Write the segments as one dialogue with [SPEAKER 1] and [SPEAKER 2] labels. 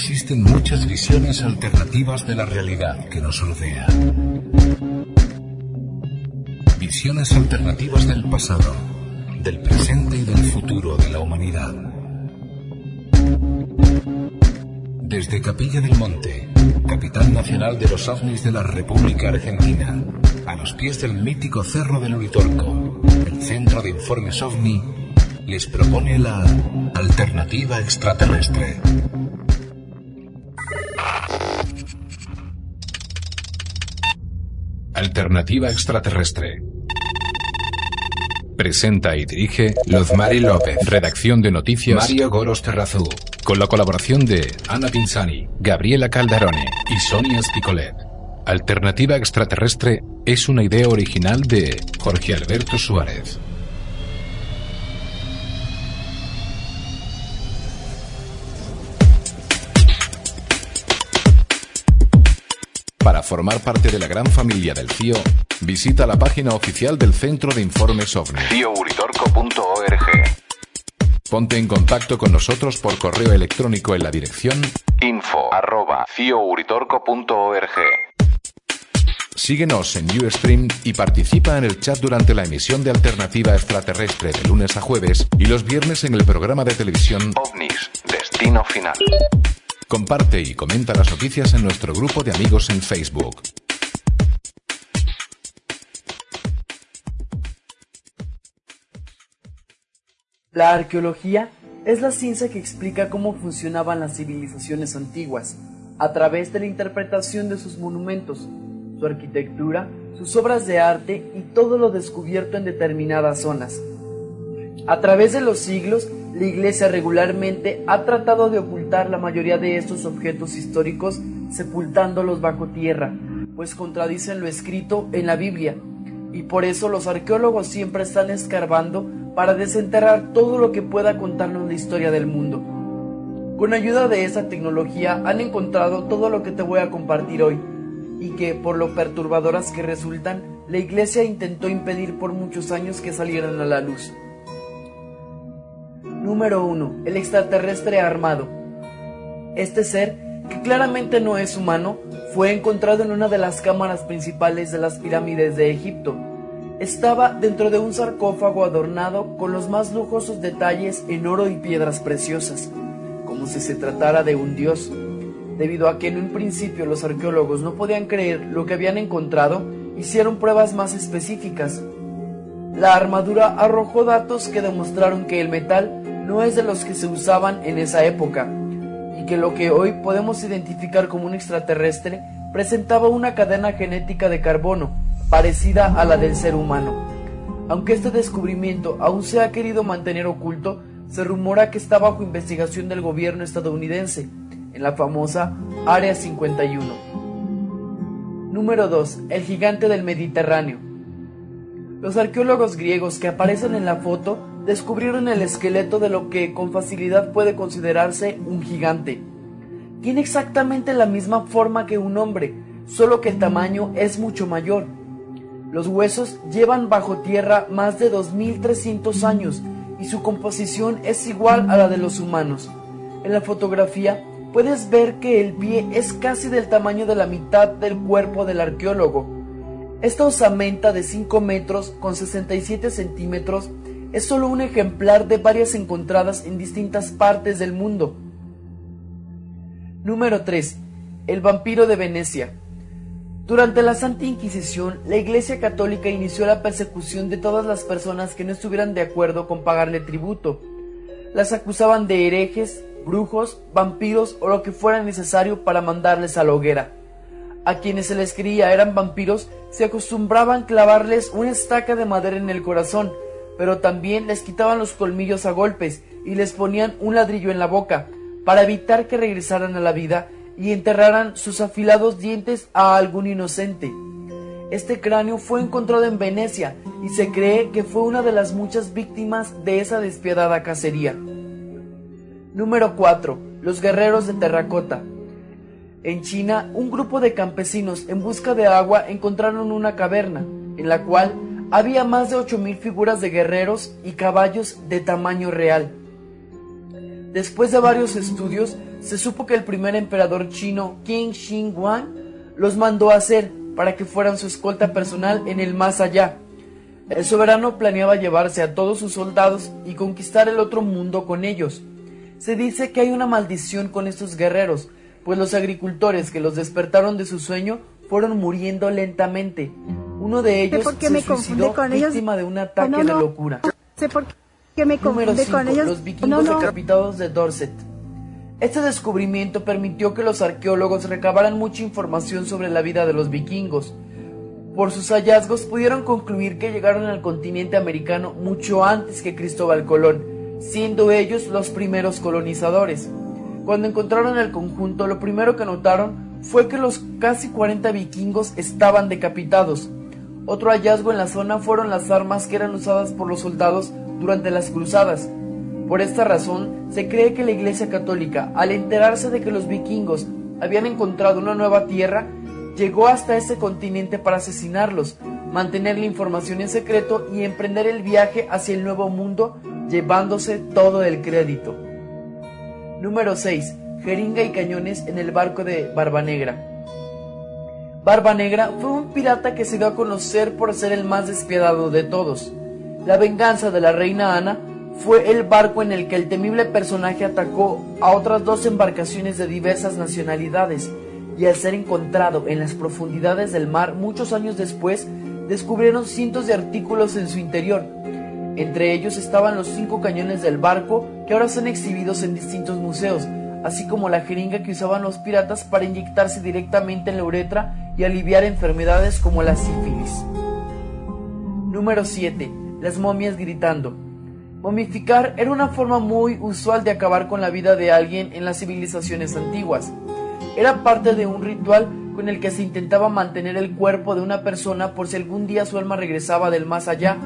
[SPEAKER 1] existen muchas visiones alternativas de la realidad que nos rodea. Visiones alternativas del pasado, del presente y del futuro de la humanidad. Desde Capilla del Monte, capital nacional de los ovnis de la República Argentina, a los pies del mítico Cerro del Uritorco, el Centro de Informes OVNI les propone la alternativa extraterrestre. Alternativa extraterrestre. Presenta y dirige Lozmari López. Redacción de noticias Mario Goros Terrazú. Con la colaboración de Ana Pinzani, Gabriela Caldarone y Sonia Spicolet. Alternativa extraterrestre es una idea original de Jorge Alberto Suárez. Formar parte de la gran familia del CIO, visita la página oficial del Centro de Informes OVNI. CIOuritorco.org. Ponte en contacto con nosotros por correo electrónico en la dirección info@ciouritorco.org. Síguenos en Ustream y participa en el chat durante la emisión de Alternativa Extraterrestre de lunes a jueves y los viernes en el programa de televisión OVNIS, Destino Final. Comparte y comenta las noticias en nuestro grupo de amigos en Facebook.
[SPEAKER 2] La arqueología es la ciencia que explica cómo funcionaban las civilizaciones antiguas, a través de la interpretación de sus monumentos, su arquitectura, sus obras de arte y todo lo descubierto en determinadas zonas. A través de los siglos, la Iglesia regularmente ha tratado de ocultar la mayoría de estos objetos históricos sepultándolos bajo tierra, pues contradicen lo escrito en la Biblia, y por eso los arqueólogos siempre están escarbando para desenterrar todo lo que pueda contarnos la historia del mundo. Con ayuda de esa tecnología han encontrado todo lo que te voy a compartir hoy, y que, por lo perturbadoras que resultan, la Iglesia intentó impedir por muchos años que salieran a la luz. Número 1. El extraterrestre armado. Este ser, que claramente no es humano, fue encontrado en una de las cámaras principales de las pirámides de Egipto. Estaba dentro de un sarcófago adornado con los más lujosos detalles en oro y piedras preciosas, como si se tratara de un dios. Debido a que en un principio los arqueólogos no podían creer lo que habían encontrado, hicieron pruebas más específicas. La armadura arrojó datos que demostraron que el metal no es de los que se usaban en esa época, y que lo que hoy podemos identificar como un extraterrestre presentaba una cadena genética de carbono parecida a la del ser humano. Aunque este descubrimiento aún se ha querido mantener oculto, se rumora que está bajo investigación del gobierno estadounidense, en la famosa Área 51. Número 2. El gigante del Mediterráneo. Los arqueólogos griegos que aparecen en la foto descubrieron el esqueleto de lo que con facilidad puede considerarse un gigante. Tiene exactamente la misma forma que un hombre, solo que el tamaño es mucho mayor. Los huesos llevan bajo tierra más de 2.300 años y su composición es igual a la de los humanos. En la fotografía puedes ver que el pie es casi del tamaño de la mitad del cuerpo del arqueólogo. Esta osamenta de 5 metros con 67 centímetros es solo un ejemplar de varias encontradas en distintas partes del mundo. Número 3. El vampiro de Venecia. Durante la Santa Inquisición, la Iglesia Católica inició la persecución de todas las personas que no estuvieran de acuerdo con pagarle tributo. Las acusaban de herejes, brujos, vampiros o lo que fuera necesario para mandarles a la hoguera. A quienes se les creía eran vampiros, se acostumbraban clavarles una estaca de madera en el corazón, pero también les quitaban los colmillos a golpes y les ponían un ladrillo en la boca, para evitar que regresaran a la vida y enterraran sus afilados dientes a algún inocente. Este cráneo fue encontrado en Venecia y se cree que fue una de las muchas víctimas de esa despiadada cacería. Número 4. Los guerreros de terracota. En China, un grupo de campesinos en busca de agua encontraron una caverna, en la cual había más de 8.000 figuras de guerreros y caballos de tamaño real. Después de varios estudios, se supo que el primer emperador chino, Qin Shi Huang, los mandó a hacer para que fueran su escolta personal en el más allá. El soberano planeaba llevarse a todos sus soldados y conquistar el otro mundo con ellos. Se dice que hay una maldición con estos guerreros, pues los agricultores que los despertaron de su sueño fueron muriendo lentamente. Uno de ellos se me suicidó con víctima de un ataque de locura.
[SPEAKER 3] Sé por qué me con ellos.
[SPEAKER 2] Los vikingos decapitados de Dorset. Este descubrimiento permitió que los arqueólogos recabaran mucha información sobre la vida de los vikingos. Por sus hallazgos pudieron concluir que llegaron al continente americano mucho antes que Cristóbal Colón, siendo ellos los primeros colonizadores. Cuando encontraron el conjunto, lo primero que notaron fue que los casi 40 vikingos estaban decapitados. Otro hallazgo en la zona fueron las armas que eran usadas por los soldados durante las cruzadas. Por esta razón, se cree que la Iglesia Católica, al enterarse de que los vikingos habían encontrado una nueva tierra, llegó hasta ese continente para asesinarlos, mantener la información en secreto y emprender el viaje hacia el nuevo mundo, llevándose todo el crédito. Número 6. Jeringa y cañones en el barco de Barba Negra. Barba Negra fue un pirata que se dio a conocer por ser el más despiadado de todos. La venganza de la reina Ana fue el barco en el que el temible personaje atacó a otras dos embarcaciones de diversas nacionalidades y al ser encontrado en las profundidades del mar muchos años después, descubrieron cientos de artículos en su interior. Entre ellos estaban los cinco cañones del barco que ahora son exhibidos en distintos museos, así como la jeringa que usaban los piratas para inyectarse directamente en la uretra y aliviar enfermedades como la sífilis. Número 7. Las momias gritando. Momificar era una forma muy usual de acabar con la vida de alguien en las civilizaciones antiguas. Era parte de un ritual con el que se intentaba mantener el cuerpo de una persona por si algún día su alma regresaba del más allá,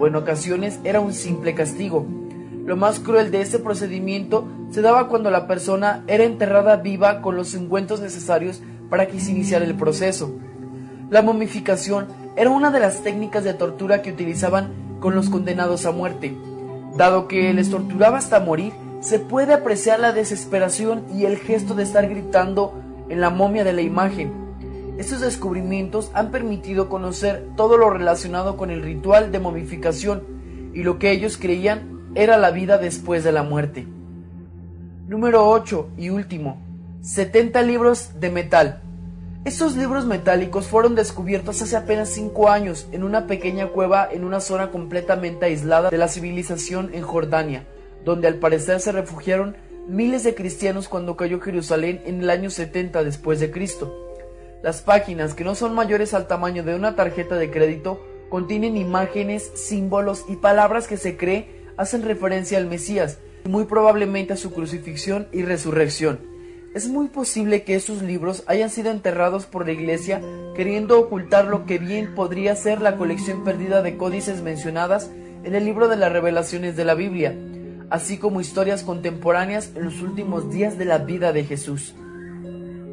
[SPEAKER 2] o en ocasiones era un simple castigo. Lo más cruel de este procedimiento se daba cuando la persona era enterrada viva con los ungüentos necesarios para que se iniciara el proceso. La momificación era una de las técnicas de tortura que utilizaban con los condenados a muerte. Dado que les torturaba hasta morir, se puede apreciar la desesperación y el gesto de estar gritando en la momia de la imagen. Estos descubrimientos han permitido conocer todo lo relacionado con el ritual de momificación y lo que ellos creían era la vida después de la muerte. Número 8 y último. 70 libros de metal. Estos libros metálicos fueron descubiertos hace apenas cinco años en una pequeña cueva en una zona completamente aislada de la civilización en Jordania, donde al parecer se refugiaron miles de cristianos cuando cayó Jerusalén en el año 70 después de Cristo. Las páginas, que no son mayores al tamaño de una tarjeta de crédito, contienen imágenes, símbolos y palabras que se cree hacen referencia al Mesías, y muy probablemente a su crucifixión y resurrección. Es muy posible que esos libros hayan sido enterrados por la Iglesia queriendo ocultar lo que bien podría ser la colección perdida de códices mencionadas en el libro de las revelaciones de la Biblia, así como historias contemporáneas en los últimos días de la vida de Jesús.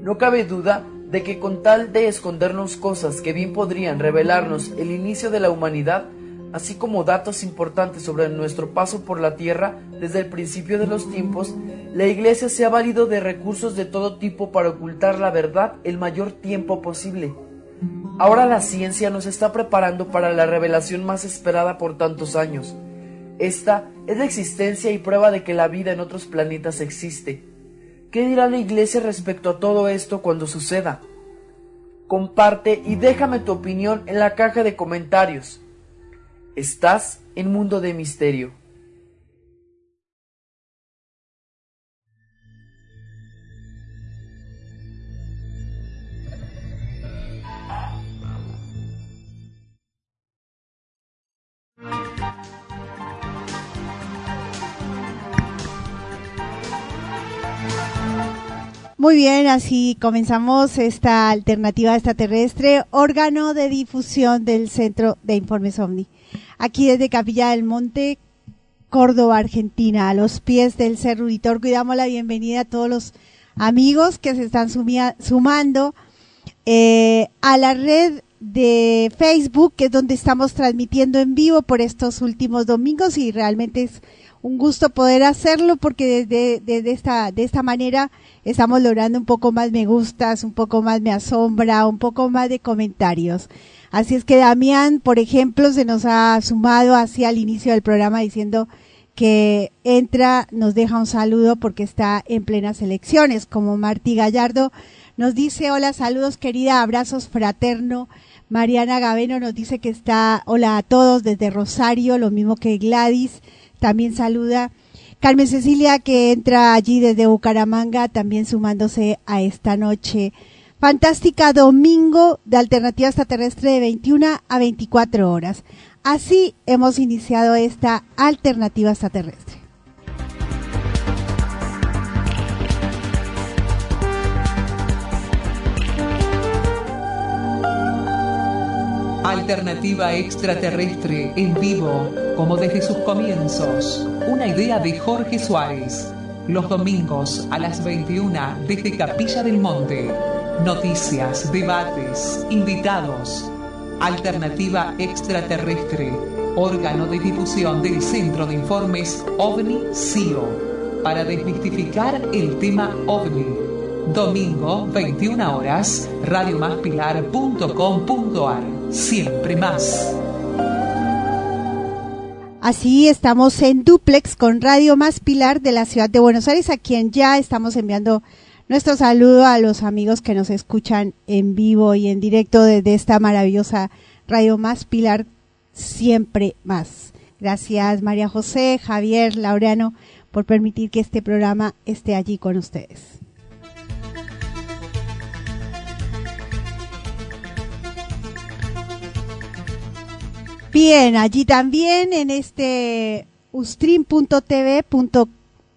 [SPEAKER 2] No cabe duda de que con tal de escondernos cosas que bien podrían revelarnos el inicio de la humanidad, así como datos importantes sobre nuestro paso por la tierra desde el principio de los tiempos, la Iglesia se ha valido de recursos de todo tipo para ocultar la verdad el mayor tiempo posible. Ahora la ciencia nos está preparando para la revelación más esperada por tantos años. Esta es la existencia y prueba de que la vida en otros planetas existe. ¿Qué dirá la Iglesia respecto a todo esto cuando suceda? Comparte y déjame tu opinión en la caja de comentarios. Estás en Mundo de Misterio.
[SPEAKER 3] Muy bien, así comenzamos esta alternativa extraterrestre, órgano de difusión del Centro de Informes OVNI aquí desde Capilla del Monte, Córdoba, Argentina, a los pies del Cerro Uritorco y damos la bienvenida a todos los amigos que se están sumando eh, a la red de Facebook, que es donde estamos transmitiendo en vivo por estos últimos domingos y realmente es un gusto poder hacerlo porque desde, esta, de esta manera estamos logrando un poco más me gustas, un poco más me asombra, un poco más de comentarios. Así es que Damián, por ejemplo, se nos ha sumado hacia el inicio del programa diciendo que entra, nos deja un saludo porque está en plenas elecciones, como Martí Gallardo nos dice, hola, saludos querida, abrazos fraterno. Mariana Gaveno nos dice que está, hola a todos desde Rosario, lo mismo que Gladys, también saluda. Carmen Cecilia que entra allí desde Bucaramanga, también sumándose a esta noche. Fantástica domingo de alternativa extraterrestre de 21 a 24 horas. Así hemos iniciado esta alternativa extraterrestre.
[SPEAKER 4] Alternativa extraterrestre en vivo, como desde sus comienzos. Una idea de Jorge Suárez. Los domingos a las 21 desde Capilla del Monte. Noticias, debates, invitados. Alternativa extraterrestre. Órgano de difusión del Centro de Informes OVNI-CIO. Para desmistificar el tema OVNI. Domingo, 21 horas, radiomaspilar.com.ar siempre más.
[SPEAKER 3] Así estamos en duplex con Radio Más Pilar de la ciudad de Buenos Aires, a quien ya estamos enviando nuestro saludo a los amigos que nos escuchan en vivo y en directo desde esta maravillosa Radio Más Pilar, siempre más. Gracias María José, Javier, Laureano, por permitir que este programa esté allí con ustedes. Bien, allí también en este ustream.tv,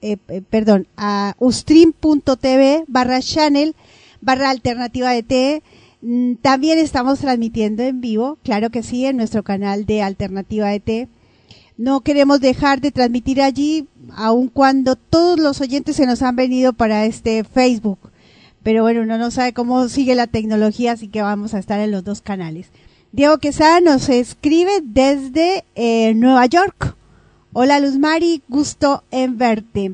[SPEAKER 3] eh, eh, perdón, a ustream.tv barra channel barra alternativa de T. Mm, también estamos transmitiendo en vivo, claro que sí, en nuestro canal de Alternativa de T. No queremos dejar de transmitir allí, aun cuando todos los oyentes se nos han venido para este Facebook. Pero bueno, uno no sabe cómo sigue la tecnología, así que vamos a estar en los dos canales. Diego Quesada nos escribe desde eh, Nueva York. Hola Luz Mari, gusto en verte.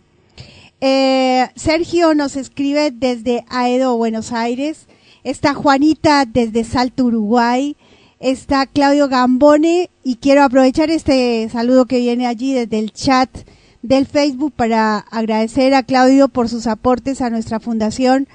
[SPEAKER 3] Eh, Sergio nos escribe desde Aedo, Buenos Aires. Está Juanita desde Salto, Uruguay. Está Claudio Gambone y quiero aprovechar este saludo que viene allí desde el chat del Facebook para agradecer a Claudio por sus aportes a nuestra fundación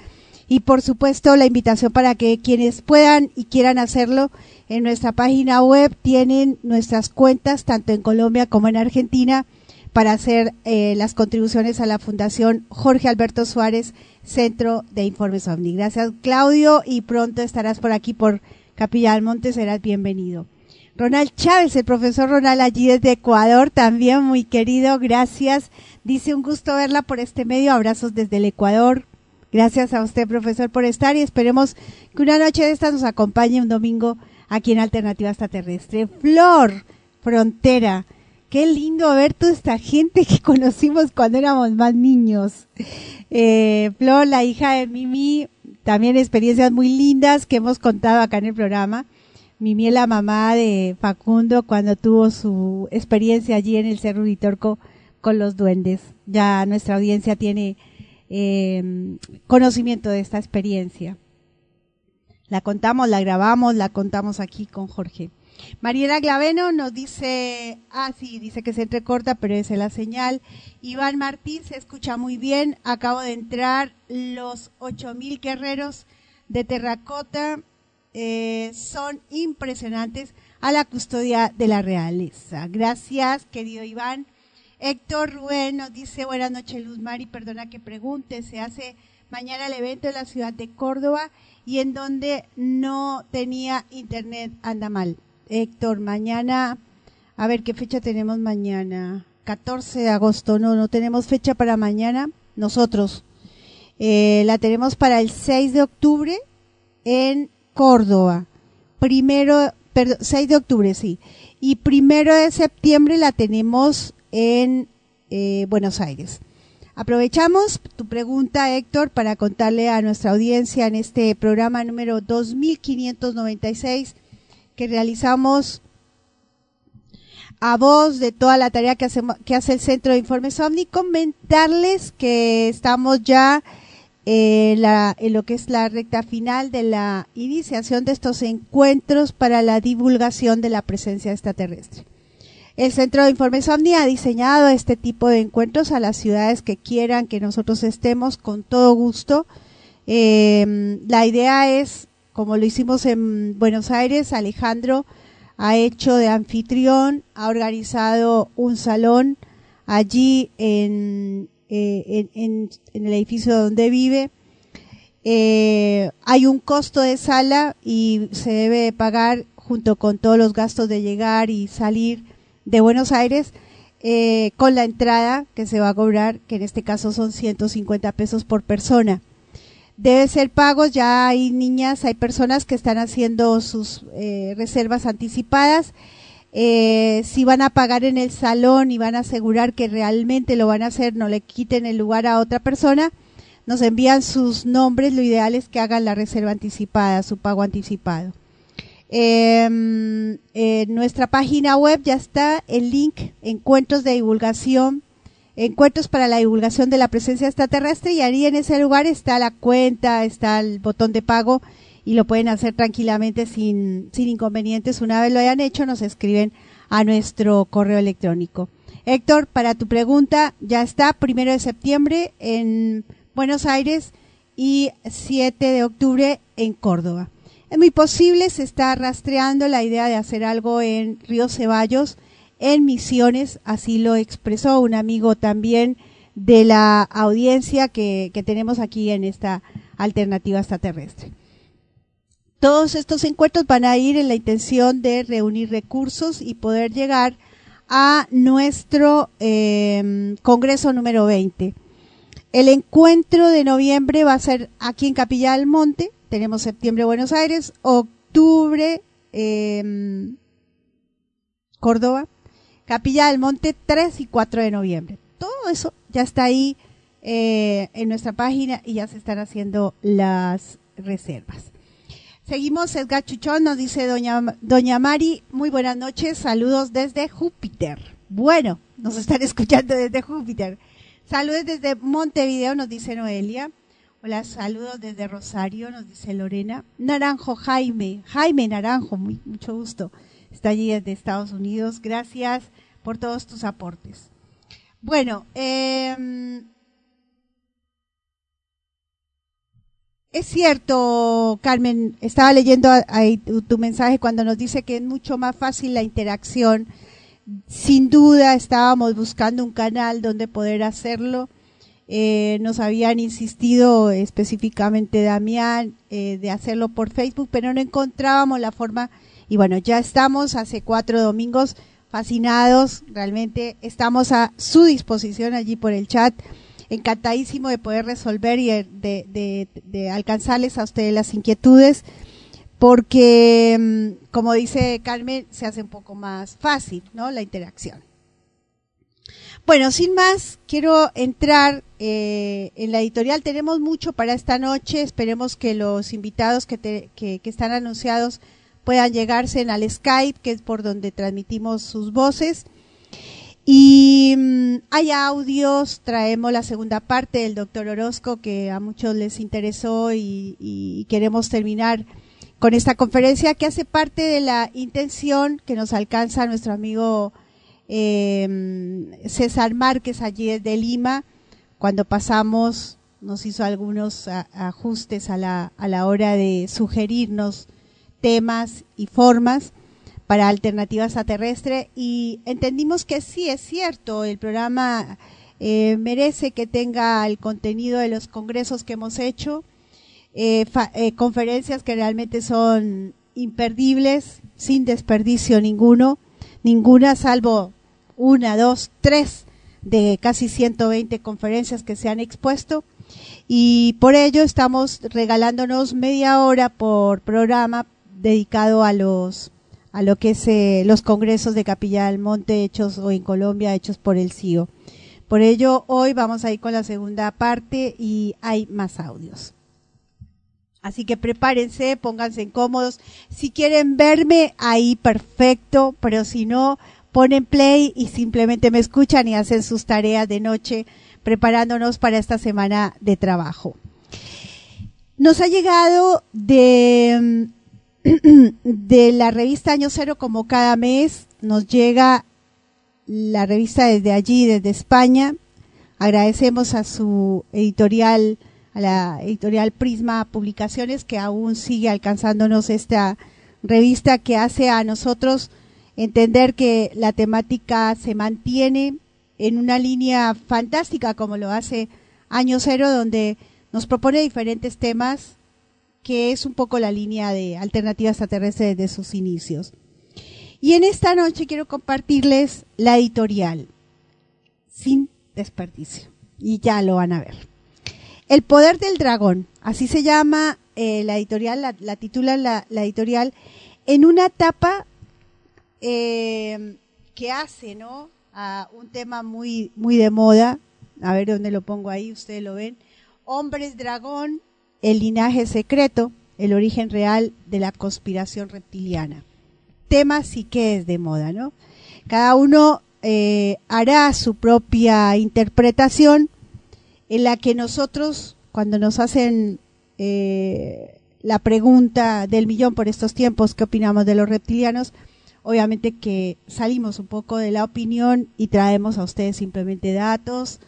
[SPEAKER 3] y por supuesto la invitación para que quienes puedan y quieran hacerlo en nuestra página web tienen nuestras cuentas tanto en Colombia como en Argentina para hacer eh, las contribuciones a la Fundación Jorge Alberto Suárez Centro de Informes OVNI. Gracias Claudio y pronto estarás por aquí por Capilla del Monte, serás bienvenido. Ronald Chávez, el profesor Ronald allí desde Ecuador, también muy querido, gracias. Dice un gusto verla por este medio, abrazos desde el Ecuador. Gracias a usted, profesor, por estar y esperemos que una noche de estas nos acompañe un domingo aquí en Alternativa Extraterrestre. Flor, Frontera. Qué lindo ver toda esta gente que conocimos cuando éramos más niños. Eh, Flor, la hija de Mimi, también experiencias muy lindas que hemos contado acá en el programa. Mimi es la mamá de Facundo cuando tuvo su experiencia allí en el Cerro Vitorco con los duendes. Ya nuestra audiencia tiene eh, conocimiento de esta experiencia. La contamos, la grabamos, la contamos aquí con Jorge. Mariela Glaveno nos dice, ah, sí, dice que se entrecorta, pero es la señal. Iván Martín se escucha muy bien. Acabo de entrar los 8000 guerreros de terracota. Eh, son impresionantes a la custodia de la realeza. Gracias, querido Iván. Héctor Rubén nos dice, buenas noches Luz Mari, perdona que pregunte, se hace mañana el evento en la ciudad de Córdoba y en donde no tenía internet anda mal. Héctor, mañana, a ver qué fecha tenemos mañana. 14 de agosto, no, no tenemos fecha para mañana, nosotros. Eh, la tenemos para el 6 de octubre en Córdoba. Primero, perdón, 6 de octubre, sí. Y primero de septiembre la tenemos en eh, Buenos Aires. Aprovechamos tu pregunta, Héctor, para contarle a nuestra audiencia en este programa número 2596 que realizamos a voz de toda la tarea que, hacemos, que hace el Centro de Informes OVNI, comentarles que estamos ya la, en lo que es la recta final de la iniciación de estos encuentros para la divulgación de la presencia extraterrestre. El Centro de Informes OVNI ha diseñado este tipo de encuentros a las ciudades que quieran que nosotros estemos con todo gusto. Eh, la idea es, como lo hicimos en Buenos Aires, Alejandro ha hecho de anfitrión, ha organizado un salón allí en, eh, el edificio donde vive. Eh, hay un costo de sala y se debe pagar junto con todos los gastos de llegar y salir de Buenos Aires eh, con la entrada que se va a cobrar, que en este caso son 150 pesos por persona debe ser pagos. Ya hay niñas, hay personas que están haciendo sus eh, reservas anticipadas. Eh, si van a pagar en el salón y van a asegurar que realmente lo van a hacer, no le quiten el lugar a otra persona, nos envían sus nombres. Lo ideal es que hagan la reserva anticipada, su pago anticipado. Em, en nuestra página web ya está el link encuentros de divulgación encuentros para la divulgación de la presencia extraterrestre y ahí en ese lugar está la cuenta, está el botón de pago y lo pueden hacer tranquilamente sin, sin inconvenientes. Una vez lo hayan hecho, nos escriben a nuestro correo electrónico. Héctor, para tu pregunta, ya está primero de septiembre en Buenos Aires y 7 de octubre en Córdoba. Es muy posible, se está rastreando la idea de hacer algo en Río Ceballos en Misiones, así lo expresó un amigo también de la audiencia que, tenemos aquí en esta alternativa extraterrestre. Todos estos encuentros van a ir en la intención de reunir recursos y poder llegar a nuestro em, Congreso número 20. El encuentro de noviembre va a ser aquí en Capilla del Monte. Tenemos septiembre Buenos Aires, octubre em, Córdoba, Capilla del Monte 3 y 4 de noviembre. Todo eso ya está ahí eh, en nuestra página y ya se están haciendo las reservas. Seguimos, Edgar Chuchón nos dice doña, doña Mari, muy buenas noches, saludos desde Júpiter. Bueno, nos están escuchando desde Júpiter. Saludos desde Montevideo, nos dice Noelia. Hola, saludos desde Rosario, nos dice Lorena. Naranjo Jaime, Jaime Naranjo, muy, mucho gusto está allí desde Estados Unidos. Gracias por todos tus aportes. Bueno, em, es cierto, Carmen, estaba leyendo ahí tu, mensaje cuando nos dice que es mucho más fácil la interacción. Sin duda estábamos buscando un canal donde poder hacerlo. Eh, nos habían insistido específicamente Damián eh, de hacerlo por Facebook, pero no encontrábamos la forma y bueno, ya estamos hace cuatro domingos fascinados, realmente estamos a su disposición allí por el chat, encantadísimo de poder resolver y de, de, alcanzarles a ustedes las inquietudes, porque, mm, como dice Carmen, se hace un poco más fácil, ¿no? La interacción. Bueno, sin más, quiero entrar eh, en la editorial. Tenemos mucho para esta noche. Esperemos que los invitados que, que, que están anunciados puedan llegarse al Skype, que es por donde transmitimos sus voces. Y mm, hay audios, traemos la segunda parte del doctor Orozco, que a muchos les interesó y, queremos terminar con esta conferencia, que hace parte de la intención que nos alcanza nuestro amigo eh, César Márquez allí desde Lima, cuando pasamos, nos hizo algunos ajustes a la, a la hora de sugerirnos temas y formas para alternativas a terrestre y entendimos que sí es cierto, el programa eh, merece que tenga el contenido de los congresos que hemos hecho, eh, eh, conferencias que realmente son imperdibles, sin desperdicio ninguno, ninguna salvo una, dos, tres de casi 120 conferencias que se han expuesto y por ello estamos regalándonos media hora por programa dedicado a los a lo que es eh, los congresos de Capilla del Monte hechos o en Colombia hechos por el CIO. Por ello, hoy vamos a ir con la segunda parte y hay más audios. Así que prepárense, pónganse cómodos. Si quieren verme ahí, perfecto, pero si no, ponen play y simplemente me escuchan y hacen sus tareas de noche preparándonos para esta semana de trabajo. Nos ha llegado de, de la revista Año Cero como cada mes, nos llega la revista desde allí, desde España. Agradecemos a su editorial a la editorial Prisma Publicaciones que aún sigue alcanzándonos esta revista que hace a nosotros entender que la temática se mantiene en una línea fantástica como lo hace Año Cero donde nos propone diferentes temas que es un poco la línea de alternativa extraterrestre desde sus inicios. Y en esta noche quiero compartirles la editorial, sin desperdicio. Y ya lo van a ver. El poder del dragón, así se llama eh, la editorial, la, titula la, editorial, en una etapa eh, que hace, ¿no? A un tema muy, muy de moda, a ver dónde lo pongo ahí, ustedes lo ven. Hombres dragón, el linaje secreto, el origen real de la conspiración reptiliana. Tema sí que es de moda, ¿no? Cada uno eh, hará su propia interpretación en la que nosotros, cuando nos hacen eh, la pregunta del millón por estos tiempos, ¿qué opinamos de los reptilianos? Obviamente que salimos un poco de la opinión y traemos a ustedes simplemente datos,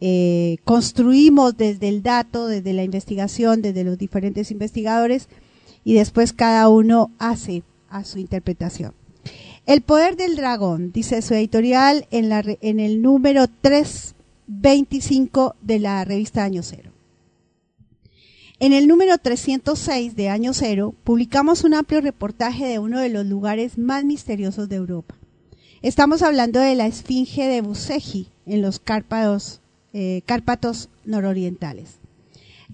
[SPEAKER 3] eh, construimos desde el dato, desde la investigación, desde los diferentes investigadores y después cada uno hace a su interpretación. El poder del dragón, dice su editorial en, la, en el número 3 25 de la revista Año Cero. En el número 306 de Año Cero publicamos un amplio reportaje de uno de los lugares más misteriosos de Europa. Estamos hablando de la Esfinge de Buseji en los Cárpatos, eh, Cárpatos nororientales.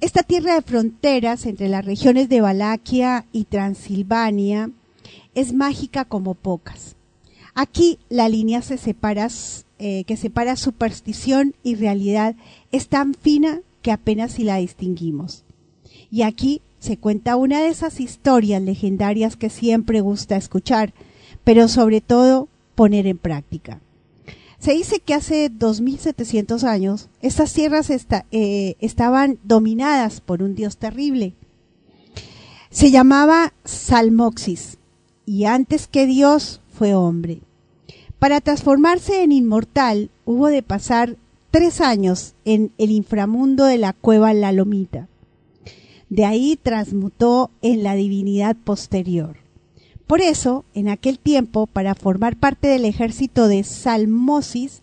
[SPEAKER 3] Esta tierra de fronteras entre las regiones de Valaquia y Transilvania es mágica como pocas. Aquí la línea se separa eh, que separa superstición y realidad es tan fina que apenas si la distinguimos. Y aquí se cuenta una de esas historias legendarias que siempre gusta escuchar, pero sobre todo poner en práctica. Se dice que hace 2700 años estas tierras eh, estaban dominadas por un dios terrible. Se llamaba Salmoxis y antes que Dios fue hombre. Para transformarse en inmortal hubo de pasar tres años en el inframundo de la cueva La Lomita. De ahí transmutó en la divinidad posterior. Por eso, en aquel tiempo, para formar parte del ejército de Salmosis,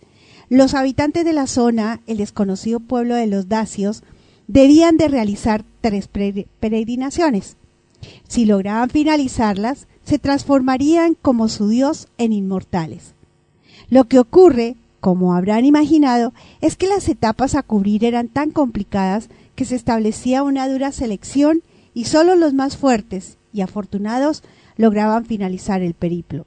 [SPEAKER 3] los habitantes de la zona, el desconocido pueblo de los dacios, debían de realizar tres peregrinaciones. Si lograban finalizarlas, se transformarían como su dios en inmortales. Lo que ocurre, como habrán imaginado, es que las etapas a cubrir eran tan complicadas que se establecía una dura selección y solo los más fuertes y afortunados lograban finalizar el periplo.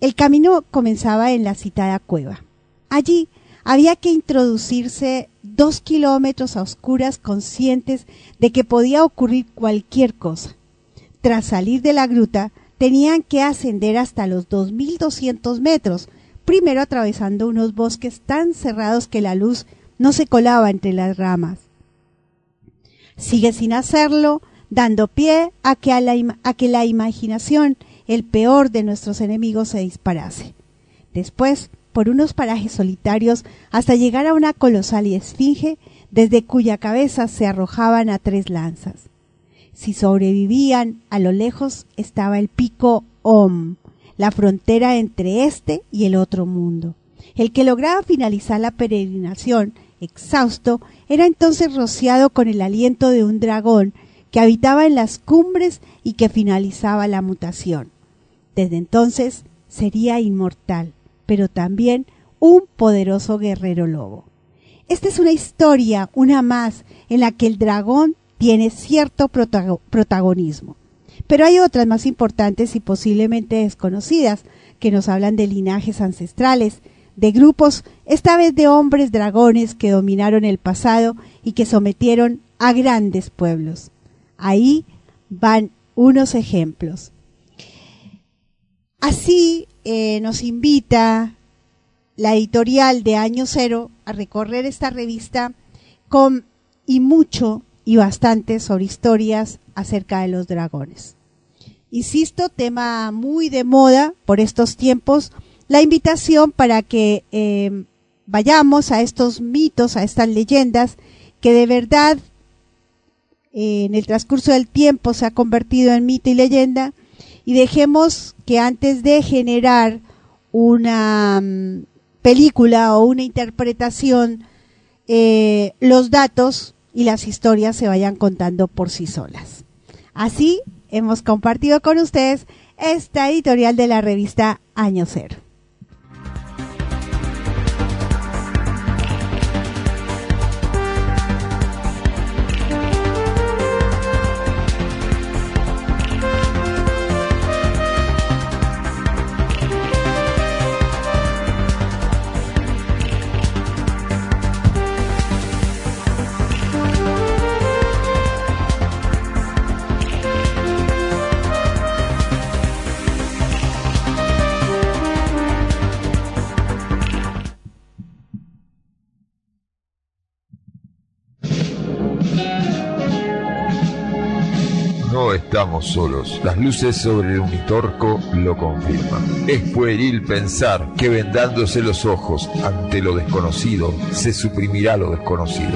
[SPEAKER 3] El camino comenzaba en la citada cueva. Allí había que introducirse dos kilómetros a oscuras conscientes de que podía ocurrir cualquier cosa. Tras salir de la gruta, tenían que ascender hasta los 2.200 metros, primero atravesando unos bosques tan cerrados que la luz no se colaba entre las ramas. Sigue sin hacerlo, dando pie a que, la, la imaginación, el peor de nuestros enemigos, se disparase. Después, por unos parajes solitarios, hasta llegar a una colosal esfinge, desde cuya cabeza se arrojaban a tres lanzas. Si sobrevivían, a lo lejos estaba el pico Om, la frontera entre este y el otro mundo. El que lograba finalizar la peregrinación, exhausto, era entonces rociado con el aliento de un dragón que habitaba en las cumbres y que finalizaba la mutación. Desde entonces sería inmortal, pero también un poderoso guerrero lobo. Esta es una historia, una más, en la que el dragón tiene cierto protagonismo. Pero hay otras más importantes y posiblemente desconocidas que nos hablan de linajes ancestrales, de grupos, esta vez de hombres dragones que dominaron el pasado y que sometieron a grandes pueblos. Ahí van unos ejemplos. Así eh, nos invita la editorial de Año Cero a recorrer esta revista con y mucho y bastante sobre historias acerca de los dragones. Insisto, tema muy de moda por estos tiempos, la invitación para que eh, vayamos a estos mitos, a estas leyendas que de verdad eh, en el transcurso del tiempo se ha convertido en mito y leyenda y dejemos que antes de generar una mm, película o una interpretación, eh, los datos y las historias se vayan contando por sí solas. Así hemos compartido con ustedes esta editorial de la revista Año Cero.
[SPEAKER 5] Solos. Las luces sobre el unitorco lo confirman. Es pueril pensar que vendándose los ojos ante lo desconocido, se suprimirá lo desconocido.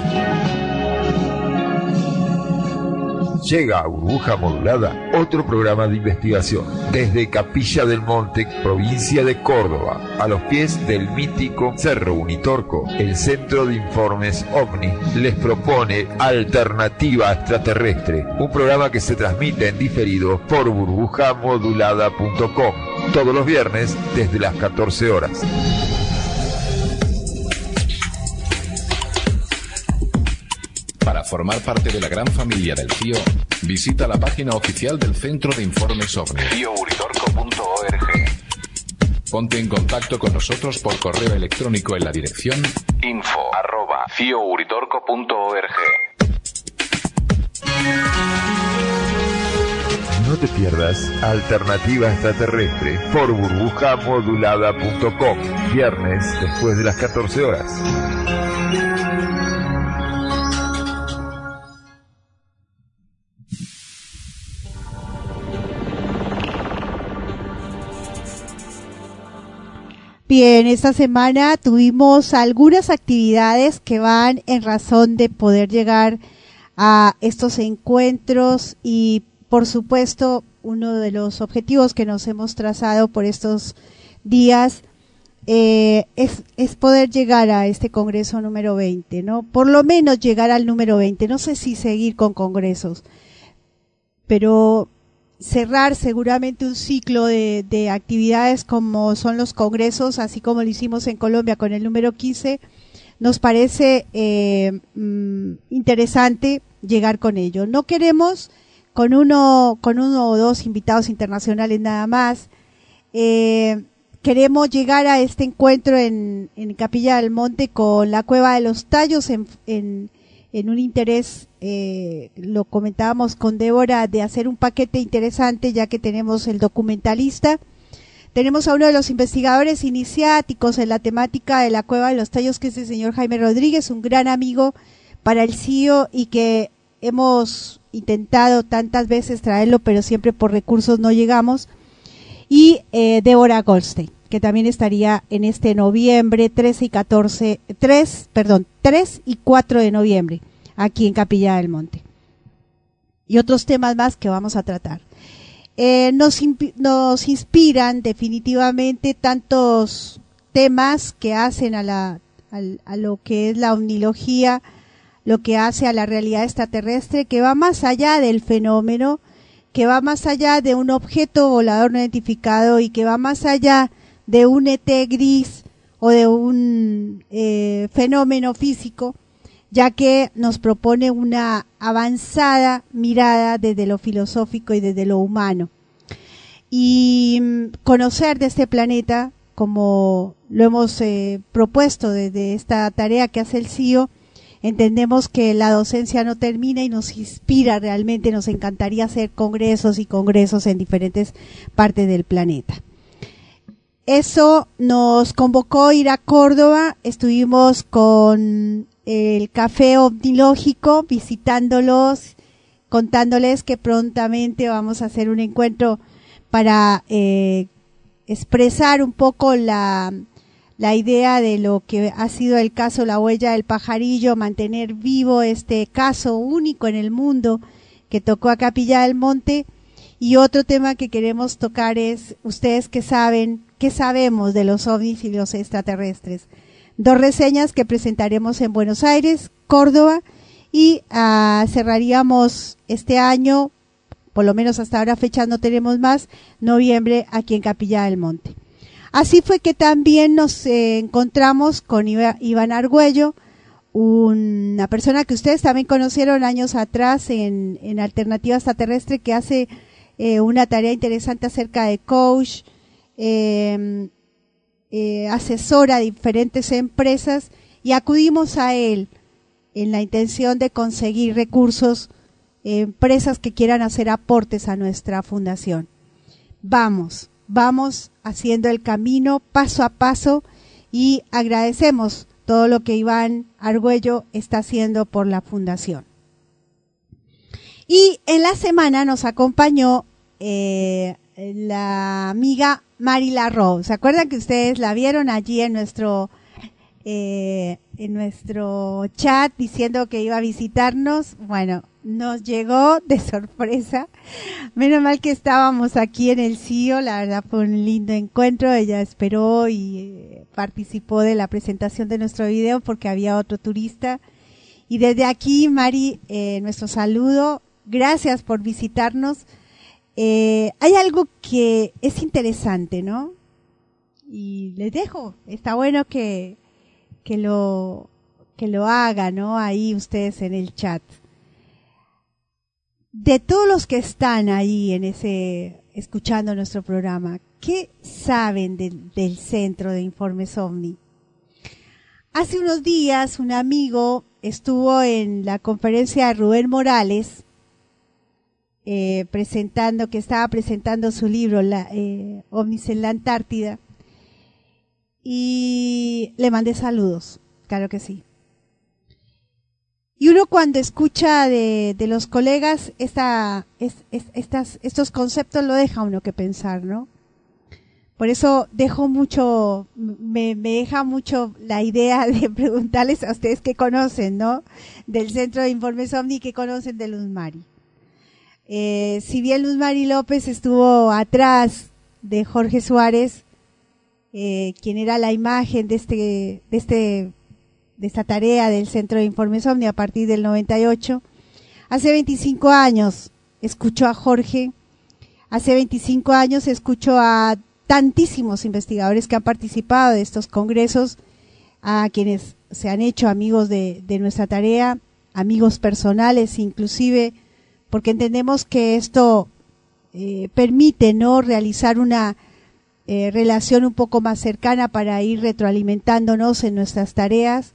[SPEAKER 5] Llega a Burbuja Modulada otro programa de investigación desde Capilla del Monte, provincia de Córdoba, a los pies del mítico Cerro Unitorco. El Centro de Informes OVNI les propone Alternativa Extraterrestre, un programa que se transmite en diferido por burbujamodulada.com todos los viernes desde las 14 horas.
[SPEAKER 1] Para formar parte de la gran familia del CIO, visita la página oficial del Centro de Informes OVNI. CIOuritorco.org. Ponte en contacto con nosotros por correo electrónico en la dirección info arroba
[SPEAKER 5] No te pierdas Alternativa Extraterrestre por burbujamodulada.com, viernes después de las 14 horas.
[SPEAKER 3] Bien, esta semana tuvimos algunas actividades que van en razón de poder llegar a estos encuentros y por supuesto uno de los objetivos que nos hemos trazado por estos días eh, es, es, poder llegar a este congreso número 20, ¿no? Por lo menos llegar al número 20. No sé si seguir con congresos, pero cerrar seguramente un ciclo de, de, actividades como son los congresos, así como lo hicimos en Colombia con el número 15, nos parece eh, mm, interesante llegar con ello. No queremos con uno, con uno o dos invitados internacionales nada más. Eh, queremos llegar a este encuentro en, Capilla del Monte con la Cueva de los Tallos en en un interés, eh, lo comentábamos con Débora, de hacer un paquete interesante ya que tenemos el documentalista. Tenemos a uno de los investigadores iniciáticos en la temática de la cueva de los tallos, que es el señor Jaime Rodríguez, un gran amigo para el CIO y que hemos intentado tantas veces traerlo, pero siempre por recursos no llegamos. Y eh, Débora Goldstein, que también estaría en este noviembre 13 y 14, 3, perdón, 3 y 4 de noviembre, aquí en Capilla del Monte. Y otros temas más que vamos a tratar. Eh, nos, nos inspiran definitivamente tantos temas que hacen a, la, a, a lo que es la omnilogía, lo que hace a la realidad extraterrestre, que va más allá del fenómeno, que va más allá de un objeto volador no identificado y que va más allá de un ET gris o de un eh, fenómeno físico, ya que nos propone una avanzada mirada desde lo filosófico y desde lo humano. Y mm, conocer de este planeta, como lo hemos eh, propuesto desde esta tarea que hace el CIO, entendemos que la docencia no termina y nos inspira realmente, nos encantaría hacer congresos y congresos en diferentes partes del planeta. Eso nos convocó ir a Córdoba, estuvimos con el café omnilógico visitándolos, contándoles que prontamente vamos a hacer un encuentro para eh, expresar un poco la, la idea de lo que ha sido el caso La huella del pajarillo, mantener vivo este caso único en el mundo que tocó a Capilla del Monte. Y otro tema que queremos tocar es, ustedes que saben, qué sabemos de los ovnis y los extraterrestres. Dos reseñas que presentaremos en Buenos Aires, Córdoba, y ah, cerraríamos este año, por lo menos hasta ahora fecha no tenemos más, noviembre aquí en Capilla del Monte. Así fue que también nos eh, encontramos con Iván Argüello, una persona que ustedes también conocieron años atrás en, en Alternativa Extraterrestre, que hace eh, una tarea interesante acerca de coach, em, eh, asesora a diferentes empresas y acudimos a él en la intención de conseguir recursos, empresas que quieran hacer aportes a nuestra fundación. Vamos, vamos haciendo el camino paso a paso y agradecemos todo lo que Iván Argüello está haciendo por la fundación. Y en la semana nos acompañó eh, la amiga Mari Larro. ¿Se acuerdan que ustedes la vieron allí en nuestro eh, en nuestro chat diciendo que iba a visitarnos? Bueno, nos llegó de sorpresa. Menos mal que estábamos aquí en el CIO, la verdad fue un lindo encuentro. Ella esperó y eh, participó de la presentación de nuestro video porque había otro turista. Y desde aquí, Mari, eh, nuestro saludo. Gracias por visitarnos. Eh, hay algo que es interesante, ¿no? Y les dejo. Está bueno que, que lo, que lo hagan, ¿no? Ahí ustedes en el chat de todos los que están ahí en ese, escuchando nuestro programa, ¿qué saben del centro de informes OVNI? Hace unos días un amigo estuvo en la conferencia de Rubén Morales, eh, presentando, que estaba presentando su libro, la, eh, OVNIs en la Antártida, y le mandé saludos, claro que sí. Y uno cuando escucha de, de los colegas esta, es, estas, estos conceptos lo deja uno que pensar, ¿no? Por eso dejo mucho, me, me deja mucho la idea de preguntarles a ustedes qué conocen, ¿no? Del Centro de Informes OVNI, qué conocen de Luz Mari. Eh, si bien Luz Mari López estuvo atrás de Jorge Suárez, eh, quien era la imagen de este, este de esta tarea del Centro de Informes OVNI a partir del 98. Hace 25 años escuchó a Jorge, hace 25 años escuchó a tantísimos investigadores que han participado de estos congresos, a quienes se han hecho amigos de, nuestra tarea, amigos personales inclusive, porque entendemos que esto eh, permite no realizar una eh, relación un poco más cercana para ir retroalimentándonos en nuestras tareas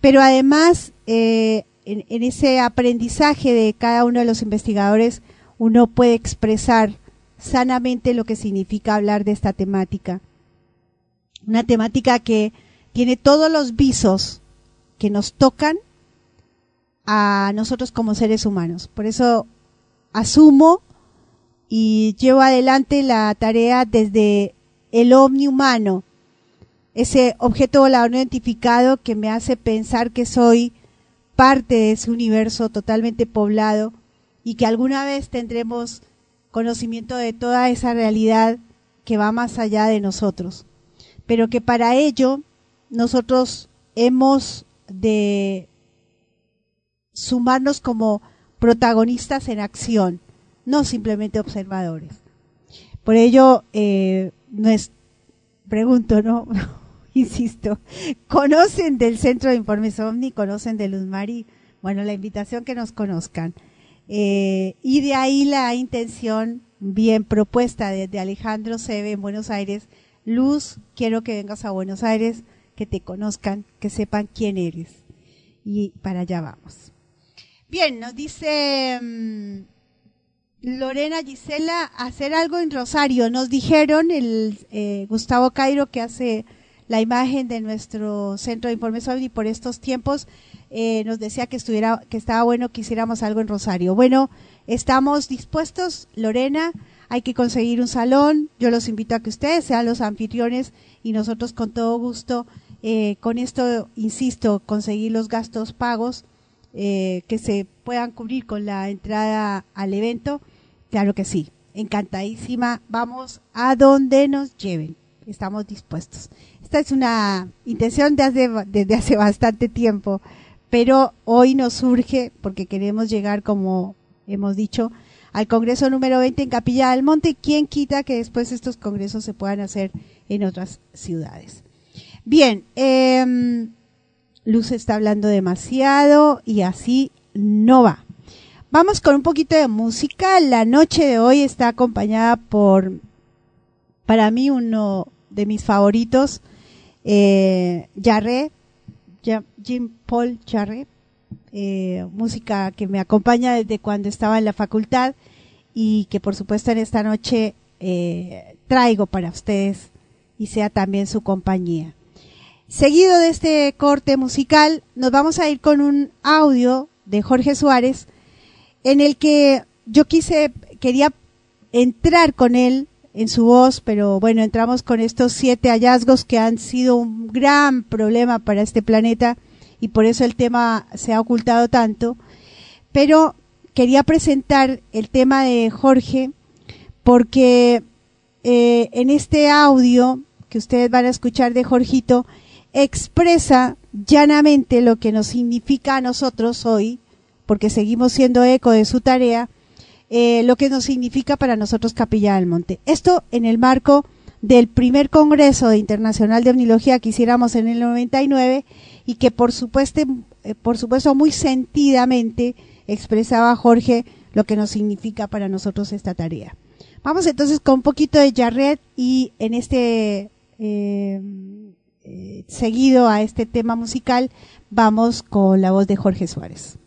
[SPEAKER 3] pero además, eh, en, ese aprendizaje de cada uno de los investigadores, uno puede expresar sanamente lo que significa hablar de esta temática. Una temática que tiene todos los visos que nos tocan a nosotros como seres humanos. Por eso asumo y llevo adelante la tarea desde el omni humano, ese objeto volador no identificado que me hace pensar que soy parte de ese universo totalmente poblado y que alguna vez tendremos conocimiento de toda esa realidad que va más allá de nosotros. Pero que para ello nosotros hemos de sumarnos como protagonistas en acción, no simplemente observadores. Por ello, eh, no pregunto, ¿no? insisto, conocen del Centro de Informes OVNI, conocen de Luz Mari, bueno, la invitación que nos conozcan. Eh, y de ahí la intención bien propuesta de, Alejandro Seve en Buenos Aires. Luz, quiero que vengas a Buenos Aires, que te conozcan, que sepan quién eres. y para allá vamos. Bien, nos dice mm, Lorena Gisela, hacer algo en Rosario. Nos dijeron el eh, Gustavo Cairo que hace la imagen de nuestro centro de informes OVNI por estos tiempos, eh, nos decía que estuviera, que estaba bueno que hiciéramos algo en Rosario. Bueno, estamos dispuestos, Lorena, hay que conseguir un salón. Yo los invito a que ustedes sean los anfitriones y nosotros con todo gusto, eh, con esto, insisto, conseguir los gastos pagos eh, que se puedan cubrir con la entrada al evento. Claro que sí, encantadísima. Vamos a donde nos lleven. Estamos dispuestos. Esta es una intención de hace, desde hace bastante tiempo, pero hoy nos surge porque queremos llegar, como hemos dicho, al Congreso número 20 en Capilla del Monte. ¿Quién quita que después estos congresos se puedan hacer en otras ciudades? Bien, eh, Luz está hablando demasiado y así no va. Vamos con un poquito de música. La noche de hoy está acompañada por, para mí, uno de mis favoritos, eh, Jarre, Jim Paul Jarre, eh, música que me acompaña desde cuando estaba en la facultad y que por supuesto en esta noche eh, traigo para ustedes y sea también su compañía. Seguido de este corte musical, nos vamos a ir con un audio de Jorge Suárez en el que yo quise, quería entrar con él en su voz, pero bueno, entramos con estos siete hallazgos que han sido un gran problema para este planeta y por eso el tema se ha ocultado tanto. Pero quería presentar el tema de Jorge porque eh, en este audio que ustedes van a escuchar de Jorgito expresa llanamente lo que nos significa a nosotros hoy, porque seguimos siendo eco de su tarea, eh, lo que nos significa para nosotros Capilla del Monte. Esto en el marco del primer Congreso Internacional de Omnilogía que hiciéramos en el 99 y que por supuesto, eh, por supuesto muy sentidamente expresaba Jorge lo que nos significa para nosotros esta tarea. Vamos entonces con un poquito de Jarret y en este eh, seguido a este tema musical vamos con la voz de Jorge Suárez.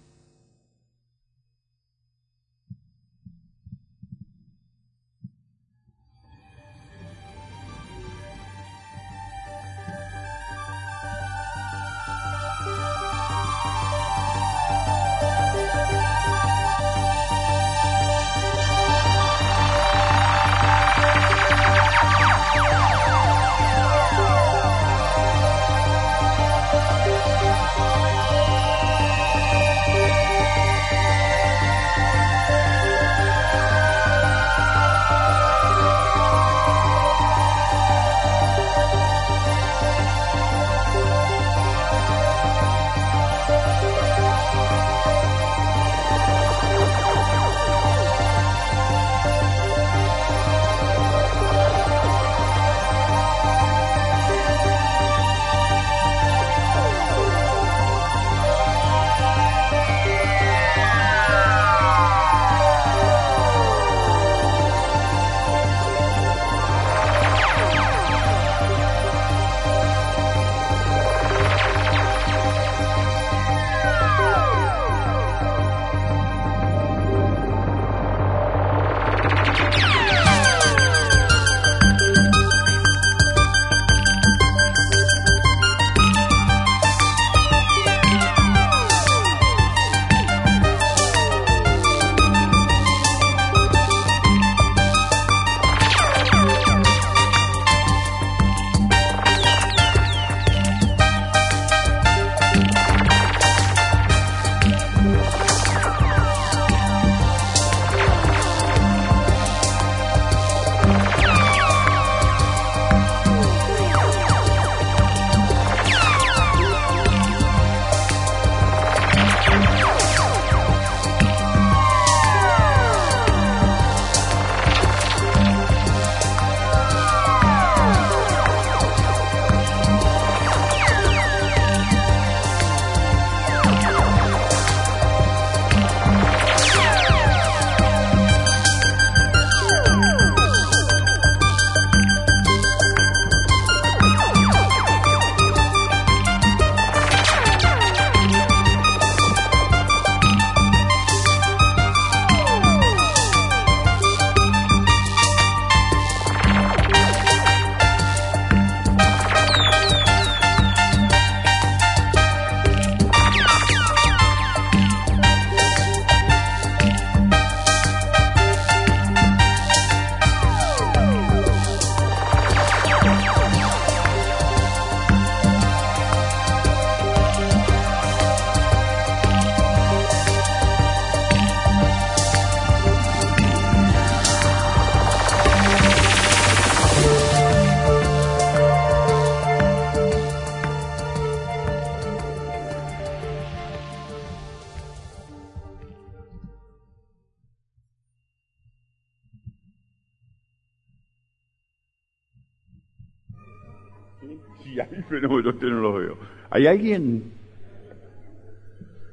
[SPEAKER 6] Sí, hay fenómenos, usted no los veo. ¿Hay alguien?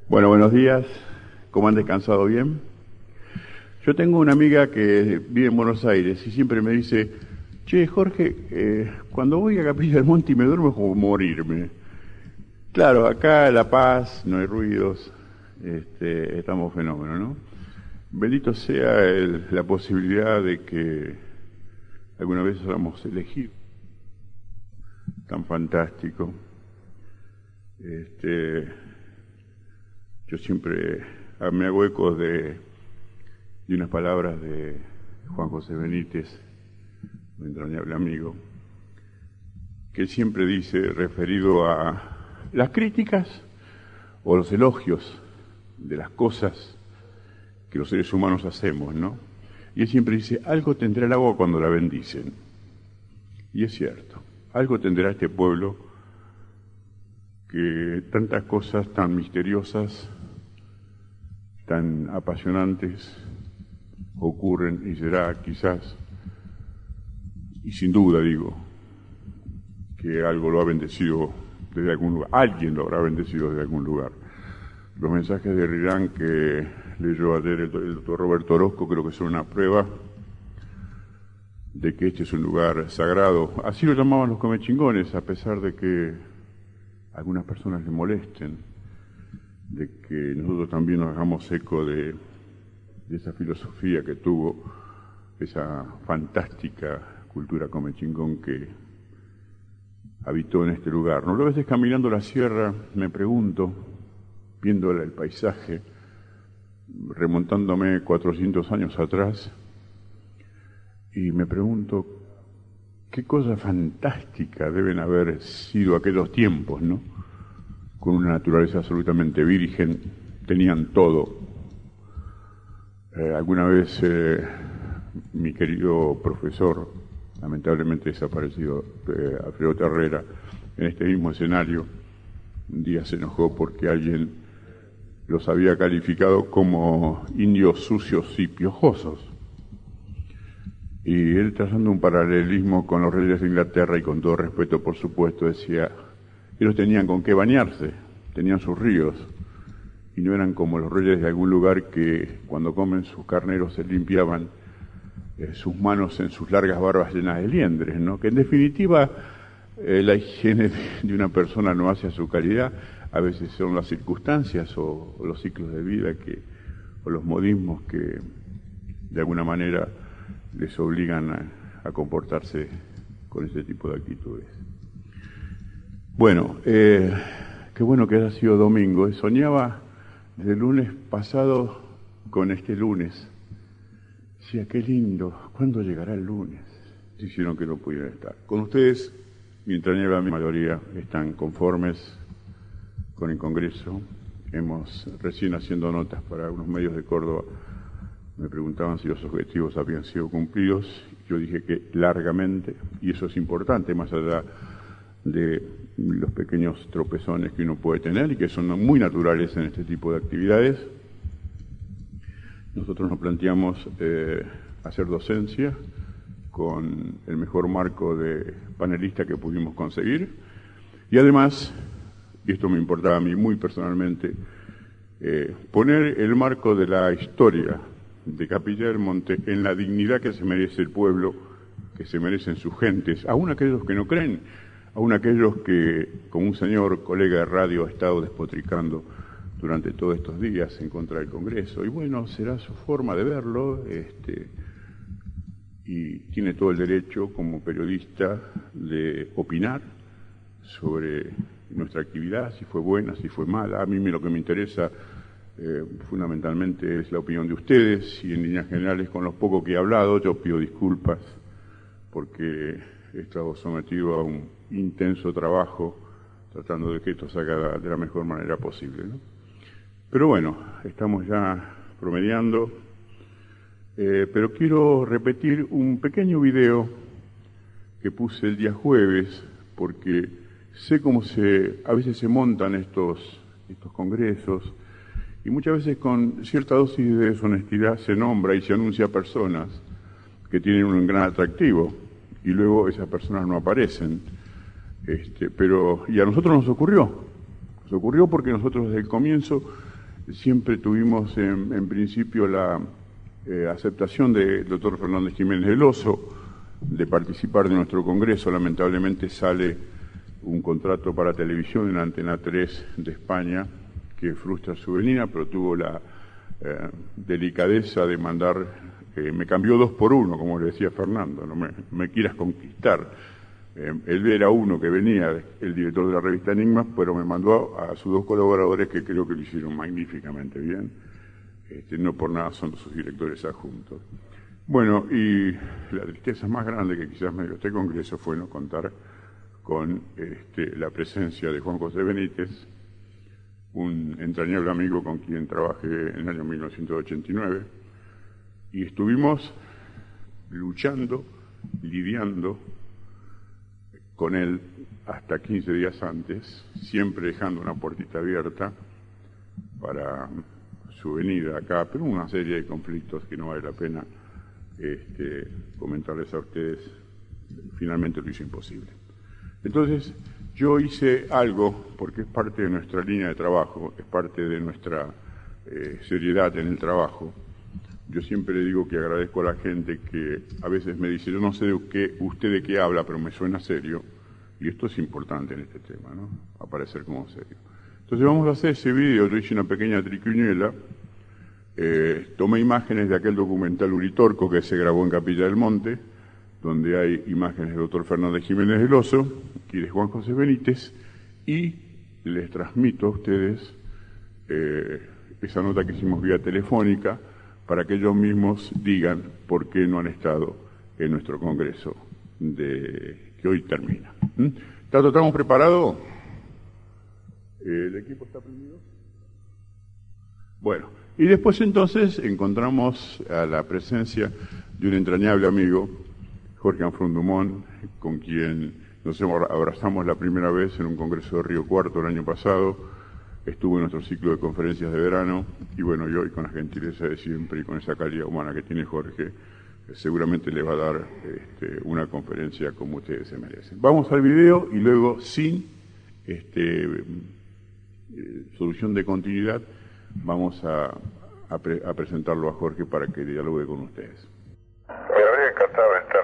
[SPEAKER 6] Bueno, buenos días. ¿Cómo han descansado bien? Yo tengo una amiga que vive en Buenos Aires y siempre me dice, che, Jorge, eh, cuando voy a Capilla del Monte y me duermo es como morirme. Claro, acá La Paz, no hay ruidos, este, estamos fenómenos, ¿no? Bendito sea la posibilidad de que alguna vez hayamos elegido tan fantástico. Este, yo siempre me hago eco de, de unas palabras de Juan José Benítez, mi entrañable amigo, que siempre dice, referido a las críticas o los elogios de las cosas que los seres humanos hacemos, ¿no? Y él siempre dice, algo tendrá el agua cuando la bendicen. Y es cierto, algo tendrá este pueblo que tantas cosas tan misteriosas, tan apasionantes ocurren y será quizás, y sin duda digo, que algo lo ha bendecido desde algún lugar, alguien lo habrá bendecido desde algún lugar. Los mensajes de Rirán que leyó ayer el, doctor Roberto Orozco creo que son una prueba de que este es un lugar sagrado. Así lo llamaban los comechingones, a pesar de que algunas personas le molesten, de que nosotros también nos hagamos eco de, de esa filosofía que tuvo esa fantástica cultura comechingón que habitó en este lugar. ¿no? A veces caminando la sierra me pregunto, viendo el paisaje, remontándome 400 años atrás, y me pregunto qué cosa fantástica deben haber sido aquellos tiempos, ¿no? Con una naturaleza absolutamente virgen, tenían todo. Eh, alguna vez eh, mi querido profesor, lamentablemente desaparecido, eh, Alfredo Terrera, en este mismo escenario, un día se enojó porque alguien los había calificado como indios sucios y piojosos. Y él trazando un paralelismo con los reyes de Inglaterra y con todo respeto, por supuesto, decía, ellos tenían con qué bañarse, tenían sus ríos, y no eran como los reyes de algún lugar que cuando comen sus carneros se limpiaban eh, sus manos en sus largas barbas llenas de liendres, ¿no? Que en definitiva eh, la higiene de una persona no hace a su calidad, a veces son las circunstancias o, los ciclos de vida que, o los modismos que de alguna manera les obligan a, comportarse con ese tipo de actitudes. Bueno, eh, qué bueno que haya sido domingo. Soñaba desde lunes pasado con este lunes. Decía, qué lindo, ¿cuándo llegará el lunes? Dijeron que no pudieran estar. Con ustedes, mientras la mayoría están conformes, con el Congreso. Hemos recién haciendo notas para unos medios de Córdoba. Me preguntaban si los objetivos habían sido cumplidos. Yo dije que largamente, y eso es importante, más allá de los pequeños tropezones que uno puede tener y que son muy naturales en este tipo de actividades. Nosotros nos planteamos eh, hacer docencia con el mejor marco de panelista que pudimos conseguir y además y esto me importaba a mí muy personalmente, eh, poner el marco de la historia de Capilla del Monte en la dignidad que se merece el pueblo, que se merecen sus gentes, aún aquellos que no creen, aún aquellos que, como un señor colega de radio, ha estado despotricando durante todos estos días en contra del Congreso. Y bueno, será su forma de verlo, este, y tiene todo el derecho como periodista de opinar sobre nuestra actividad, si fue buena, si fue mala. A mí lo que me interesa eh, fundamentalmente es la opinión de ustedes y en líneas generales con los pocos que he hablado yo pido disculpas porque he estado sometido a un intenso trabajo tratando de que esto salga de la mejor manera posible. Pero bueno, estamos ya promediando, eh, pero quiero repetir un pequeño video que puse el día jueves porque sé cómo se, a veces se montan estos, estos congresos muchas veces con cierta dosis de deshonestidad se nombra y se anuncia a personas que tienen un gran atractivo y luego esas personas no aparecen. Este, pero, y a nosotros nos ocurrió. Nos ocurrió porque nosotros desde el comienzo siempre tuvimos en, principio la eh, aceptación del doctor Fernández Jiménez del Oso de participar de nuestro congreso. Lamentablemente sale un contrato para televisión en Antena 3 de España que frustra su venida, pero tuvo la eh, delicadeza de mandar, eh, me cambió dos por uno, como le decía Fernando, no me, quieras conquistar. Eh, él era uno que venía, el director de la revista Enigma, pero me mandó a, sus dos colaboradores que creo que lo hicieron magníficamente bien. Este, no por nada son sus directores adjuntos. Bueno, y la tristeza más grande que quizás me dio este congreso fue no contar con este, la presencia de Juan José Benítez, un entrañable amigo con quien trabajé en el año 1989, y estuvimos luchando, lidiando con él hasta 15 días antes, siempre dejando una puertita abierta para su venida acá, pero una serie de conflictos que no vale la pena este, comentarles a ustedes, finalmente lo hizo imposible. Entonces, yo hice algo, porque es parte de nuestra línea de trabajo, es parte de nuestra eh, seriedad en el trabajo. Yo siempre digo que agradezco a la gente que a veces me dice, yo no sé de qué, usted de qué habla, pero me suena serio. Y esto es importante en este tema, ¿no? Aparecer como serio. Entonces vamos a hacer ese video, yo hice una pequeña triquiñuela, eh, tomé imágenes de aquel documental Uritorco que se grabó en Capilla del Monte, donde hay imágenes del doctor Fernández Jiménez del Oso y de Juan José Benítez, y les transmito a ustedes eh, esa nota que hicimos vía telefónica para que ellos mismos digan por qué no han estado en nuestro congreso de, que hoy termina. ¿Mm? ¿Estamos preparados? ¿El equipo está prendido? Bueno, y después entonces encontramos a la presencia de un entrañable amigo Jorge Anfrondumón, con quien nos abrazamos la primera vez en un congreso de Río Cuarto el año pasado. Estuvo en nuestro ciclo de conferencias de verano y bueno, y hoy con la gentileza de siempre y con esa calidad humana que tiene Jorge, seguramente le va a dar este, una conferencia como ustedes se merecen. Vamos al video y luego sin este, eh, solución de continuidad vamos a, a presentarlo a Jorge para que dialogue con ustedes.
[SPEAKER 7] Me habría encantado estar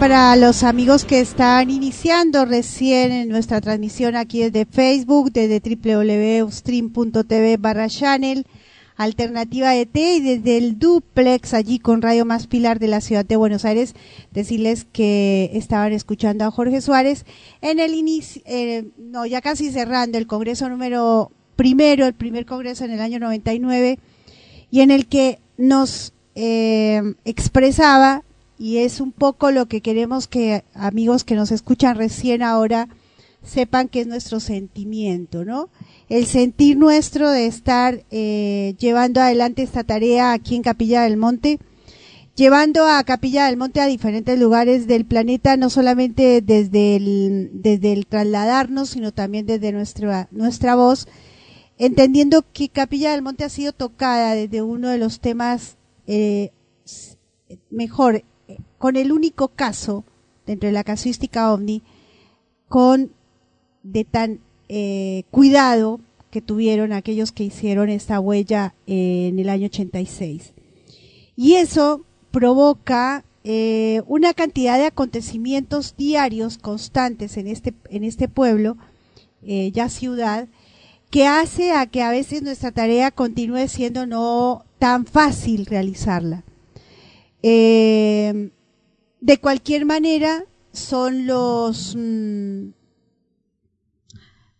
[SPEAKER 3] Para los amigos que están iniciando recién en nuestra transmisión aquí desde Facebook, desde www.stream.tv barra channel, Alternativa ET y desde el duplex allí con Radio Más Pilar de la ciudad de Buenos Aires, decirles que estaban escuchando a Jorge Suárez en el inicio, eh, no, ya casi cerrando el Congreso número primero, el primer Congreso en el año 99, y en el que nos eh, expresaba y es un poco lo que queremos que amigos que nos escuchan recién ahora sepan que es nuestro sentimiento, ¿no? El sentir nuestro de estar eh, llevando adelante esta tarea aquí en Capilla del Monte, llevando a Capilla del Monte a diferentes lugares del planeta, no solamente desde el, desde el trasladarnos, sino también desde nuestra, nuestra voz, entendiendo que Capilla del Monte ha sido tocada desde uno de los temas eh, mejor con el único caso dentro de la casuística ovni con de tan eh, cuidado que tuvieron aquellos que hicieron esta huella eh, en el año 86. Y eso provoca eh, una cantidad de acontecimientos diarios constantes en este, en este pueblo, ya ciudad, que hace a que a veces nuestra tarea continúe siendo no tan fácil realizarla. Eh, de cualquier manera, son los mm,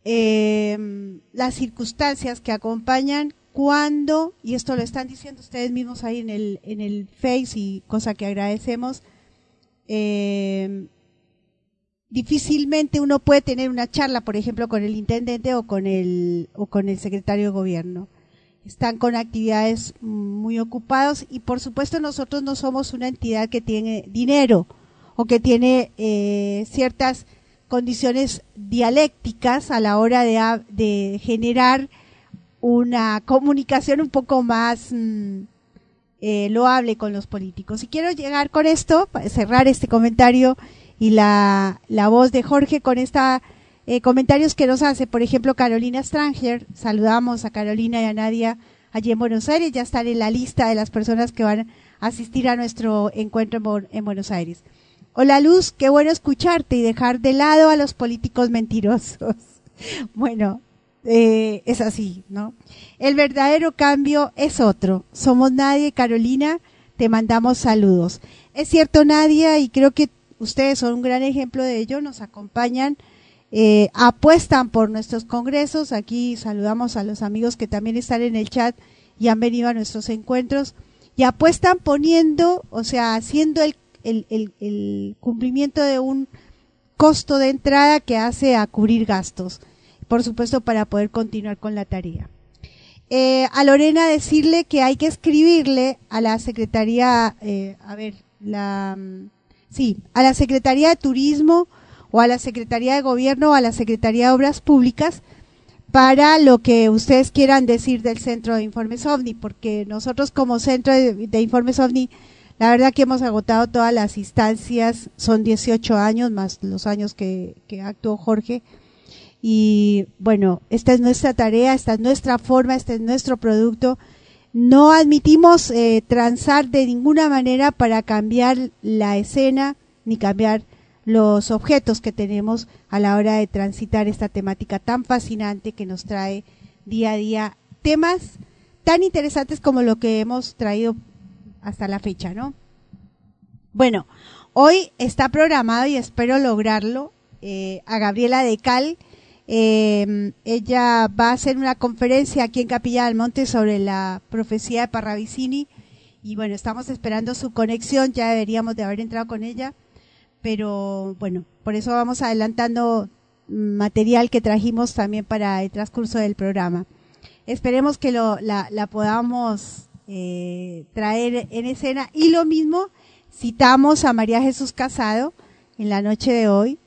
[SPEAKER 3] em, las circunstancias que acompañan cuando, y esto lo están diciendo ustedes mismos ahí en el, en el Face, y cosa que agradecemos, em, difícilmente uno puede tener una charla, por ejemplo, con el intendente o con el, o con el secretario de gobierno están con actividades muy ocupados y por supuesto nosotros no somos una entidad que tiene dinero o que tiene eh, ciertas condiciones dialécticas a la hora de, de, generar una comunicación un poco más mm, eh, loable con los políticos. Y quiero llegar con esto, cerrar este comentario y la, la voz de Jorge con esta eh, comentarios que nos hace, por ejemplo, Carolina Stranger. Saludamos a Carolina y a Nadia allí en Buenos Aires. Ya están en la lista de las personas que van a asistir a nuestro encuentro en, Buenos Aires. Hola Luz, qué bueno escucharte y dejar de lado a los políticos mentirosos. bueno, eh, es así, ¿no? El verdadero cambio es otro. Somos Nadia y Carolina, te mandamos saludos. Es cierto, Nadia, y creo que ustedes son un gran ejemplo de ello, nos acompañan eh, apuestan por nuestros congresos. Aquí saludamos a los amigos que también están en el chat y han venido a nuestros encuentros y apuestan poniendo, o sea, haciendo el, el, cumplimiento de un costo de entrada que hace a cubrir gastos, por supuesto, para poder continuar con la tarea. Eh, a Lorena decirle que hay que escribirle a la Secretaría, eh, a ver, la, mm, sí, a la Secretaría de Turismo o a la Secretaría de Gobierno o a la Secretaría de Obras Públicas para lo que ustedes quieran decir del Centro de Informes OVNI, porque nosotros como Centro de, Informes OVNI, la verdad que hemos agotado todas las instancias, son 18 años más los años que, actuó Jorge, y bueno, esta es nuestra tarea, esta es nuestra forma, este es nuestro producto. No admitimos eh, transar de ninguna manera para cambiar la escena ni cambiar los objetos que tenemos a la hora de transitar esta temática tan fascinante que nos trae día a día temas tan interesantes como lo que hemos traído hasta la fecha, ¿no? Bueno, hoy está programado y espero lograrlo eh, a Gabriela Decal. Eh, ella va a hacer una conferencia aquí en Capilla del Monte sobre la profecía de Parravicini y bueno, estamos esperando su conexión, ya deberíamos de haber entrado con ella pero bueno, por eso vamos adelantando material que trajimos también para el transcurso del programa. Esperemos que lo, la, podamos eh, traer en escena y lo mismo citamos a María Jesús Casado en la noche de hoy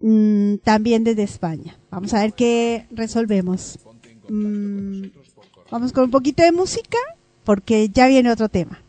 [SPEAKER 3] mm, también desde España. Vamos a ver qué resolvemos. Mm, vamos con un poquito de música porque ya viene otro tema.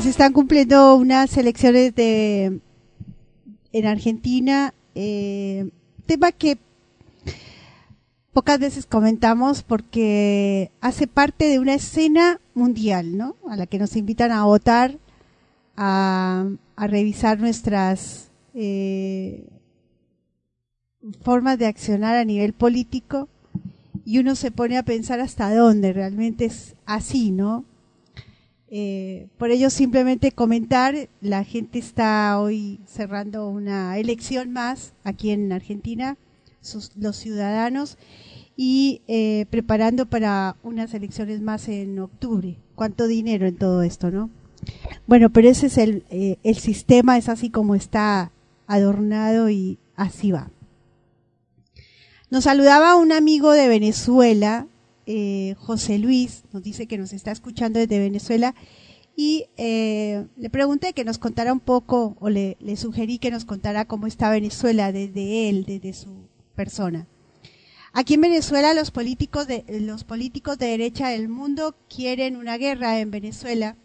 [SPEAKER 3] Se están cumpliendo unas elecciones de en Argentina, eh, tema que pocas veces comentamos porque hace parte de una escena mundial, ¿no? A la que nos invitan a votar, a, revisar nuestras eh, formas de accionar a nivel político y uno se pone a pensar hasta dónde realmente es así, ¿no? Eh, por ello, simplemente comentar, la gente está hoy cerrando una elección más aquí en Argentina, los ciudadanos, y eh, preparando para unas elecciones más en octubre. ¿Cuánto dinero en todo esto, no? Bueno, pero ese es el, eh, el sistema, es así como está adornado y así va. Nos saludaba un amigo de Venezuela eh, José Luis, nos dice que nos está escuchando desde Venezuela, y eh, le pregunté que nos contara un poco, o le, sugerí que nos contara cómo está Venezuela desde él, desde su persona. Aquí en Venezuela los políticos de, los políticos de derecha del mundo quieren una guerra en Venezuela.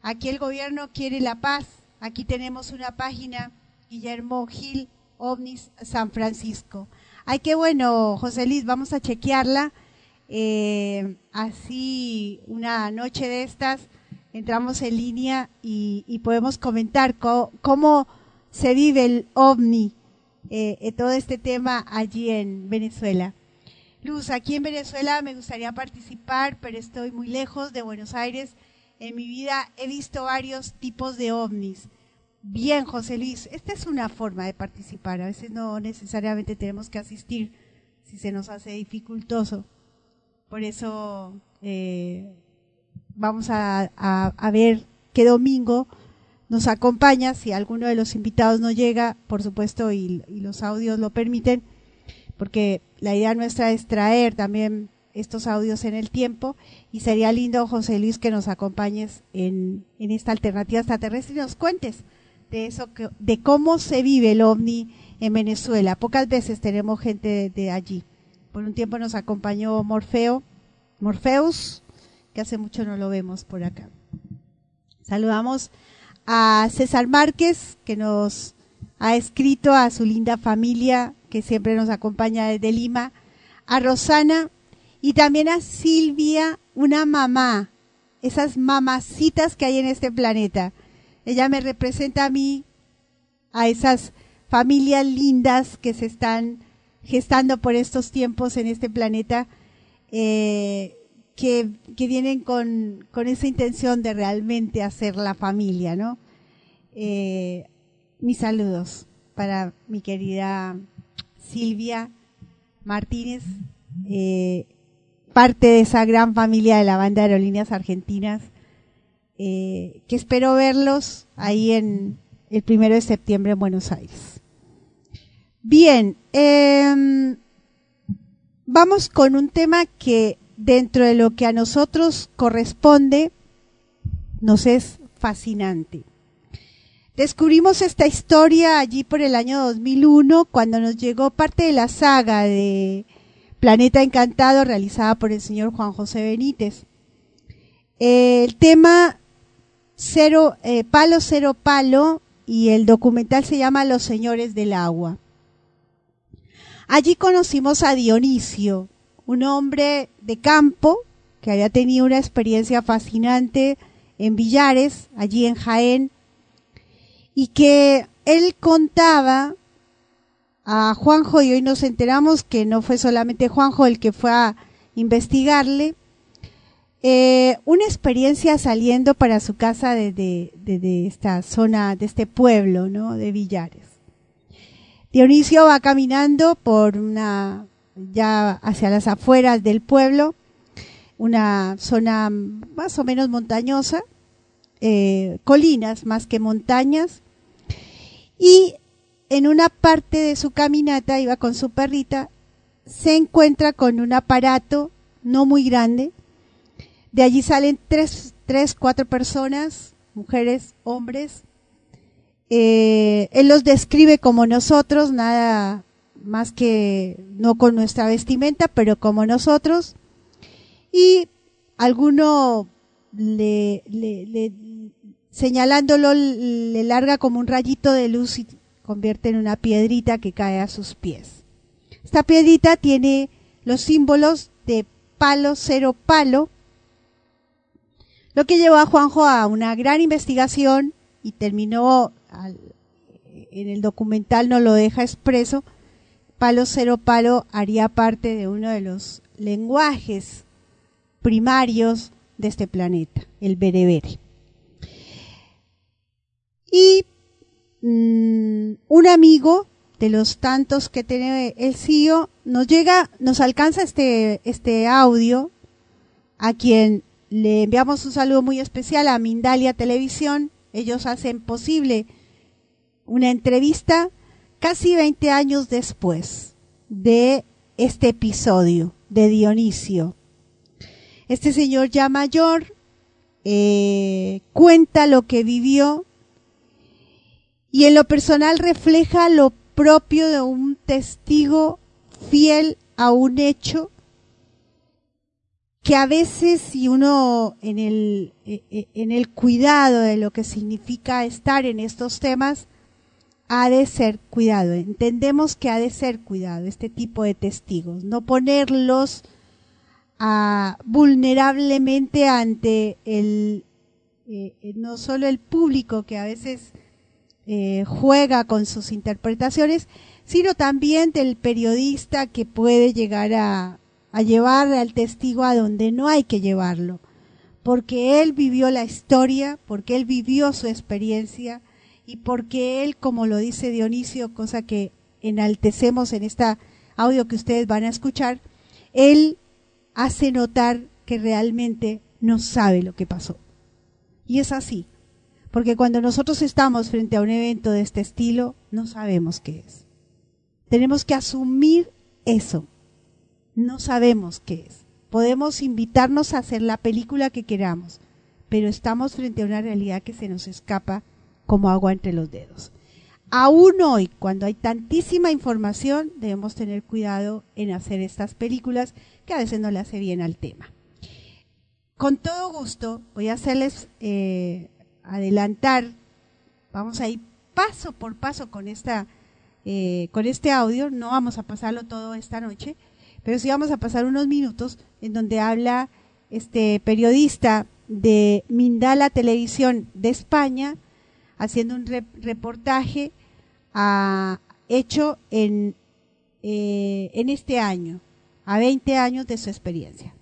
[SPEAKER 3] Aquí el gobierno quiere la paz. Aquí tenemos una página, Guillermo Gil, OVNIS San Francisco. Ay, qué bueno, José Luis, vamos a chequearla eh, así una noche de estas entramos en línea y, podemos comentar cómo, se vive el ovni, eh, todo este tema allí en Venezuela. Luz, aquí en Venezuela me gustaría participar, pero estoy muy lejos de Buenos Aires. En mi vida he visto varios tipos de ovnis. Bien, José Luis, esta es una forma de participar. A veces no necesariamente tenemos que asistir si se nos hace dificultoso. Por eso eh, vamos a, ver qué domingo nos acompaña, si alguno de los invitados no llega, por supuesto, y, los audios lo permiten, porque la idea nuestra es traer también estos audios en el tiempo y sería lindo, José Luis, que nos acompañes en, esta alternativa extraterrestre y nos cuentes de eso, de cómo se vive el ovni en Venezuela. Pocas veces tenemos gente de allí. Por un tiempo nos acompañó Morfeo, Morfeus, que hace mucho no lo vemos por acá. Saludamos a César Márquez, que nos ha escrito a su linda familia, que siempre nos acompaña desde Lima, a Rosana y también a Silvia, una mamá, esas mamacitas que hay en este planeta. Ella me representa a mí, a esas familias lindas que se están gestando por estos tiempos en este planeta, eh, que, vienen con, esa intención de realmente hacer la familia, ¿no? Eh, mis saludos para mi querida Silvia Martínez, eh, parte de esa gran familia de la banda de aerolíneas argentinas, que espero verlos ahí en el primero de septiembre en Buenos Aires. Bien, em, vamos con un tema que dentro de lo que a nosotros corresponde nos es fascinante. Descubrimos esta historia allí por el año 2001 cuando nos llegó parte de la saga de Planeta Encantado realizada por el señor Juan José Benítez. El tema Cero, eh, Palo Cero Palo y el documental se llama Los Señores del Agua. Allí conocimos a Dionisio, un hombre de campo que había tenido una experiencia fascinante en Villares, allí en Jaén, y que él contaba a Juanjo, y hoy nos enteramos que no fue solamente Juanjo el que fue a investigarle, eh, una experiencia saliendo para su casa desde de, esta zona, de este pueblo, ¿no? De Villares. Dionisio va caminando por una, ya hacia las afueras del pueblo, una zona más o menos montañosa, eh, colinas más que montañas, y en una parte de su caminata iba con su perrita, se encuentra con un aparato no muy grande, de allí salen tres, tres cuatro personas, mujeres, hombres, eh, él los describe como nosotros, nada más que no con nuestra vestimenta, pero como nosotros, y alguno le, le, señalándolo le larga como un rayito de luz y convierte en una piedrita que cae a sus pies. Esta piedrita tiene los símbolos de palo, cero palo, lo que llevó a Juanjo a una gran investigación y terminó en el documental no lo deja expreso, palo cero palo haría parte de uno de los lenguajes primarios de este planeta, el berebere. Y mm, un amigo de los tantos que tiene el CIO nos llega, nos alcanza este, este audio a quien le enviamos un saludo muy especial a Mindalia Televisión. Ellos hacen posible una entrevista casi 20 años después de este episodio de Dionisio. Este señor ya mayor eh, cuenta lo que vivió y en lo personal refleja lo propio de un testigo fiel a un hecho que a veces si uno en el, eh, eh, en el cuidado de lo que significa estar en estos temas, ha de ser cuidado. Entendemos que ha de ser cuidado este tipo de testigos, no ponerlos vulnerablemente ante el, eh, no solo el público que a veces eh, juega con sus interpretaciones, sino también del periodista que puede llegar a, a llevar al testigo a donde no hay que llevarlo, porque él vivió la historia, porque él vivió su experiencia y porque él, como lo dice Dionisio, cosa que enaltecemos en esta audio que ustedes van a escuchar, él hace notar que realmente no sabe lo que pasó. Y es así, porque cuando nosotros estamos frente a un evento de este estilo, no sabemos qué es. Tenemos que asumir eso. No sabemos qué es. Podemos invitarnos a hacer la película que queramos, pero estamos frente a una realidad que se nos escapa como agua entre los dedos. Aún hoy, cuando hay tantísima información, debemos tener cuidado en hacer estas películas que a veces no le hace bien al tema. Con todo gusto voy a hacerles eh, adelantar, vamos a ir paso por paso con esta eh, con este audio, no vamos a pasarlo todo esta noche, pero sí vamos a pasar unos minutos en donde habla este periodista de Mindala Televisión de España, haciendo un reportaje ah, hecho en, eh, en este año, a 20 años de su experiencia.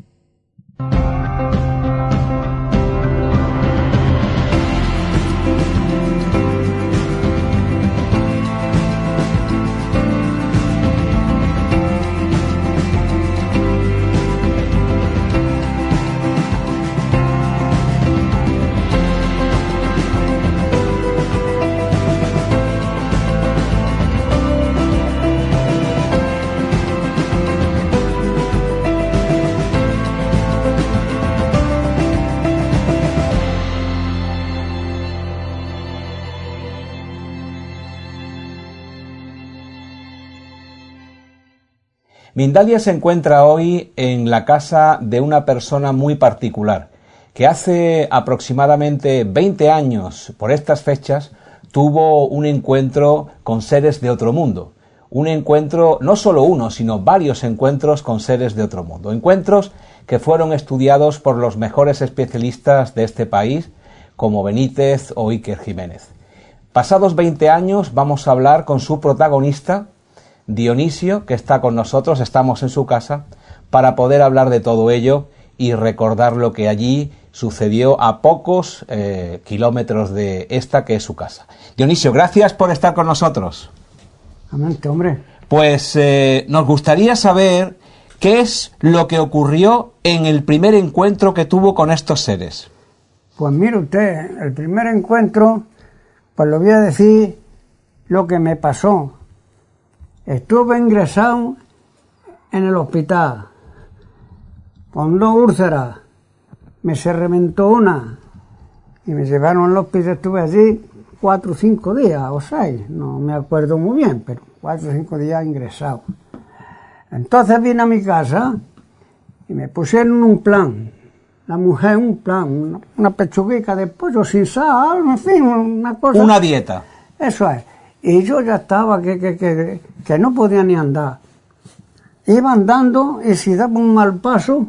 [SPEAKER 8] Mindalia se encuentra hoy en la casa de una persona muy particular, que hace aproximadamente 20 años, por estas fechas, tuvo un encuentro con seres de otro mundo. Un encuentro, no solo uno, sino varios encuentros con seres de otro mundo. Encuentros que fueron estudiados por los mejores especialistas de este país, como Benítez o Iker Jiménez. Pasados 20 años vamos a hablar con su protagonista, Dionisio, que está con nosotros, estamos en su casa, para poder hablar de todo ello y recordar lo que allí sucedió a pocos eh, kilómetros de esta que es su casa. Dionisio, gracias por estar con nosotros.
[SPEAKER 9] Amante, hombre.
[SPEAKER 8] Pues eh, nos gustaría saber qué es lo que ocurrió en el primer encuentro que tuvo con estos seres.
[SPEAKER 9] Pues mire usted, el primer encuentro, pues lo voy a decir lo que me pasó. Estuve ingresado en el hospital con dos úlceras. Me se reventó una y me llevaron al hospital. Estuve allí cuatro o cinco días o seis, no me acuerdo muy bien, pero cuatro o cinco días ingresado. Entonces vine a mi casa y me pusieron un plan. La mujer un plan, una pechuguica de pollo sin sal, en fin, una cosa.
[SPEAKER 8] Una dieta.
[SPEAKER 9] Eso es. Y yo ya estaba que, que, que, que no podía ni andar. Iba andando y si daba un mal paso,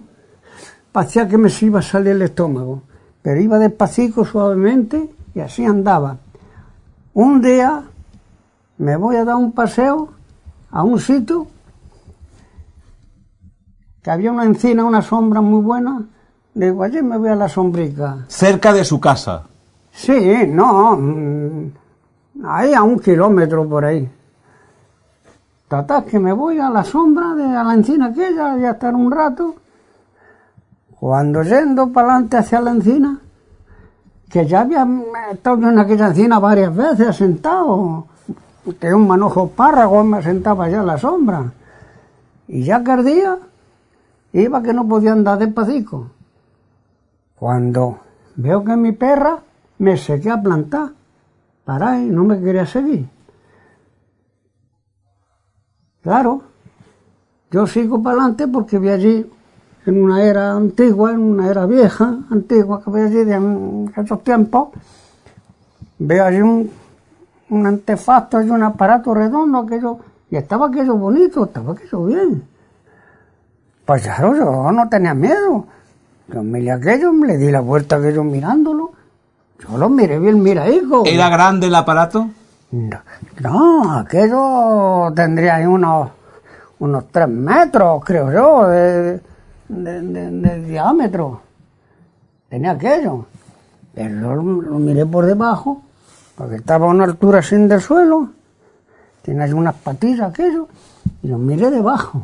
[SPEAKER 9] parecía que me se iba a salir el estómago. Pero iba despacito, suavemente, y así andaba. Un día me voy a dar un paseo a un sitio que había una encina, una sombra muy buena. Digo, allí me voy a la sombrica.
[SPEAKER 8] Cerca de su casa.
[SPEAKER 9] Sí, no, mm, ahí a un kilómetro por ahí. Total, que me voy a la sombra de a la encina aquella y a estar un rato. Cuando yendo para adelante hacia la encina, que ya había estado en aquella encina varias veces sentado, tenía un manojo párrago, me sentaba allá en la sombra. Y ya que ardía, iba que no podía andar despacito. Cuando veo que mi perra me sequé a plantar, para y no me quería seguir. Claro, yo sigo para adelante porque vi allí en una era antigua, en una era vieja, antigua, que veo allí de esos tiempos, veo allí un, un antefacto y un aparato redondo, aquello, y estaba aquello bonito, estaba aquello bien. Pues claro, yo no tenía miedo. Yo miré aquello, le di la vuelta a aquello mirándolo. Yo lo miré bien miraico.
[SPEAKER 8] ¿Era grande el aparato?
[SPEAKER 9] No, no, aquello tendría ahí unos, unos tres metros, creo yo, de, de, de- de diámetro. Tenía aquello. Pero lo, lo miré por debajo, porque estaba a una altura sin del suelo. Tiene ahí unas patillas aquello, y lo miré debajo.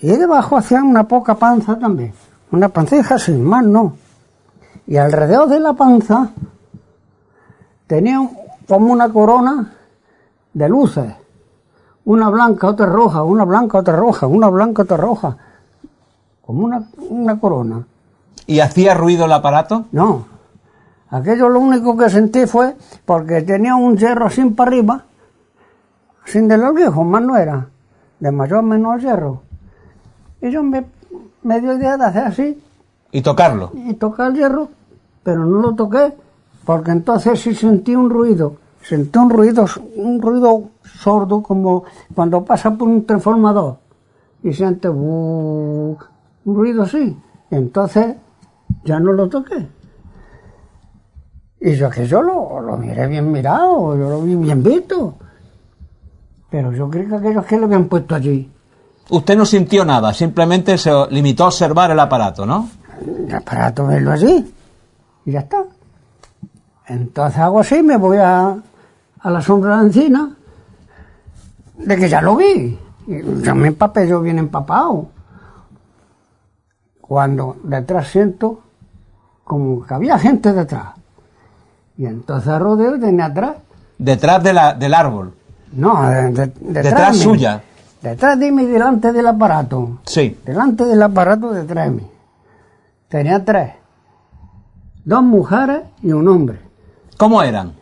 [SPEAKER 9] Y debajo hacía una poca panza también. Una pancija sin más, no. Y alrededor de la panza tenía como una corona de luces. Una blanca, otra roja, una blanca, otra roja, una blanca, otra roja. Como una, una corona.
[SPEAKER 8] ¿Y hacía ruido el aparato?
[SPEAKER 9] No. Aquello lo único que sentí fue porque tenía un hierro así para arriba, sin de los viejos, más no era, de mayor a menor hierro. Y yo me, me dio idea de hacer así
[SPEAKER 8] ¿Y tocarlo?
[SPEAKER 9] y tocar el hierro, pero no lo toqué, porque entonces sí sentí un ruido, sentí un ruido, un ruido sordo como cuando pasa por un transformador y siente un ruido así. Entonces ya no lo toqué. Y yo que yo lo, lo miré bien mirado, yo lo vi bien visto. Pero yo creo que aquellos que lo habían puesto allí.
[SPEAKER 8] Usted no sintió nada, simplemente se limitó a observar el aparato, ¿no?
[SPEAKER 9] El aparato verlo allí y ya está. Entonces hago así, me voy a, a la sombra de la encina, de que ya lo vi. Ya me empapé, yo bien empapado. Cuando detrás siento como que había gente detrás. Y entonces rodeo y tenía atrás.
[SPEAKER 8] Detrás de la, del árbol.
[SPEAKER 9] No, de- de- detrás,
[SPEAKER 8] Detrás
[SPEAKER 9] de mí.
[SPEAKER 8] suya.
[SPEAKER 9] Detrás de mí, delante del aparato.
[SPEAKER 8] Sí.
[SPEAKER 9] Delante del aparato detrás de mí. Tenía tres. Dos mujeres y un hombre.
[SPEAKER 8] ¿Cómo eran?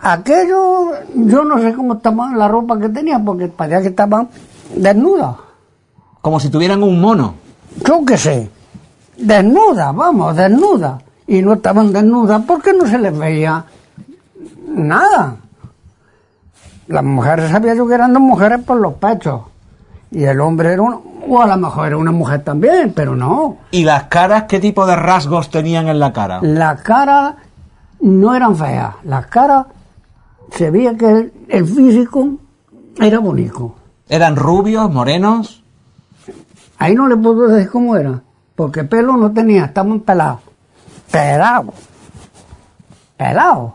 [SPEAKER 9] Aquello, yo no sé cómo estaba la ropa que tenía, porque parecía que estaban desnudas.
[SPEAKER 8] Como si tuvieran un mono.
[SPEAKER 9] Yo qué sé. desnudas, vamos, desnudas. Y no estaban desnudas porque no se les veía nada. Las mujeres sabía yo que eran dos mujeres por los pechos. Y el hombre era uno, o a lo mejor era una mujer también, pero no.
[SPEAKER 8] ¿Y las caras qué tipo de rasgos tenían en la cara?
[SPEAKER 9] Las caras no eran feas. Las caras se veía que el, el físico era bonito.
[SPEAKER 8] ¿Eran rubios, morenos?
[SPEAKER 9] Ahí no le puedo decir cómo era, porque pelo no tenía, estaban pelados. Pelados. Pelados.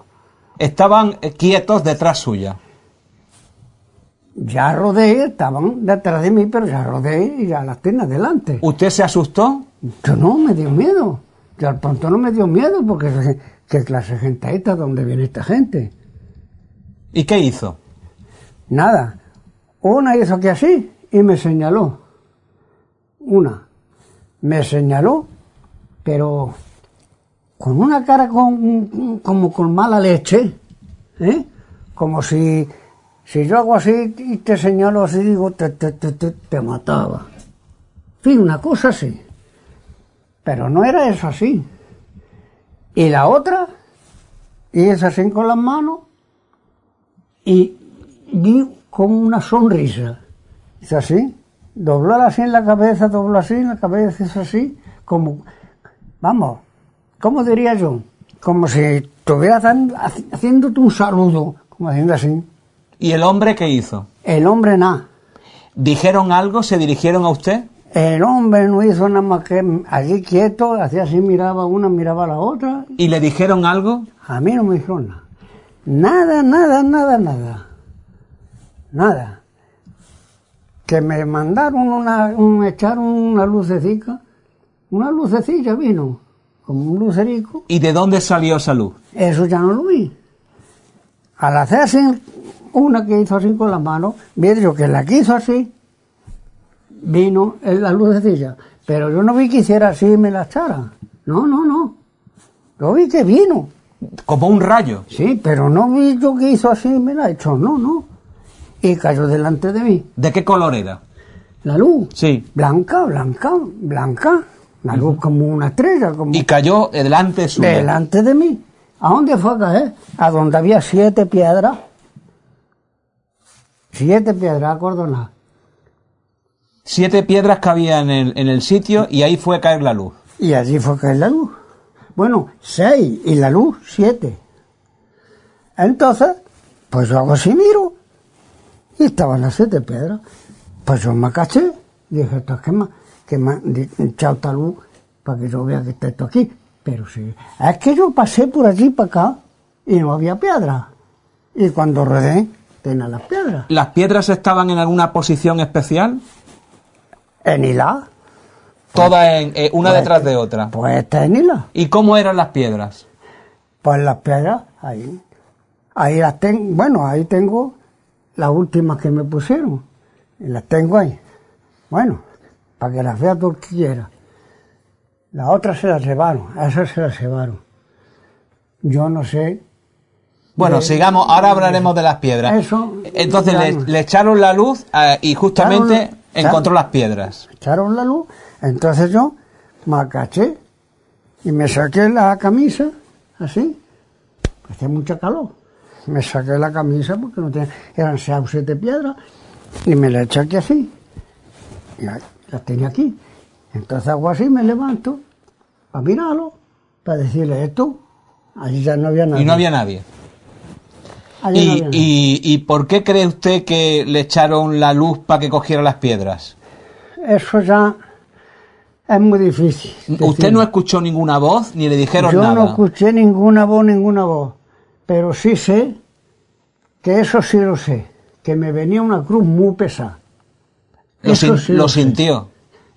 [SPEAKER 8] Estaban quietos detrás suya.
[SPEAKER 9] Ya rodé, estaban detrás de mí, pero ya rodé y ya las tenía delante.
[SPEAKER 8] ¿Usted se asustó?
[SPEAKER 9] Yo no, me dio miedo. Yo al pronto no me dio miedo porque ¿qué clase de gente es esta? ¿Dónde viene esta gente?
[SPEAKER 8] ¿Y qué hizo?
[SPEAKER 9] Nada. Una hizo que así y me señaló. Una. Me señaló, pero con una cara con, como con mala leche, ¿eh? Como si, si yo hago así y te señalo así, digo, te, te, te, te, mataba. En fin, una cosa así. Pero no era eso así. Y la otra, y es así con las manos, y vi como una sonrisa. Es así, dobló así en la cabeza, dobló así en la cabeza, es así, como, vamos, ¿cómo diría yo? Como si haci- haciéndote un saludo, como haciendo así.
[SPEAKER 8] ¿Y el hombre qué hizo?
[SPEAKER 9] El hombre nada.
[SPEAKER 8] ¿Dijeron algo? ¿Se dirigieron a usted?
[SPEAKER 9] El hombre no hizo nada más que allí quieto, hacía así, miraba una, miraba la otra.
[SPEAKER 8] ¿Y le dijeron algo?
[SPEAKER 9] A mí no me dijo nada. Nada, nada, nada, nada. Nada. Que me mandaron una, un, echaron una lucecita, una lucecilla vino, como un lucerico.
[SPEAKER 8] ¿Y de dónde salió esa luz?
[SPEAKER 9] Eso ya no lo vi. Al hacer así, una que hizo así con la mano, vi yo que la que hizo así, vino en la lucecilla. Pero yo no vi que hiciera así y me la echara. No, no, no. Yo vi que vino.
[SPEAKER 8] Como un rayo.
[SPEAKER 9] Sí, pero no vi yo que hizo así y me la echó. No, no. Y cayó delante de mí.
[SPEAKER 8] ¿De qué color era?
[SPEAKER 9] La luz.
[SPEAKER 8] Sí.
[SPEAKER 9] Blanca, blanca, blanca. La luz como una estrella, como
[SPEAKER 8] Y cayó delante suyo.
[SPEAKER 9] delante de mí. ¿A dónde fue a caer? A donde había siete piedras. Siete piedras acordonadas.
[SPEAKER 8] Siete piedras que había en el, en el sitio y ahí fue a caer la luz.
[SPEAKER 9] Y allí fue a caer la luz. Bueno, seis y la luz siete. Entonces, pues yo hago así miro y estaban las siete piedras. Pues yo me caché dije, esto es que me, que me echado esta luz para que yo vea que está esto aquí. Pero sí, es que yo pasé por allí para acá y no había piedra. Y cuando rodé, las piedras.
[SPEAKER 8] ¿Las piedras estaban en alguna posición especial?
[SPEAKER 9] En hilá.
[SPEAKER 8] Todas en, eh, una
[SPEAKER 9] Pues-
[SPEAKER 8] detrás de otra.
[SPEAKER 9] Pues está en hilá.
[SPEAKER 8] ¿Y cómo eran las piedras?
[SPEAKER 9] Pues las piedras, ahí. Ahí las tengo, bueno, ahí tengo las últimas que me pusieron. Y las tengo ahí. Bueno, para que las vea quiera. Las otras se las llevaron, esas se las llevaron. Yo no sé.
[SPEAKER 8] Bueno,
[SPEAKER 9] De-
[SPEAKER 8] sigamos, ahora hablaremos de las piedras.
[SPEAKER 9] Eso,
[SPEAKER 8] Entonces le, echaron la luz eh, y justamente
[SPEAKER 9] Echaron-
[SPEAKER 8] encontró las piedras.
[SPEAKER 9] Echaron la luz, entonces yo me agaché y me saqué la camisa, así. Hacía mucha calor. Me saqué la camisa porque no tenía, eran seis o siete piedras y me la eché aquí así. Y las tenía aquí. Entonces hago así, me levanto para mirarlo, para decirle esto. Allí ya no había nada.
[SPEAKER 8] Y no había nadie.
[SPEAKER 9] Allí
[SPEAKER 8] ¿Y, por qué cree usted que le echaron la luz para que cogiera las piedras?
[SPEAKER 9] Eso ya es muy difícil.
[SPEAKER 8] ¿Usted no escuchó ninguna voz ni le dijeron
[SPEAKER 9] Yo
[SPEAKER 8] nada?
[SPEAKER 9] no escuché ninguna voz, ninguna voz, pero sí sé que eso sí lo sé, que me venía una cruz muy pesada.
[SPEAKER 8] lo sin-
[SPEAKER 9] sí
[SPEAKER 8] lo sintió.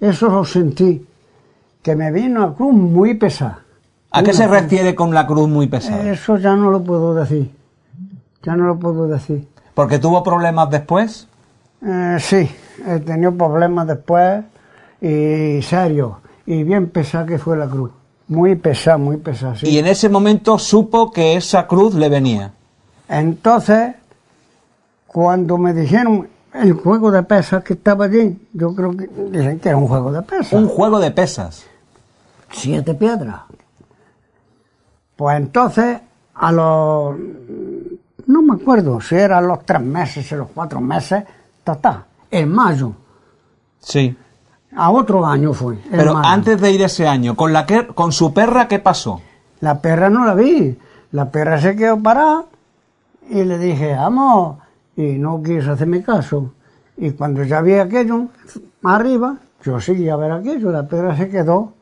[SPEAKER 9] Eso lo sentí, que me vino una cruz muy pesada.
[SPEAKER 8] ¿A qué se refiere con la cruz muy pesada?
[SPEAKER 9] Eso ya no lo puedo decir, ya no lo puedo decir.
[SPEAKER 8] ¿Porque tuvo problemas después?
[SPEAKER 9] Eh, sí, he tenido problemas después y serios, y bien pesada que fue la cruz. Muy pesada, muy pesada, sí.
[SPEAKER 8] Y en ese momento supo que esa cruz le venía.
[SPEAKER 9] Entonces, cuando me dijeron el juego de pesas que estaba allí, yo creo que dicen que era un juego de pesas.
[SPEAKER 8] Un juego de pesas.
[SPEAKER 9] siete piedras. Pues entonces, a los, no me acuerdo si eran los tres meses o los cuatro meses, ta, ta, en mayo,
[SPEAKER 8] Sí.
[SPEAKER 9] a otro año fue.
[SPEAKER 8] Pero
[SPEAKER 9] mayo.
[SPEAKER 8] antes de ir ese año, con la que, con su perra, ¿qué pasó?
[SPEAKER 9] La perra no la vi. La perra se quedó parada y le dije, vamos. Y no quiso hacerme caso. Y cuando ya vi aquello arriba, yo seguí a ver aquello. La perra se quedó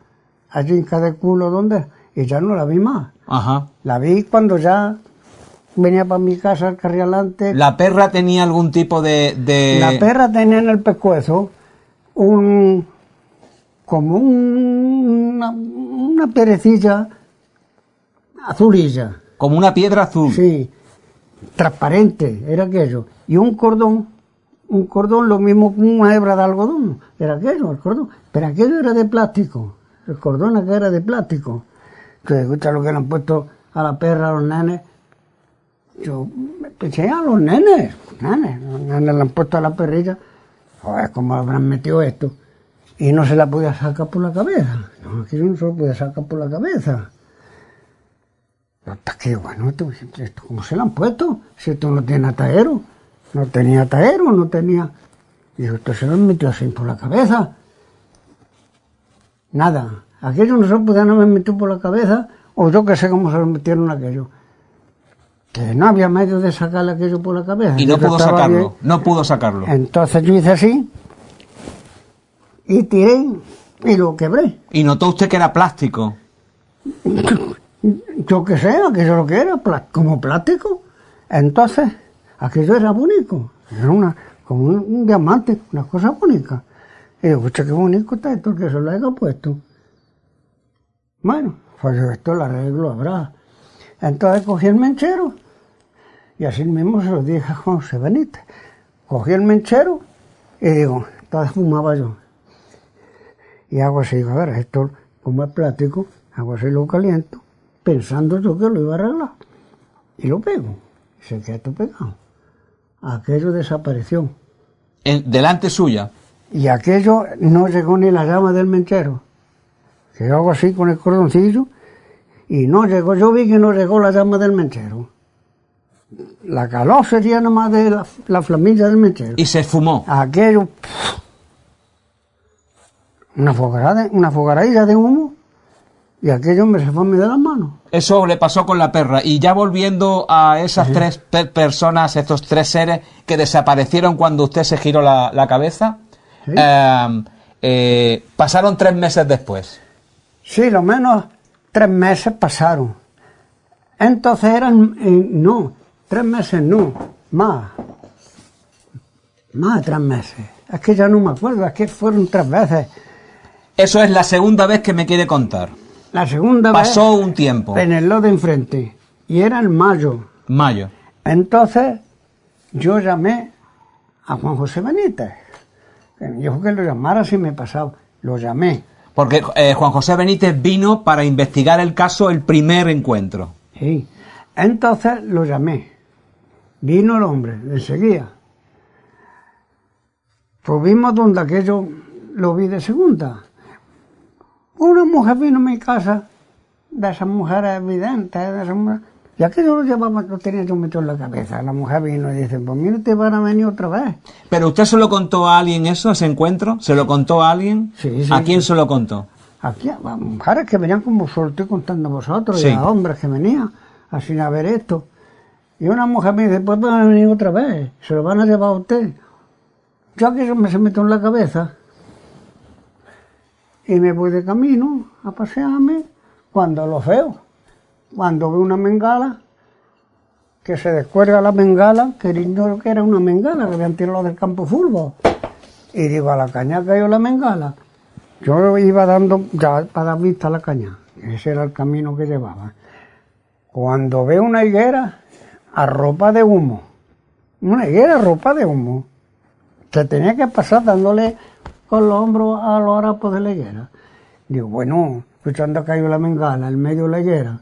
[SPEAKER 9] allí en cada culo donde. Y ya no la vi más.
[SPEAKER 8] Ajá.
[SPEAKER 9] La vi cuando ya venía para mi casa al carrialante.
[SPEAKER 8] ¿La perra tenía algún tipo de...? de-
[SPEAKER 9] La perra tenía en el pescuezo un como un- una, una perecilla azulilla,
[SPEAKER 8] Como una piedra azul.
[SPEAKER 9] sí, transparente, era aquello, y un cordón, un cordón lo mismo que una hebra de algodón, era aquello, el cordón, pero aquello era de plástico, el cordón acá era de plástico. Entonces, escucha lo que le han puesto a la perra, a los nenes, yo pensé a los nenes, nenes, los nenes le han puesto a la perrilla, joder, cómo habrán metido esto. Y no se la podía sacar por la cabeza. No, aquello no se lo podía sacar por la cabeza. Hasta que, bueno, esto, esto, ¿cómo se lo han puesto? Si esto no tiene atadero. No tenía atadero, no tenía... Digo, esto se lo han metido así por la cabeza. Nada. Aquello no se lo podían haber metido por la cabeza, o yo que sé cómo se lo metieron aquello. Que no había medio de sacarle aquello por la cabeza.
[SPEAKER 8] Y no pudo sacarlo.
[SPEAKER 9] bien.
[SPEAKER 8] No pudo sacarlo.
[SPEAKER 9] Entonces yo hice así, y tiré, y lo quebré.
[SPEAKER 8] Y notó usted que era plástico.
[SPEAKER 9] Yo que sé, aquello lo que era, como plástico. Entonces, aquello era bonito. Era una, como un, un diamante, una cosa bonita. Y digo, qué bonito está esto, que se lo haya puesto. Bueno, pues yo esto lo arreglo, habrá. Entonces cogí el menchero, y así mismo se lo dije a José Benítez. Cogí el menchero, y digo, entonces fumaba yo. Y hago así, a ver, esto como es plástico, hago así lo caliento, pensando yo que lo iba a arreglar. Y lo pego. Y se quedó pegado. Aquello desapareció.
[SPEAKER 8] En- delante suya.
[SPEAKER 9] Y aquello no llegó ni la llama del menchero. Que yo hago así con el cordoncillo y no llegó, yo vi que no llegó la llama del menchero. La calor sería nomás de la, la flamilla del menchero.
[SPEAKER 8] Y se fumó.
[SPEAKER 9] Aquello, pff, una fogarada, una fogaradilla de humo y aquello me se fue a mí de las manos.
[SPEAKER 8] Eso le pasó con la perra. Y ya volviendo a esas tres pe- personas, estos tres seres que desaparecieron cuando usted se giró la, la cabeza,
[SPEAKER 9] Sí.
[SPEAKER 8] eh, eh, pasaron tres meses después.
[SPEAKER 9] Sí, lo menos tres meses pasaron. Entonces eran, eh, no, tres meses no, más. Más de tres meses. Es que ya no me acuerdo, es que fueron tres veces.
[SPEAKER 8] Eso es la segunda vez que me quiere contar.
[SPEAKER 9] La segunda
[SPEAKER 8] Pasó un tiempo.
[SPEAKER 9] vez en el lote de enfrente, y era en mayo.
[SPEAKER 8] Mayo.
[SPEAKER 9] Entonces yo llamé a Juan José Benítez. que Me dijo que lo llamara si me pasaba. Lo llamé.
[SPEAKER 8] Porque eh, Juan José Benítez vino para investigar el caso el primer encuentro.
[SPEAKER 9] Sí. Entonces lo llamé. Vino el hombre, enseguida. Pues vimos donde aquello lo vi de segunda. Una mujer vino a mi casa, de esas mujeres evidentes, de esas mujeres, y aquello lo llevaba, lo tenía yo metido en la cabeza. La mujer vino y dice, pues mira, te van a venir otra vez.
[SPEAKER 8] ¿Pero usted se lo contó a alguien eso, ese encuentro? ¿Se lo contó a alguien?
[SPEAKER 9] Sí, sí.
[SPEAKER 8] ¿A quién se lo contó?
[SPEAKER 9] Aquí, a mujeres que venían como os lo estoy contando a vosotros,
[SPEAKER 8] Sí.
[SPEAKER 9] y a hombres que venían, así a ver esto. Y una mujer me dice, pues van a venir otra vez, se lo van a llevar a usted. Yo aquello me se metió en la cabeza. Y me voy de camino a pasearme cuando lo veo. Cuando veo una mengala, que se descuelga la bengala, que yo que era una bengala, que habían tirado del campo fútbol. Y digo, a la caña cayó la bengala. Yo iba dando ya para dar vista a la caña. Ese era el camino que llevaba. Cuando veo una higuera a ropa de humo, una higuera a ropa de humo, que tenía que pasar dándole con los hombros a los harapos de la higuera. Digo, bueno, escuchando cayó la bengala en medio de la higuera.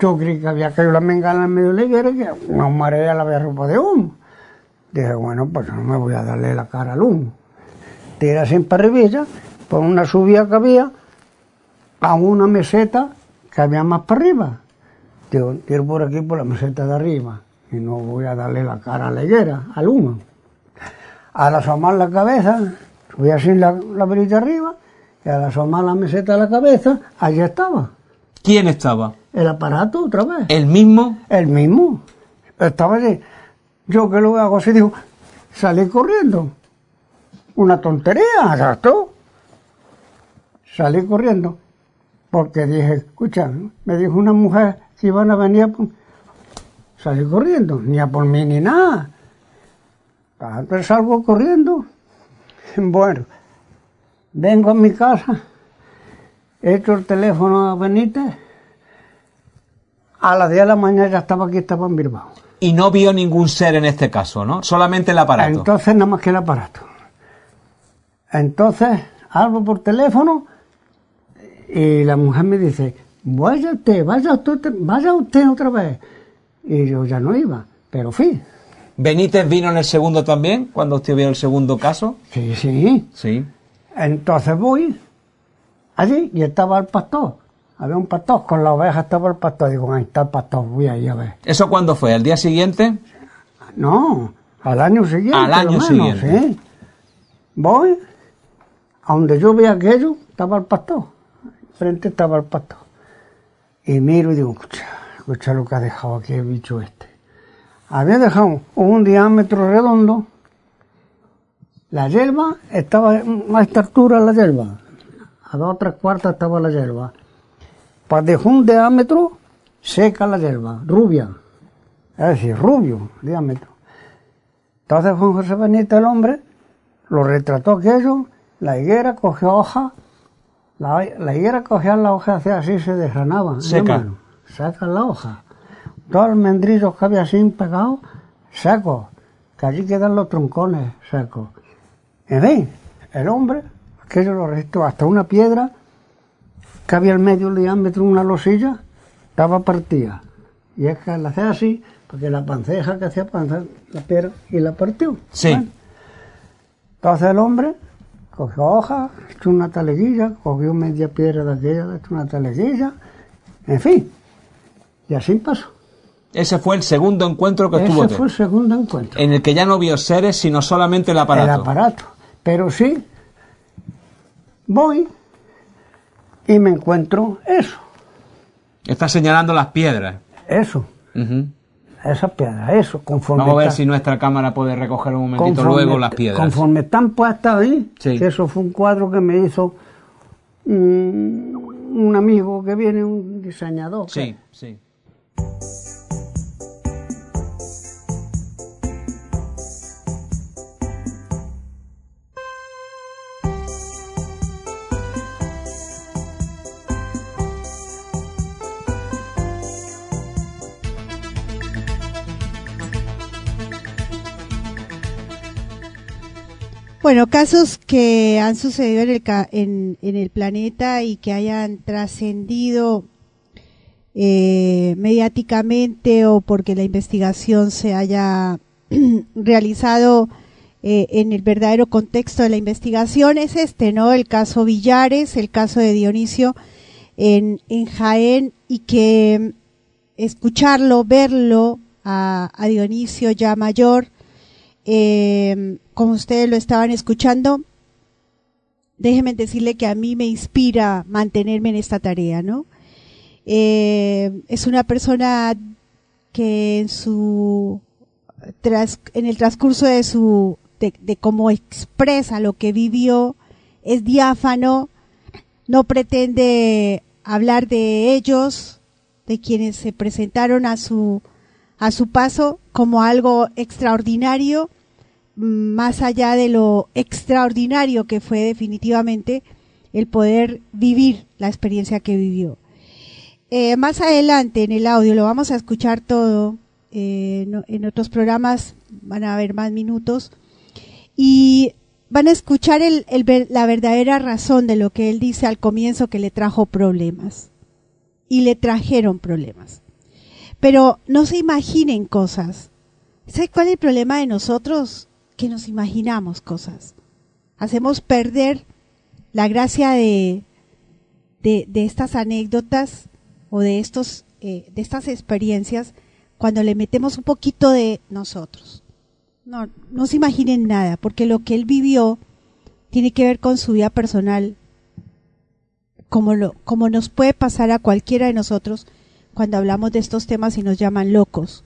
[SPEAKER 9] Yo creí que había caído la bengala en medio de la higuera y que una marea la había ropa de humo. Dije, bueno, pues no me voy a darle la cara al humo. Tira sin parrilla, por una subida que había, a una meseta que había más para arriba. Digo, tiro por aquí por la meseta de arriba y no voy a darle la cara a la higuera, al humo. Al asomar la cabeza, voy así la, la perilla arriba y al asomar la meseta de la cabeza, allí estaba.
[SPEAKER 8] ¿Quién estaba?
[SPEAKER 9] El aparato otra vez.
[SPEAKER 8] ¿El mismo?
[SPEAKER 9] El mismo. Estaba allí. Yo que lo hago así, digo, salí corriendo. Una tontería, exacto. Salí corriendo. Porque dije, escucha, me dijo una mujer que iban a venir a por... Salí corriendo, ni a por mí ni nada. Entonces salgo corriendo. Bueno, vengo a mi casa, echo el teléfono a Benítez. A las 10 de la mañana ya estaba aquí, estaba en Bilbao.
[SPEAKER 8] Y no vio ningún ser en este caso, ¿no? Solamente el aparato.
[SPEAKER 9] Entonces, nada más que el aparato. Entonces, hablo por teléfono y la mujer me dice, vaya usted, vaya usted, vaya usted otra vez. Y yo ya no iba, pero fui.
[SPEAKER 8] ¿Benítez vino en el segundo también, cuando usted vio el segundo caso?
[SPEAKER 9] Sí, sí.
[SPEAKER 8] Sí.
[SPEAKER 9] Entonces voy allí y estaba el pastor. Había un pastor, con la oveja estaba el pastor. Digo, ahí está el pastor, voy ahí a ver.
[SPEAKER 8] ¿Eso cuándo fue? ¿El día siguiente?
[SPEAKER 9] No, al año siguiente.
[SPEAKER 8] Al año
[SPEAKER 9] menos,
[SPEAKER 8] siguiente.
[SPEAKER 9] sí. Voy, a donde yo vi aquello, estaba el pastor. Frente estaba el pastor. Y miro y digo, escucha, escucha lo que ha dejado aquí el bicho este. Había dejado un diámetro redondo. La hierba estaba a esta altura la hierba. A dos o tres estaba la hierba. Pues dejó un diámetro seca la hierba, rubia. Es decir, rubio diámetro. Entonces Juan José Benítez, el hombre, lo retrató aquello, la higuera cogió hoja, la, la higuera cogía la hoja hacía así, se desgranaba.
[SPEAKER 8] Seca.
[SPEAKER 9] Saca la hoja. Todos los mendrillos que había así pegados, secos. Que allí quedan los troncones secos. En fin, el hombre, aquello lo restó hasta una piedra que había al medio diámetro una losilla, estaba partida. Y es que la hacía así, porque la panceja que hacía panza, la piedra, y la partió.
[SPEAKER 8] Sí.
[SPEAKER 9] Bueno. Entonces el hombre cogió hoja, echó una taleguilla, cogió media piedra de aquella, echó una taleguilla, en fin. Y así pasó.
[SPEAKER 8] Ese fue el segundo encuentro que tuvo
[SPEAKER 9] Ese fue el segundo encuentro.
[SPEAKER 8] en el que ya no vio seres, sino solamente el aparato.
[SPEAKER 9] El aparato. Pero sí, voy y me encuentro eso,
[SPEAKER 8] Está señalando las piedras.
[SPEAKER 9] eso,
[SPEAKER 8] Ujú.
[SPEAKER 9] Esas piedras, eso, conforme
[SPEAKER 8] Vamos a ver
[SPEAKER 9] está-
[SPEAKER 8] si nuestra cámara puede recoger un momentito
[SPEAKER 9] conforme-
[SPEAKER 8] luego las piedras.
[SPEAKER 9] Conforme están puestas ahí,
[SPEAKER 8] Sí.
[SPEAKER 9] que eso fue un cuadro que me hizo un, un amigo que viene, un diseñador.
[SPEAKER 8] Sí, sí.
[SPEAKER 3] Bueno, casos que han sucedido en el, en, en el planeta y que hayan trascendido eh, mediáticamente o porque la investigación se haya realizado eh, en el verdadero contexto de la investigación es este, ¿no? El caso Villares, el caso de Dionisio en, Jaén y que escucharlo, verlo a, a Dionisio ya mayor, eh, como ustedes lo estaban escuchando, déjenme decirle que a mí me inspira mantenerme en esta tarea, ¿no? Eh, es una persona que en su tras- en el transcurso de su de, cómo expresa lo que vivió es diáfano, no pretende hablar de ellos, de quienes se presentaron a su a su paso como algo extraordinario, más allá de lo extraordinario que fue definitivamente el poder vivir la experiencia que vivió. Eh, más adelante en el audio lo vamos a escuchar todo, eh, en otros programas van a haber más minutos y van a escuchar el- el la verdadera razón de lo que él dice al comienzo que le trajo problemas y le trajeron problemas. Pero no se imaginen cosas. ¿Sabe cuál es el problema de nosotros? Que nos imaginamos cosas. Hacemos perder la gracia de, de, estas anécdotas o de estos eh, de estas experiencias cuando le metemos un poquito de nosotros. No, no se imaginen nada, porque lo que él vivió tiene que ver con su vida personal, como, lo, como nos puede pasar a cualquiera de nosotros cuando hablamos de estos temas y nos llaman locos.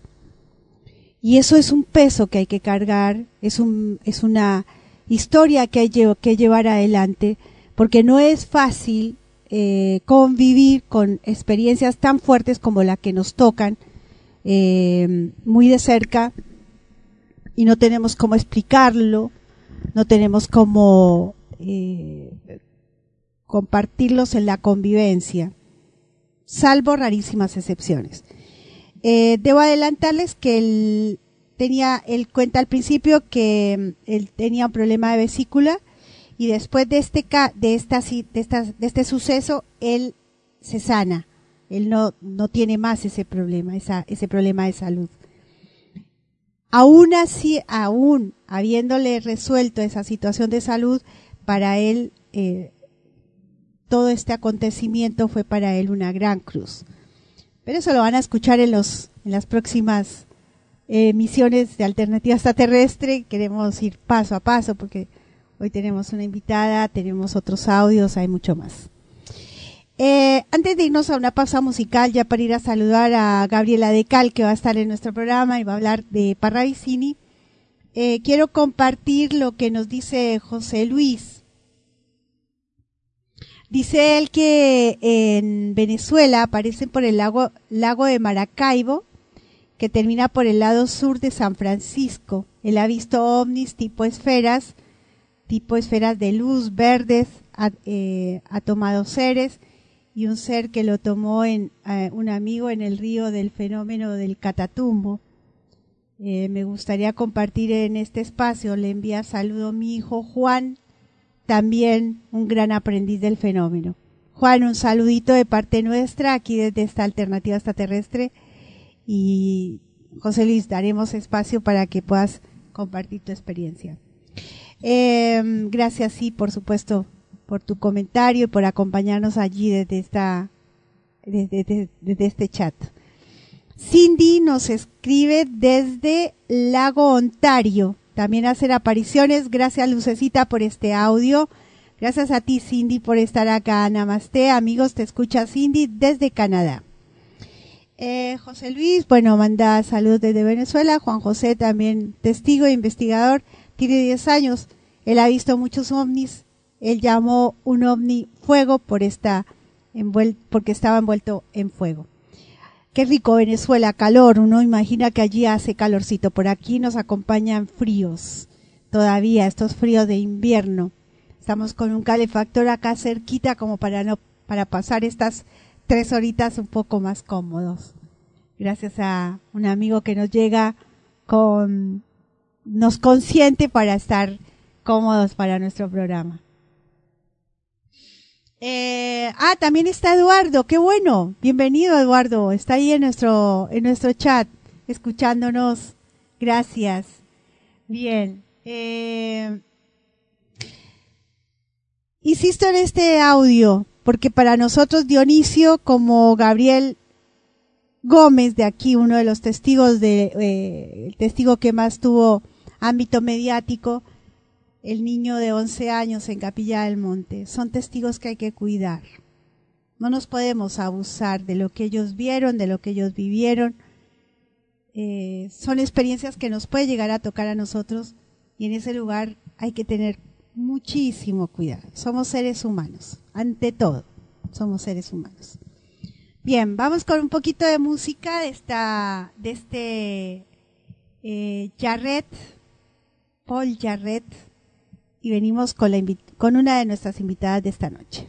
[SPEAKER 3] Y eso es un peso que hay que cargar, es, un, es una historia que hay que llevar adelante, porque no es fácil eh, convivir con experiencias tan fuertes como la que nos tocan eh, muy de cerca y no tenemos cómo explicarlo, no tenemos cómo eh, compartirlos en la convivencia, salvo rarísimas excepciones. Debo adelantarles que él tenía, él cuenta al principio que mm, él tenía un problema de vesícula y después de este, de, esta, de, de este suceso, él se sana. Él no, no tiene más ese problema, ese problema de salud. Aún así, aún habiéndole resuelto esa situación de salud, para él eh, todo este acontecimiento fue para él una gran cruz. Pero eso lo van a escuchar en, los, en las próximas eh, misiones de alternativa extraterrestre. Queremos ir paso a paso porque Hoy tenemos una invitada, tenemos otros audios, hay mucho más. Eh, antes de irnos a una pausa musical, ya para ir a saludar a Gabriela Decal, que va a estar en nuestro programa y va a hablar de Parravicini, eh, quiero compartir lo que nos dice José Luis. Dice él que en Venezuela aparecen por el lago, lago de Maracaibo, que termina por el lado sur de San Francisco. Él ha visto ovnis tipo esferas tipo esferas de luz verdes ha, eh, tomado seres y un ser que lo tomó en eh, un amigo en el río del fenómeno del catatumbo. Eh, me gustaría compartir en este espacio, le envía saludo a mi hijo Juan, también un gran aprendiz del fenómeno. Juan, un saludito de parte nuestra aquí desde esta alternativa extraterrestre y José Luis, daremos espacio para que puedas compartir tu experiencia. Eh, gracias, sí, por supuesto, por tu comentario y por acompañarnos allí desde esta, desde, este chat. Cindy nos escribe desde Lago Ontario. También hacer apariciones. Gracias, Lucecita, por este audio. Gracias a ti, Cindy, por estar acá. Namaste, amigos, te escucha Cindy desde Canadá. Eh, José Luis, bueno, manda saludos desde Venezuela. Juan José, también testigo e investigador tiene 10 años, él ha visto muchos ovnis, él llamó un ovni fuego por esta porque estaba envuelto en fuego. Qué rico Venezuela, calor, uno imagina que allí hace calorcito, por aquí nos acompañan fríos, todavía estos fríos de invierno. Estamos con un calefactor acá cerquita como para no, para pasar estas tres horitas un poco más cómodos. Gracias a un amigo que nos llega con nos consiente para estar cómodos para nuestro programa. Eh, ah, también está Eduardo, qué bueno. Bienvenido Eduardo, está ahí en nuestro, en nuestro chat, escuchándonos. Gracias. Bien. Eh, insisto en este audio, porque para nosotros Dionisio, como Gabriel Gómez de aquí, uno de los testigos de, eh, el testigo que más tuvo ámbito mediático, el niño de 11 años en Capilla del Monte. Son testigos que hay que cuidar. No nos podemos abusar de lo que ellos vieron, de lo que ellos vivieron. Eh, son experiencias que nos puede llegar a tocar a nosotros y en ese lugar hay que tener muchísimo cuidado. Somos seres humanos, ante todo, somos seres humanos. Bien, vamos con un poquito de música de esta, de este eh, Jarret Paul Jarrett y venimos con, la con una de nuestras invitadas de esta noche.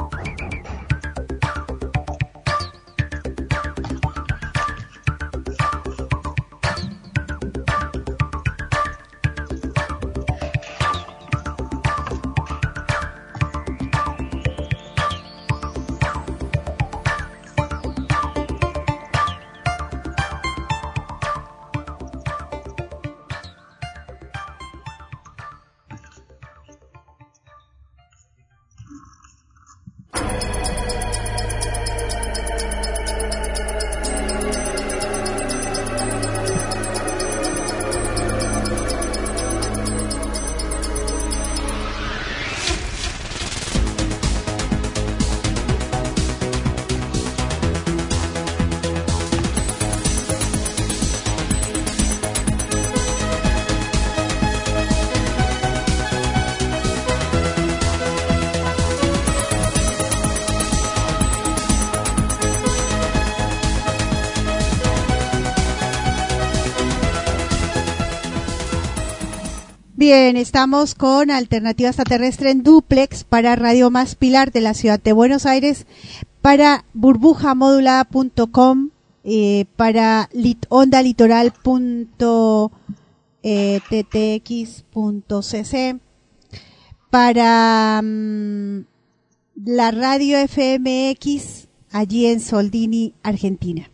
[SPEAKER 3] Estamos con Alternativa Extraterrestre en duplex para Radio Más Pilar de la ciudad de Buenos Aires, para burbujamodulada.com, eh, para lit ondalitoral.ttx.cc, para mm, la radio FMX allí en Soldini, Argentina.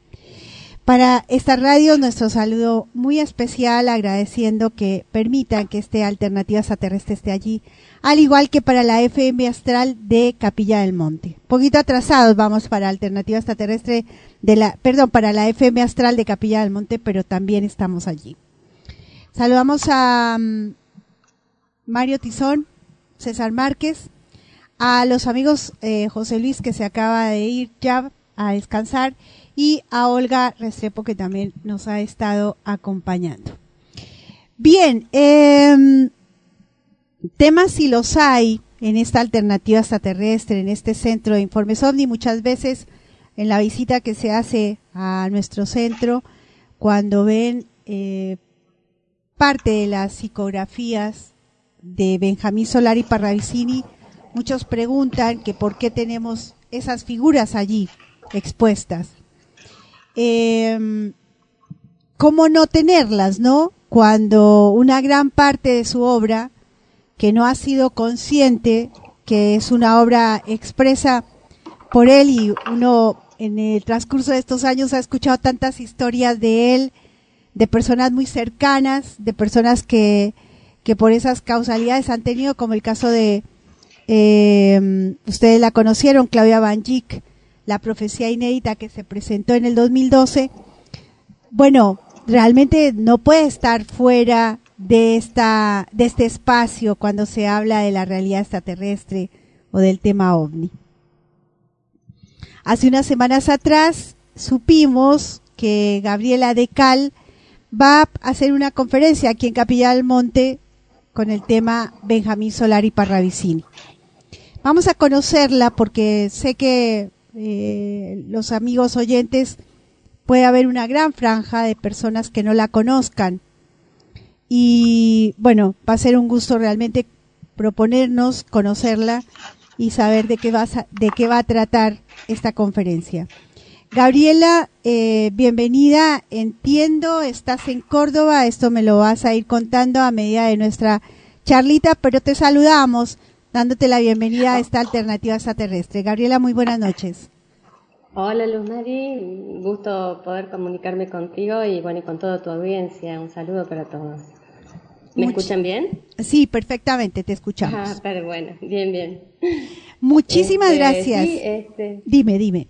[SPEAKER 3] Para esta radio, nuestro saludo muy especial, agradeciendo que permitan que este Alternativa Extraterrestre esté allí, al igual que para la FM Astral de Capilla del Monte. Poquito atrasados vamos para Alternativa Extraterrestre de la, perdón, para la FM Astral de Capilla del Monte, pero también estamos allí. Saludamos a um, Mario Tizón, César Márquez, a los amigos eh, José Luis que se acaba de ir ya a descansar y a Olga Restrepo que también nos ha estado acompañando. Bien, eh, temas si los hay en esta alternativa extraterrestre, en este centro de informes OVNI, muchas veces en la visita que se hace a nuestro centro, cuando ven eh, parte de las psicografías de Benjamín Solari Parravicini, muchos preguntan que por qué tenemos esas figuras allí expuestas eh, ¿cómo no tenerlas, no? Cuando una gran parte de su obra, que no ha sido consciente, que es una obra expresa por él y uno en el transcurso de estos años ha escuchado tantas historias de él, de personas muy cercanas, de personas que, que por esas causalidades han tenido, como el caso de, eh, ustedes la conocieron, Claudia Van la profecía inédita que se presentó en el 2012, bueno, realmente no puede estar fuera de esta de este espacio cuando se habla de la realidad extraterrestre o del tema ovni. Hace unas semanas atrás supimos que Gabriela Decal va a hacer una conferencia aquí en Capilla del Monte con el tema Benjamín Solari Parravicini. Vamos a conocerla porque sé que eh, los amigos oyentes, puede haber una gran franja de personas que no la conozcan. Y bueno, va a ser un gusto realmente proponernos conocerla y saber de qué va a, de qué va a tratar esta conferencia. Gabriela, eh, bienvenida. Entiendo, estás en Córdoba. Esto me lo vas a ir contando a medida de nuestra charlita, pero te saludamos dándote la bienvenida a esta alternativa extraterrestre. Gabriela, muy buenas noches.
[SPEAKER 10] Hola Luz Mari, gusto poder comunicarme contigo y bueno, y con toda tu audiencia. Un saludo para todos. ¿Me escuchan bien?
[SPEAKER 3] Sí, perfectamente, te escuchamos.
[SPEAKER 10] Ah, pero bueno, bien, bien.
[SPEAKER 3] Muchísimas este, gracias. Sí, este, dime, dime.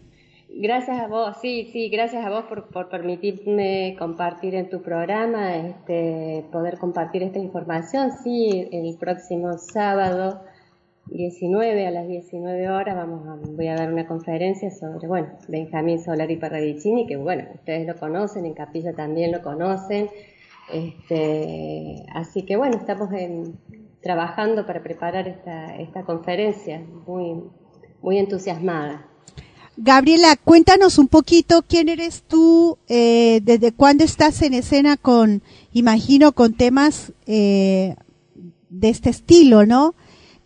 [SPEAKER 10] Gracias a vos, sí, sí, gracias a vos por, por permitirme compartir en tu programa, este, poder compartir esta información. Sí, el próximo sábado 19 a las 19 horas vamos a, voy a dar una conferencia sobre, bueno, Benjamín Solari Parravicini, que bueno, ustedes lo conocen, en Capilla también lo conocen, Este, así que bueno, estamos trabajando para preparar esta, esta conferencia, muy, muy entusiasmada.
[SPEAKER 3] Gabriela, cuéntanos un poquito quién eres tú, eh, desde cuándo estás en escena con, imagino, con temas eh, de este estilo, ¿no?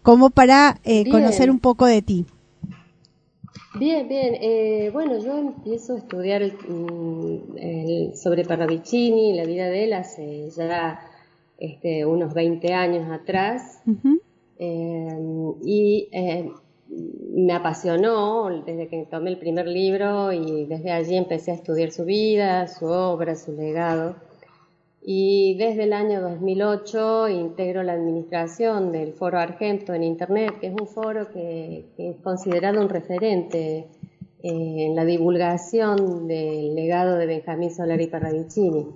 [SPEAKER 3] Como para eh, conocer un poco de ti.
[SPEAKER 10] Bien, bien. Eh, bueno, yo empiezo a estudiar mm, sobre Parravicini, la vida de él, hace ya este, unos 20 años atrás. y me apasionó desde que tomé el primer libro y desde allí empecé a estudiar su vida, su obra, su legado. Y desde el año 2008 integro la administración del Foro Argento en Internet, que es un foro que, es considerado un referente eh, en la divulgación del legado de Benjamín Solari Parravicini.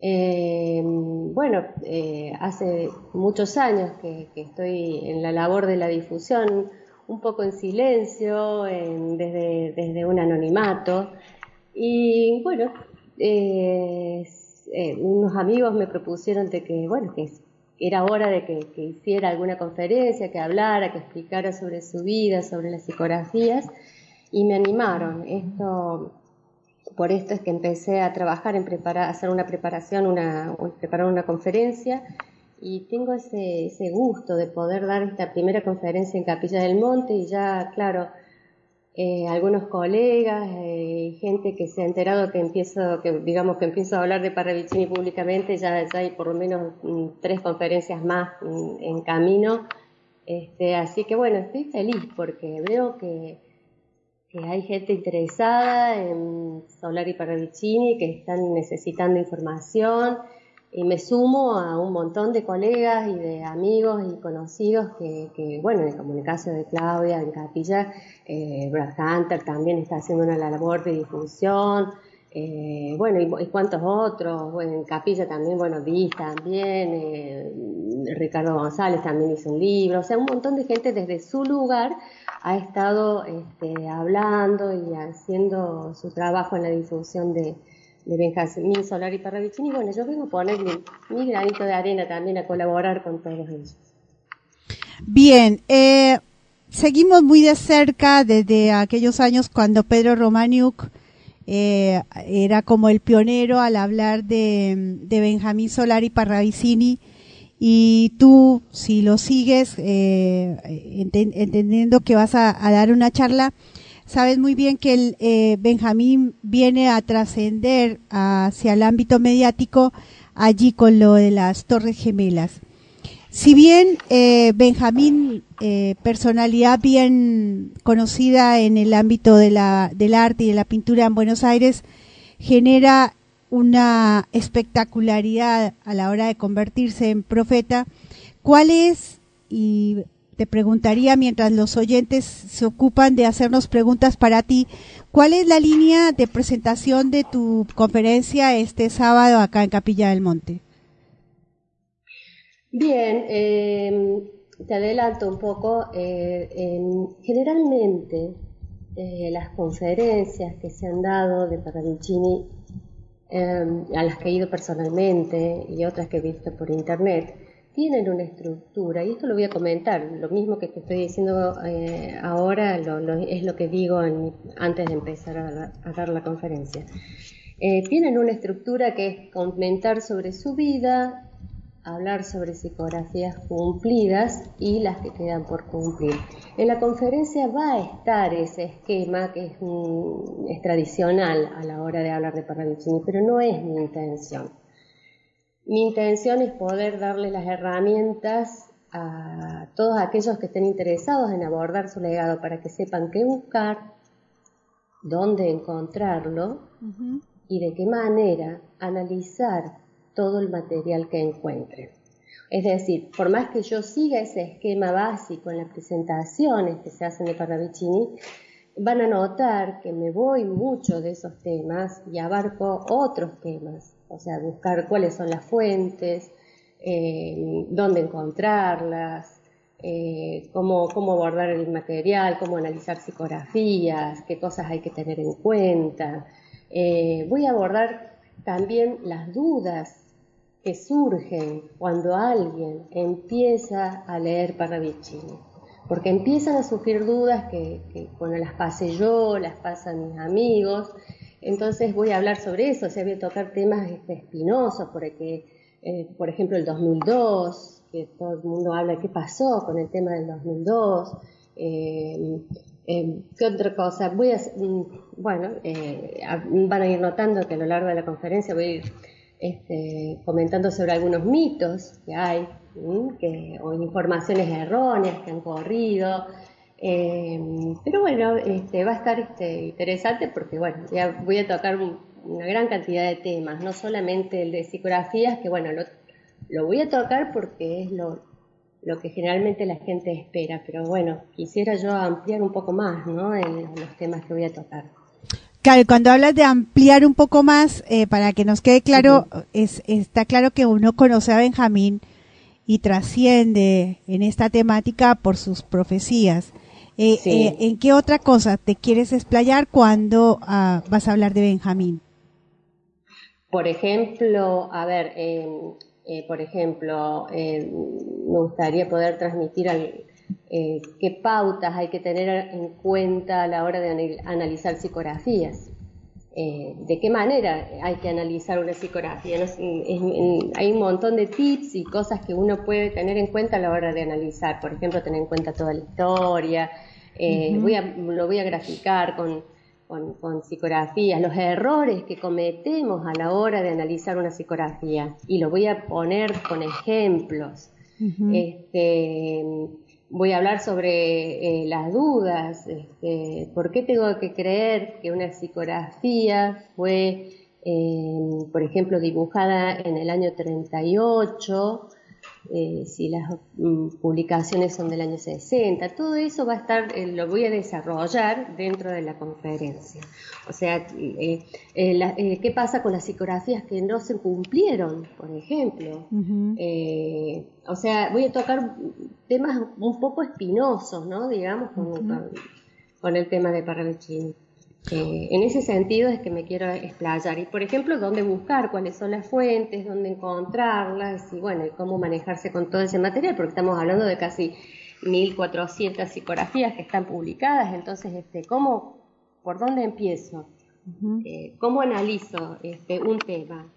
[SPEAKER 10] Eh, bueno, eh, hace muchos años que, estoy en la labor de la difusión un poco en silencio, desde, desde, un anonimato. Y bueno, eh, eh, unos amigos me propusieron de que, bueno, que era hora de que, hiciera alguna conferencia, que hablara, que explicara sobre su vida, sobre las psicografías, y me animaron. Esto, por esto es que empecé a trabajar en preparar, hacer una preparación, una, preparar una conferencia y tengo ese, ese gusto de poder dar esta primera conferencia en Capilla del Monte y ya, claro, eh, algunos colegas, eh, gente que se ha enterado que empiezo, que digamos que empiezo a hablar de Parravicini públicamente, ya, hay por lo menos mm, tres conferencias más mm, en camino. Este, así que bueno, estoy feliz porque veo que, hay gente interesada en Solari Parravicini, que están necesitando información y me sumo a un montón de colegas y de amigos y conocidos que, bueno, en el caso de Claudia, en Capilla, eh, Brad Hunter también está haciendo una labor de difusión, eh, bueno, y, cuántos otros, bueno, en Capilla también, bueno, Viz también, eh, Ricardo González también hizo un libro, o sea, un montón de gente desde su lugar ha estado este, hablando y haciendo su trabajo en la difusión de, de Benjamín Solar y Parravicini. Bueno, yo vengo a poner mi, granito de arena también a colaborar con todos ellos.
[SPEAKER 3] Bien, eh, seguimos muy de cerca desde aquellos años cuando Pedro Romaniuk eh, era como el pionero al hablar de, de Benjamín Solari Parravicini y tú, si lo sigues, eh, entendiendo que vas a, dar una charla, sabes muy bien que el, eh, Benjamín viene a trascender hacia el ámbito mediático allí con lo de las Torres Gemelas. Si bien eh, Benjamín, eh, personalidad bien conocida en el ámbito de la, del arte y de la pintura en Buenos Aires, genera una espectacularidad a la hora de convertirse en profeta, ¿cuál es, y te preguntaría mientras los oyentes se ocupan de hacernos preguntas para ti, ¿cuál es la línea de presentación de tu conferencia este sábado acá en Capilla del Monte?
[SPEAKER 10] Bien, em, te adelanto un poco. Eh, generalmente eh, las conferencias que se han dado de Parravicini, em, a las que he ido personalmente y otras que he visto por internet, tienen una estructura, y esto lo voy a comentar, lo mismo que te estoy diciendo eh, ahora es lo que digo antes de empezar a, dar la conferencia. Eh, tienen una estructura que es comentar sobre su vida, hablar sobre psicografías cumplidas y las que quedan por cumplir. En la conferencia va a estar ese esquema que es, tradicional a la hora de hablar de Parravicini, pero no es mi intención. Mi intención es poder darle las herramientas a todos aquellos que estén interesados en abordar su legado para que sepan qué buscar, dónde encontrarlo y de qué manera analizar todo el material que encuentren. Es decir, por más que yo siga ese esquema básico en las presentaciones que se hacen de Parravicini, van a notar que me voy mucho de esos temas y abarco otros temas o sea, buscar cuáles son las fuentes, eh, dónde encontrarlas, eh, cómo, cómo abordar el material, cómo analizar psicografías, qué cosas hay que tener en cuenta. Eh, voy a abordar también las dudas que surgen cuando alguien empieza a leer Parravicini. Porque empiezan a surgir dudas que, que bueno, las pasé yo, las pasan mis amigos. Entonces voy a hablar sobre eso, o sea, voy a tocar temas este, espinosos, porque, eh, por ejemplo, el 2002, que todo el mundo habla de qué pasó con el tema del 2002. Eh, eh, ¿Qué otra cosa? Voy a, mm, bueno, eh, van a ir notando que a lo largo de la conferencia voy a ir este, comentando sobre algunos mitos que hay, que, o informaciones erróneas que han corrido. Eh, pero bueno, este, va a estar este, interesante porque bueno, ya voy a tocar una gran cantidad de temas, no solamente el de psicografías, que bueno, lo, lo voy a tocar porque es lo, lo que generalmente la gente espera, pero bueno, quisiera yo ampliar un poco más ¿no? en los temas que voy a tocar.
[SPEAKER 3] Claro, cuando hablas de ampliar un poco más, eh, para que nos quede claro, es, está claro que uno conoce a Benjamín y trasciende en esta temática por sus profecías. Eh, eh, ¿En qué otra cosa te quieres explayar cuando ah, vas a hablar de Benjamín?
[SPEAKER 10] Por ejemplo, a ver, eh, por ejemplo, eh, me gustaría poder transmitir eh, qué pautas hay que tener en cuenta a la hora de analizar psicografías. de qué manera hay que analizar una psicografía. hay un montón de tips y cosas que uno puede tener en cuenta a la hora de analizar. Por ejemplo, tener en cuenta toda la historia. Voy a, lo voy a graficar con, con, psicografías, los errores que cometemos a la hora de analizar una psicografía. Y lo voy a poner con ejemplos. este, voy a hablar sobre eh, las dudas, este, por qué tengo que creer que una psicografía fue, eh, por ejemplo, dibujada en el año 38 eh, si las mm, publicaciones son del año 60, todo eso va a estar, eh, lo voy a desarrollar dentro de la conferencia. O sea, eh, ¿qué pasa con las psicografías que no se cumplieron, por ejemplo? o sea, voy a tocar temas un poco espinosos, ¿no? Digamos, con, el tema de Parravicini. Eh, en ese sentido es que me quiero explayar. Y, por ejemplo, dónde buscar, cuáles son las fuentes, dónde encontrarlas y, bueno, cómo manejarse con todo ese material, porque estamos hablando de casi 1.400 psicografías que están publicadas. Entonces, este, ¿cómo, por dónde empiezo? Eh, ¿Cómo analizo este, un tema?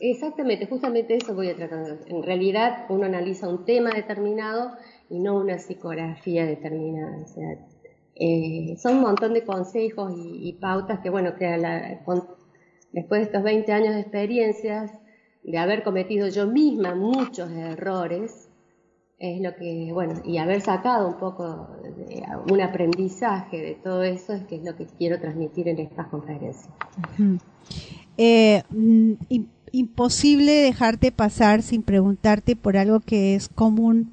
[SPEAKER 10] exactamente, justamente eso voy a tratar. En realidad, uno analiza un tema determinado y no una psicografía determinada. O sea, eh, son un montón de consejos y, pautas que, bueno, que después de estos 20 años de experiencias, de haber cometido yo misma muchos errores, es lo que, bueno, y haber sacado un poco de, un aprendizaje de todo eso, es que es lo que quiero transmitir en estas conferencias.
[SPEAKER 3] Eh, mm, imposible dejarte pasar sin preguntarte por algo que es común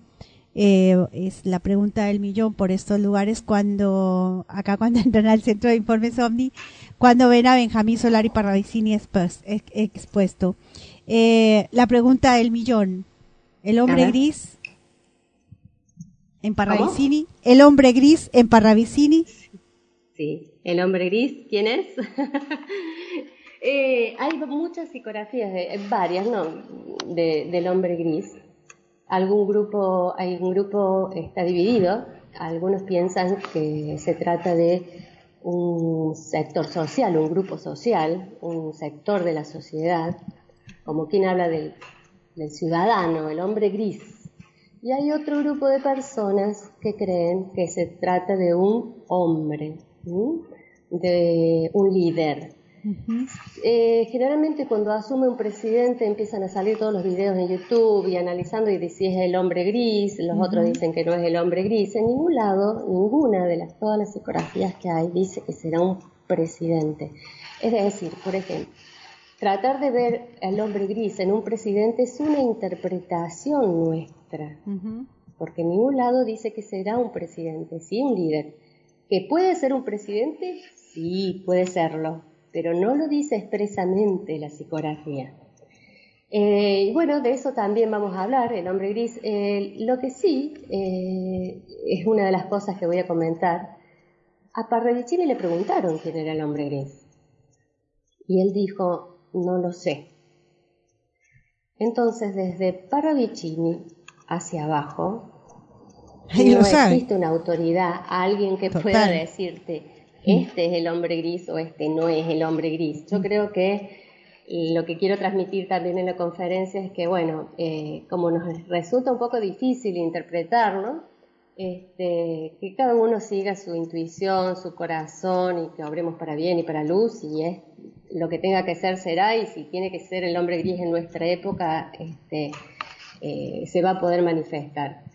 [SPEAKER 3] eh, es la pregunta del millón por estos lugares cuando, acá cuando entran al centro de informes OVNI, cuando ven a Benjamín Solari Parravicini expuesto. Eh, la pregunta del millón, ¿el hombre gris en Parravicini? ¿El hombre gris en Parravicini?
[SPEAKER 10] Sí, el hombre gris, ¿quién es? Eh, hay muchas psicografías, varias, ¿no? del hombre gris algún grupo, hay un grupo está dividido, algunos piensan que se trata de un sector social, un grupo social, un sector de la sociedad, como quien habla del, ciudadano, el hombre gris. Y hay otro grupo de personas que creen que se trata de un hombre, de un líder, eh, generalmente cuando asume un presidente empiezan a salir todos los videos en YouTube y analizando y si es el hombre gris, los otros dicen que no es el hombre gris. En ningún lado, ninguna de las, todas las psicografías que hay dice que será un presidente. Es decir, por ejemplo, tratar de ver al hombre gris en un presidente es una interpretación nuestra, porque en ningún lado dice que será un presidente, sí un líder. ¿Que puede ser un presidente? Sí, puede serlo, pero no lo dice expresamente la psicografía. Eh, y bueno, de eso también vamos a hablar, el hombre gris. Eh, lo que sí eh, es una de las cosas que voy a comentar. A Parravicini le preguntaron quién era el hombre gris. Y él dijo, no lo sé. Entonces, desde Paravicini hacia abajo, no existe una autoridad, alguien que
[SPEAKER 3] Total.
[SPEAKER 10] pueda decirte, este es el hombre gris o este no es el hombre gris. Yo creo que lo que quiero transmitir también en la conferencia es que, bueno, eh, como nos resulta un poco difícil interpretarlo, este, que cada uno siga su intuición, su corazón y que obremos para bien y para luz y es lo que tenga que ser será y si tiene que ser el hombre gris en nuestra época, este, eh, se va a poder manifestar.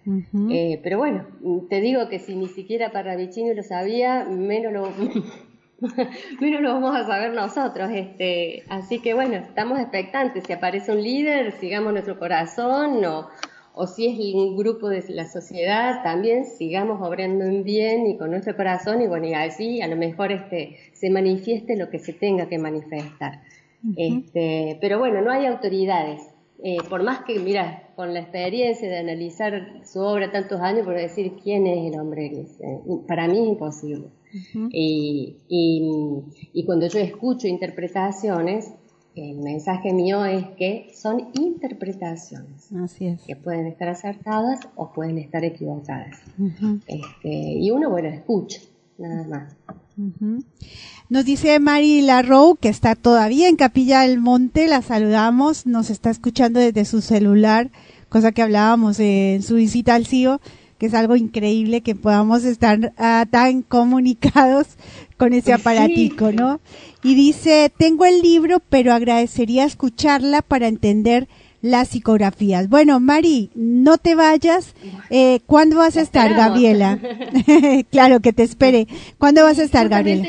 [SPEAKER 10] Eh, pero bueno, te digo que si ni siquiera Parravicini lo sabía, menos lo, menos lo vamos a saber nosotros. Este, así que bueno, estamos expectantes. Si aparece un líder, sigamos nuestro corazón, o, o si es un grupo de la sociedad, también sigamos obrando en bien y con nuestro corazón, y bueno, y así a lo mejor este, se manifieste lo que se tenga que manifestar. Este, pero bueno, no hay autoridades. Eh, por más que, mira, con la experiencia de analizar su obra tantos años, por decir quién es el hombre gris, eh, para mí es imposible. y, y- y cuando yo escucho interpretaciones, el mensaje mío es que son interpretaciones,
[SPEAKER 3] Así es.
[SPEAKER 10] que pueden estar acertadas o pueden estar equivocadas. Este, y uno, bueno, escucha, nada más.
[SPEAKER 3] ujú. Nos dice Mari Larrow que está todavía en Capilla del Monte, la saludamos, nos está escuchando desde su celular, cosa que hablábamos en su visita al CIO, que es algo increíble que podamos estar ah, tan comunicados con ese aparatico, ¿no? Y dice, tengo el libro, pero agradecería escucharla para entender las psicografías. Bueno, Mari, no te vayas. Eh, ¿Cuándo vas a estar. Gabriela? claro, que te espere. ¿Cuándo vas a estar, Gabriela?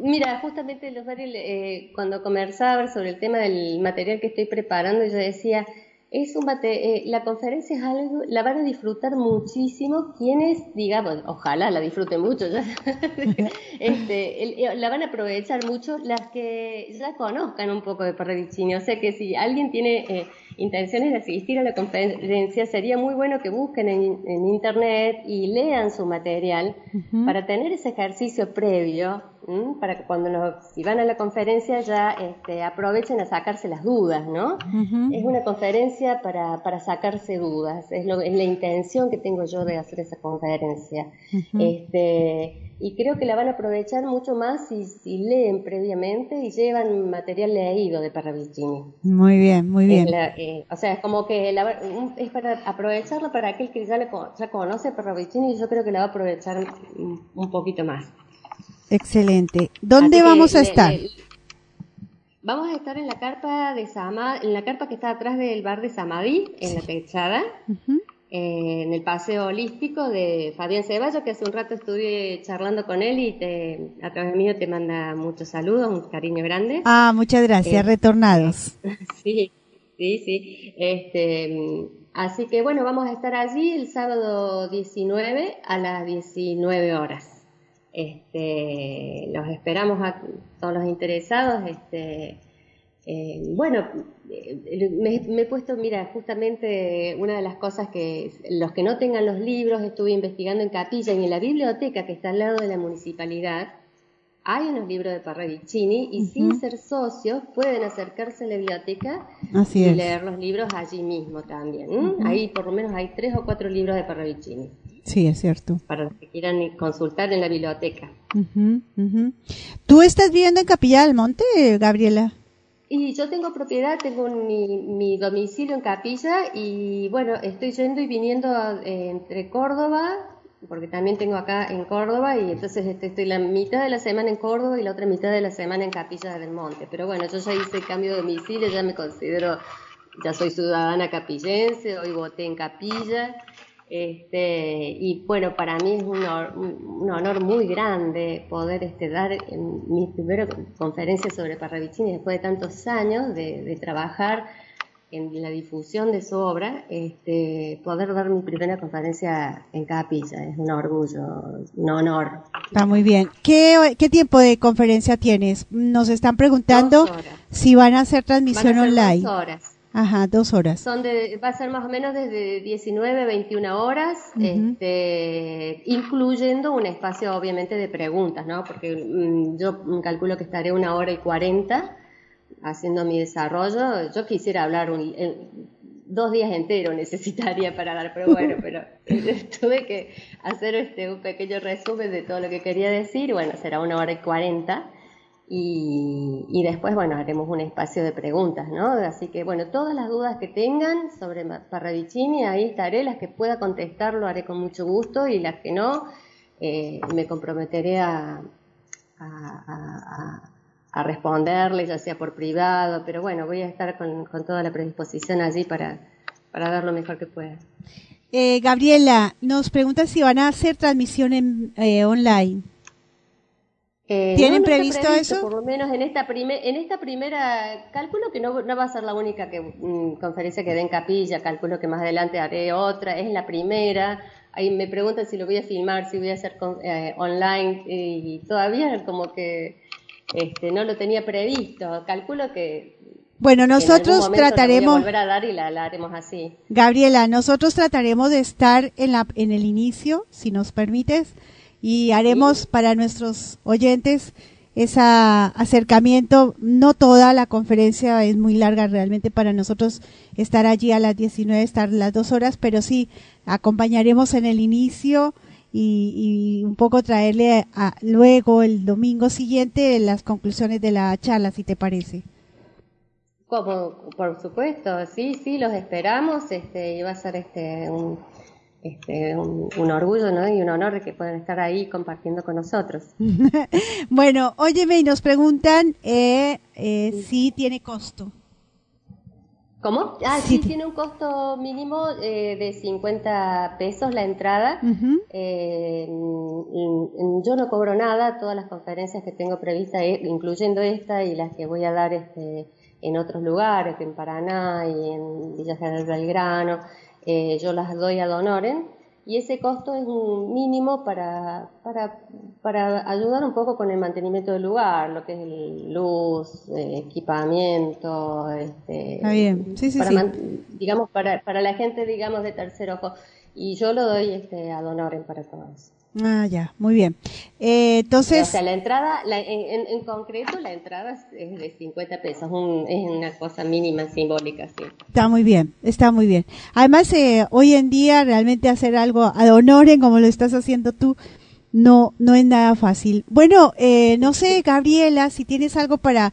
[SPEAKER 10] Mira, justamente los Mariel, eh, cuando conversaba sobre el tema del material que estoy preparando, yo decía, es un mate- eh, la conferencia es algo, la van a disfrutar muchísimo quienes, digamos, ojalá la disfruten mucho, ya, este, el- eh, la van a aprovechar mucho las que ya conozcan un poco de Parravicini, o sea que si alguien tiene eh, intenciones de asistir a la conferencia, sería muy bueno que busquen en, en internet y lean su material para tener ese ejercicio previo, ¿m? para que cuando nos- si van a la conferencia ya este, aprovechen a sacarse las dudas, ¿no? Es una conferencia para, para sacarse dudas, es, lo- es la intención que tengo yo de hacer esa conferencia. este, y creo que la van a aprovechar mucho más si, si leen previamente y llevan material leído de Parravicini.
[SPEAKER 3] Muy bien, muy bien.
[SPEAKER 10] la- eh, o sea, es como que la- es para aprovecharlo para aquel que ya, le ya conoce Parravicini y yo creo que la va a aprovechar un, un poquito más.
[SPEAKER 3] Excelente. ¿Dónde
[SPEAKER 10] Así que
[SPEAKER 3] vamos a estar?
[SPEAKER 10] le- vamos a estar en la carpa de Sama, en la carpa que está atrás del bar de Samadí, en la techada, eh, en el paseo holístico de Fabián Ceballos, que hace un rato estuve charlando con él y te, a través mío te manda muchos saludos, un cariño grande.
[SPEAKER 3] Ah, muchas gracias.
[SPEAKER 10] Eh,
[SPEAKER 3] Retornados.
[SPEAKER 10] Sí, sí, sí. Este, así que bueno, vamos a estar allí el sábado 19 a las 19 horas. Este, los esperamos a todos los interesados. Este, eh, bueno, eh, me, me he puesto, mira, justamente una de las cosas que los que no tengan los libros, estuve investigando en Capilla y en la biblioteca que está al lado de la municipalidad, hay unos libros de Parravicini y sin ser socios pueden acercarse a la biblioteca
[SPEAKER 3] Así
[SPEAKER 10] y leer los libros allí mismo también. Ahí por lo menos hay tres o cuatro libros de Parravicini
[SPEAKER 3] Sí, es cierto.
[SPEAKER 10] para los que quieran consultar en la biblioteca.
[SPEAKER 3] ¿Tú estás viviendo en Capilla del Monte, Gabriela?
[SPEAKER 10] Y yo tengo propiedad, tengo mi, mi domicilio en Capilla y bueno, estoy yendo y viniendo eh, entre Córdoba, porque también tengo acá en Córdoba y entonces este, estoy la mitad de la semana en Córdoba y la otra mitad de la semana en Capilla del Monte. Pero bueno, yo ya hice el cambio de domicilio, ya me considero, ya soy ciudadana capillense, hoy voté en Capilla. Este, y bueno, para mí es un honor, un- honor muy grande poder este, dar mi primera conferencia sobre Parravicini después de tantos años de, de trabajar en la difusión de su obra, este, poder dar mi primera conferencia en Capilla. Es un orgullo, un honor.
[SPEAKER 3] Está muy bien. ¿Qué, qué tiempo de conferencia tienes? Nos están preguntando si van a hacer
[SPEAKER 10] Van a
[SPEAKER 3] transmisión online.
[SPEAKER 10] dos horas.
[SPEAKER 3] Ajá, dos horas.
[SPEAKER 10] Son de, va a ser más o menos desde 19 a 21 horas, este, incluyendo un espacio obviamente de preguntas, ¿no? Porque mm, yo calculo que estaré una hora y 40 haciendo mi desarrollo. Yo quisiera hablar, un- eh, dos días enteros necesitaría para dar, pero bueno, pero tuve que hacer este, un pequeño resumen de todo lo que quería decir, bueno, será una hora y cuarenta. Y, y, después, bueno, haremos un espacio de preguntas, ¿no? Así que, bueno, todas las dudas que tengan sobre Parravicini, ahí estaré, las que pueda contestar lo haré con mucho gusto y las que no, eh, me comprometeré a, a, a, responderle, ya sea por privado, pero bueno, voy a estar con, con toda la predisposición allí para, para dar lo mejor que pueda.
[SPEAKER 3] Eh, Gabriela, nos pregunta si van a hacer transmisión en, eh, online.
[SPEAKER 10] Eh,
[SPEAKER 3] ¿Tienen previsto, eso?
[SPEAKER 10] Por lo menos en esta, en esta primera, calculo que no, no, va a ser la única que, mm, conferencia que dé en capilla, calculo que más adelante haré otra, es la primera. Ahí me preguntan si lo voy a filmar, si voy a hacer eh, online y todavía como que este, no lo tenía previsto. Calculo que
[SPEAKER 3] bueno, nosotros trataremos.
[SPEAKER 10] volver a dar y la, la, haremos así.
[SPEAKER 3] Gabriela, nosotros trataremos de estar en, la, en el inicio, si nos permites, y haremos para nuestros oyentes ese acercamiento. No toda la conferencia es muy larga realmente para nosotros estar allí a las 19, estar las dos horas, pero sí acompañaremos en el inicio y, un poco traerle a, luego el domingo siguiente las conclusiones de la charla, si te parece.
[SPEAKER 10] Como, por supuesto, sí, sí, los esperamos, este, y va a ser este un, este, un, orgullo ¿no? y un honor de que puedan estar ahí compartiendo con nosotros.
[SPEAKER 3] bueno, óyeme, y nos preguntan eh, eh, si tiene costo.
[SPEAKER 10] ¿Cómo? Ah, sí, tiene un costo mínimo eh, de 50 pesos la entrada. Eh, yo no cobro nada, todas las conferencias que tengo previstas, incluyendo esta y las que voy a dar este, en otros lugares, en Paraná y en Villa General Belgrano, eh, yo las doy a Donoren y ese costo es un mínimo para, para, para, ayudar un poco con el mantenimiento del lugar, lo que es el luz, eh, equipamiento, este,
[SPEAKER 3] Está bien. Sí, sí,
[SPEAKER 10] para digamos para, para la gente digamos de tercer ojo y yo lo doy este, a Donoren para todos.
[SPEAKER 3] Ah, ya, muy bien. Eh, entonces...
[SPEAKER 10] O sea, la entrada, en, concreto, la entrada es de 50 pesos, es una cosa mínima, simbólica, sí.
[SPEAKER 3] Está muy bien, está muy bien. Además, eh, hoy en día realmente hacer algo ad honorem, como lo estás haciendo tú, no, no es nada fácil. Bueno, eh, no sé, Gabriela, si tienes algo para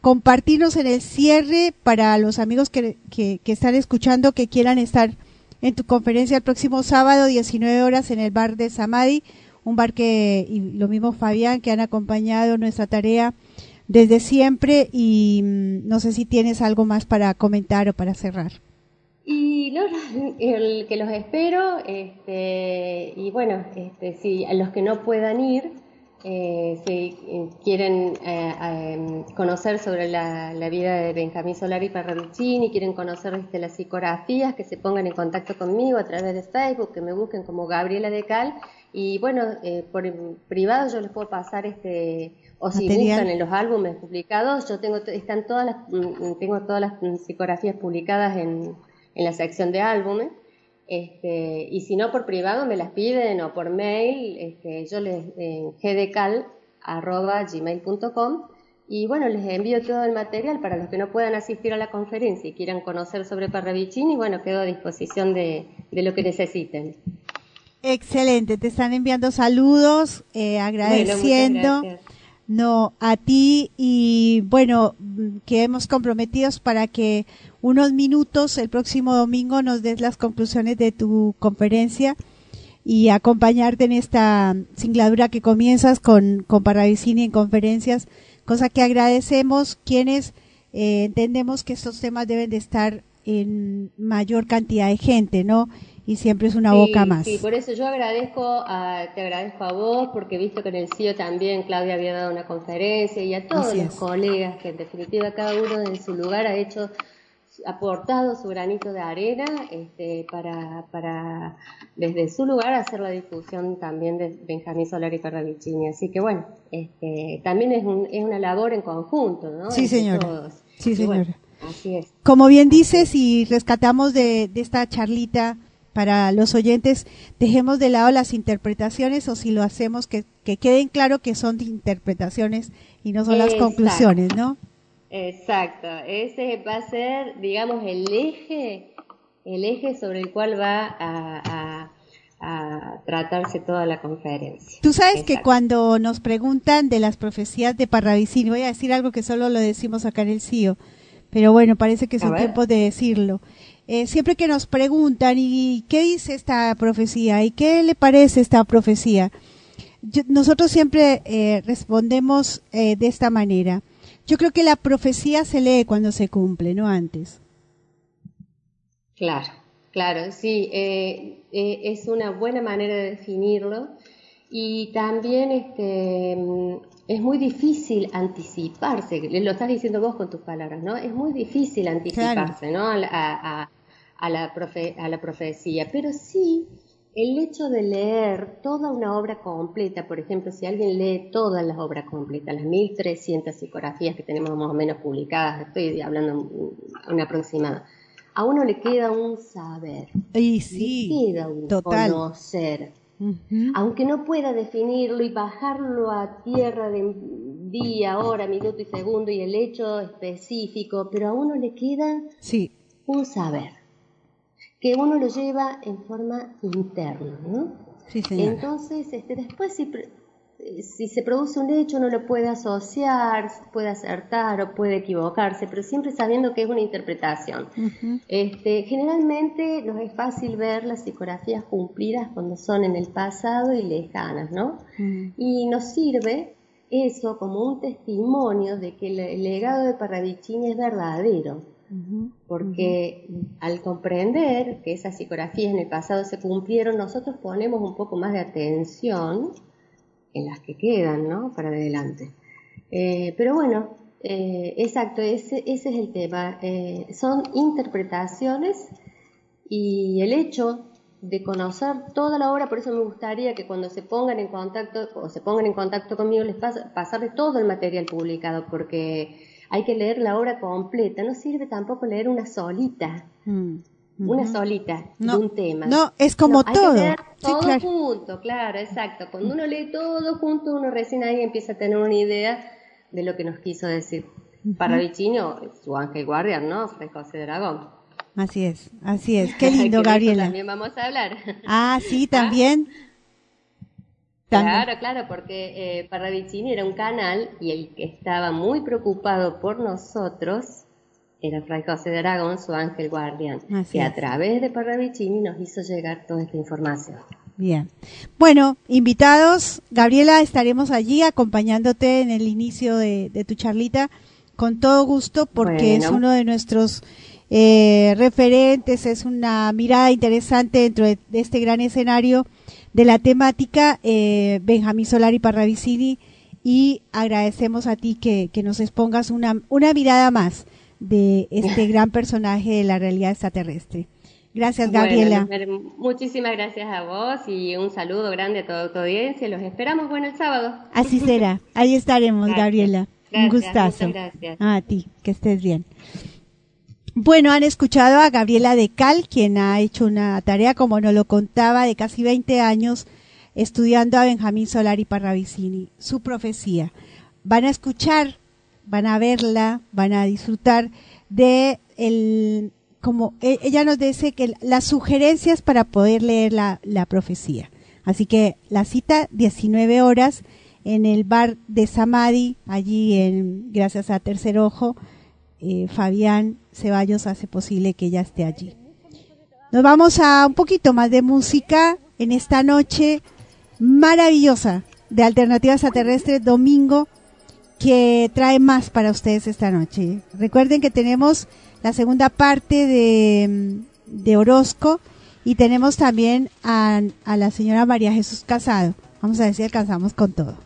[SPEAKER 3] compartirnos en el cierre para los amigos que, que, que están escuchando, que quieran estar en tu conferencia el próximo sábado, 19 horas, en el bar de Samadi, un bar que, y lo mismo Fabián, que han acompañado nuestra tarea desde siempre y mm, no sé si tienes algo más para comentar o para cerrar.
[SPEAKER 10] Y no, el que los espero, este, y bueno, este, si a los que no puedan ir, eh, si eh, quieren eh, conocer sobre la, vida de Benjamín Solari Parravicini, quieren conocer este, las psicografías, que se pongan en contacto conmigo a través de Facebook, que me busquen como Gabriela de Cal. Y bueno, por privado yo les puedo pasar este, o si buscan en los álbumes publicados, yo tengo, están todas las, mm, tengo todas las psicografías publicadas en, en la sección de álbumes. Este, y si no por privado me las piden o por mail, este, yo les en gmail.com y bueno, les envío todo el material para los que no puedan asistir a la conferencia y quieran conocer sobre Parravicini, bueno, quedo a disposición de, lo que necesiten.
[SPEAKER 3] Excelente, te están enviando saludos, eh, agradeciendo no a ti y bueno, quedemos comprometidos para que unos minutos el próximo domingo nos des las conclusiones de tu conferencia y acompañarte en esta singladura que comienzas con, con Parravicini en conferencias, cosa que agradecemos quienes eh, entendemos que estos temas deben de estar en mayor cantidad de gente, ¿no? Y siempre es una boca más.
[SPEAKER 10] Sí, por eso yo agradezco a, te agradezco a vos, porque visto que en el CIO también Claudia había dado una conferencia y a todos los colegas que en definitiva cada uno en su lugar ha hecho aportado su granito de arena este, para, para desde su lugar hacer la difusión también de Benjamín Solari Parravicini. Así que bueno, este, también es, un, es una labor en conjunto, ¿no?
[SPEAKER 3] Sí, señora. Sí, señora.
[SPEAKER 10] así es.
[SPEAKER 3] Como bien dices y rescatamos de, de esta charlita para los oyentes, dejemos de lado las interpretaciones o si lo hacemos que, que queden claro que son interpretaciones y no son las conclusiones, ¿no?
[SPEAKER 10] Exacto, ese va a ser, digamos, el eje el eje sobre el cual va a, tratarse toda la conferencia.
[SPEAKER 3] Tú sabes que cuando nos preguntan de las profecías de Parravicini, voy a decir algo que solo lo decimos acá en el CIO, pero bueno, parece que es el tiempo de decirlo. Eh, siempre que nos preguntan, ¿y qué dice esta profecía? ¿Y qué le parece esta profecía? nosotros siempre eh, respondemos eh, de esta manera. Yo creo que la profecía se lee cuando se cumple, no antes.
[SPEAKER 10] Claro, claro, sí, es una buena manera de definirlo y también este, mm, es muy difícil anticiparse, lo estás diciendo vos con tus palabras, ¿no? Es muy difícil anticiparse, ¿no? A, a, a, la a la profecía, pero sí el hecho de leer toda una obra completa, por ejemplo, si alguien lee todas las obras completas, las 1300 psicografías que tenemos más o menos publicadas, estoy hablando en aproximado, a uno le queda un saber,
[SPEAKER 3] y sí,
[SPEAKER 10] le queda un conocer. Aunque no pueda definirlo y bajarlo a tierra de día, hora, minuto y segundo y el hecho específico, pero a uno le queda
[SPEAKER 3] sí.
[SPEAKER 10] un saber que uno lo lleva en forma interna, ¿no?
[SPEAKER 3] Sí,
[SPEAKER 10] Entonces, este, después si, si se produce un hecho uno lo puede asociar, puede acertar o puede equivocarse, pero siempre sabiendo que es una interpretación. este, generalmente nos es fácil ver las psicografías cumplidas cuando son en el pasado y lejanas, ¿no? Mm. Y nos sirve eso como un testimonio de que el legado de Parravicini es verdadero porque al comprender que esas psicografías en el pasado se cumplieron, nosotros ponemos un poco más de atención en las que quedan, ¿no? Para adelante. Eh, pero bueno, eh, exacto, ese, ese, es el tema. Eh, son interpretaciones y el hecho de conocer toda la obra, por eso me gustaría que cuando se pongan en contacto o se pongan en contacto conmigo les pasa, pasarles todo el material publicado, porque hay que leer la obra completa, no sirve tampoco leer una solita. Mm, una solita de un tema.
[SPEAKER 3] No, es como todo. Que leer
[SPEAKER 10] todo junto, claro, exacto. Cuando uno lee todo junto, uno recién ahí empieza a tener una idea de lo que nos quiso decir. Para Vicino, su ángel guardián, ¿no? Fray José de Aragón.
[SPEAKER 3] Así es, así es. Qué lindo, Gabriela.
[SPEAKER 10] También vamos a hablar.
[SPEAKER 3] Ah, sí, también.
[SPEAKER 10] Claro, claro, porque eh, Parravicini era un canal y el que estaba muy preocupado por nosotros era Fray José de Aragón, su ángel guardián, que a través de Parravicini nos hizo llegar toda esta información.
[SPEAKER 3] Bien. Bueno, invitados, Gabriela, estaremos allí acompañándote en el inicio de, tu charlita con todo gusto porque es uno de nuestros eh, referentes, es una mirada interesante dentro de este gran escenario de la temática eh, Benjamín Solari Parravicini y agradecemos a ti que, nos expongas una, una mirada más de este gran personaje de la realidad extraterrestre. Gracias, Gabriela.
[SPEAKER 10] muchísimas gracias a vos y un saludo grande a toda tu audiencia. Los esperamos bueno el sábado.
[SPEAKER 3] Así será. Ahí estaremos, Gabriela. un gustazo. Gracias. A ti, que estés bien. Bueno, han escuchado a Gabriela de Cal, quien ha hecho una tarea, como nos lo contaba, de casi 20 años estudiando a Benjamín Solari Parravicini, su profecía. Van a escuchar, van a verla, van a disfrutar de el, como e, ella nos dice que las sugerencias para poder leer la, la profecía. Así que la cita 19 horas en el bar de Samadhi, allí en, gracias a Tercer Ojo, eh, Fabián Ceballos hace posible que ella esté allí. Nos vamos a un poquito más de música en esta noche maravillosa de Alternativas Extraterrestres domingo que trae más para ustedes esta noche. Recuerden que tenemos la segunda parte de, de Orozco y tenemos también a, a la señora María Jesús Casado. Vamos a ver si alcanzamos con todo.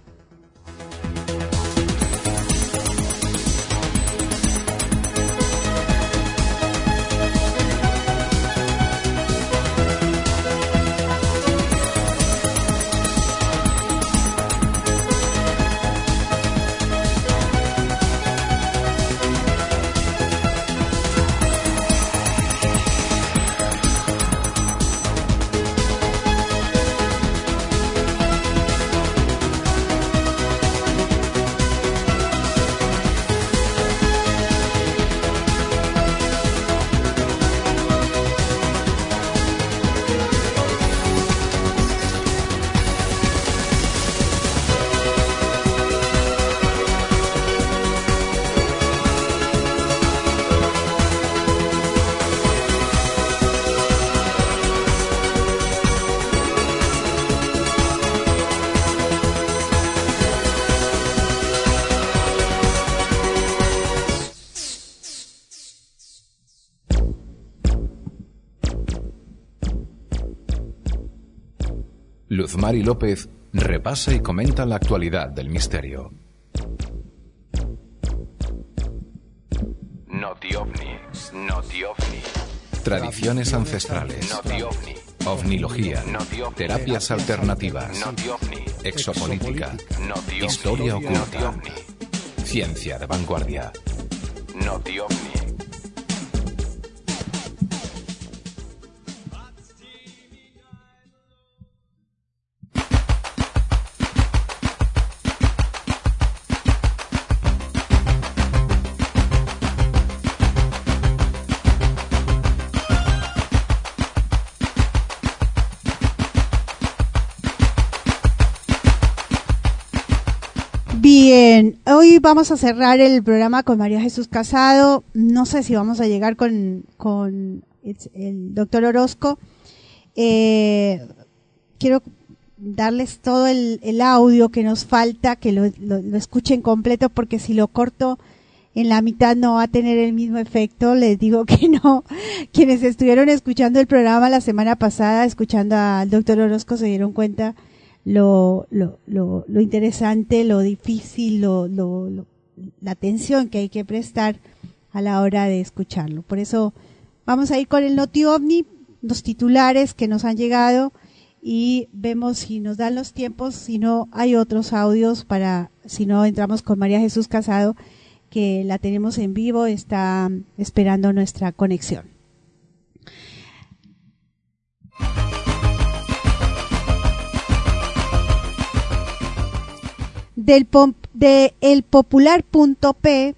[SPEAKER 1] Luzmari López repasa y comenta la actualidad del misterio.
[SPEAKER 11] Noti OVNI, Noti OVNI.
[SPEAKER 1] Tradiciones ancestrales.
[SPEAKER 11] Noti OVNI.
[SPEAKER 1] Ovnilogía. Terapias alternativas.
[SPEAKER 11] Noti OVNI.
[SPEAKER 1] Exopolítica.
[SPEAKER 11] Noti OVNI.
[SPEAKER 1] Historia oculta.
[SPEAKER 11] OVNI.
[SPEAKER 1] Ciencia de vanguardia.
[SPEAKER 11] Noti
[SPEAKER 3] vamos a cerrar el programa con María Jesús Casado. No sé si vamos a llegar con, el, doctor Orozco. Eh, quiero darles todo el, audio que nos falta, que lo, lo- lo escuchen completo, porque si lo corto en la mitad no va a tener el mismo efecto. Les digo que no. Quienes estuvieron escuchando el programa la semana pasada, escuchando al doctor Orozco, se dieron cuenta lo, lo, lo, lo interesante, lo difícil, lo, lo, la atención que hay que prestar a la hora de escucharlo. Por eso vamos a ir con el Noti OVNI, los titulares que nos han llegado y vemos si nos dan los tiempos, si no hay otros audios para, si no entramos con María Jesús Casado, que la tenemos en vivo, está esperando nuestra conexión. Del de elpopular.p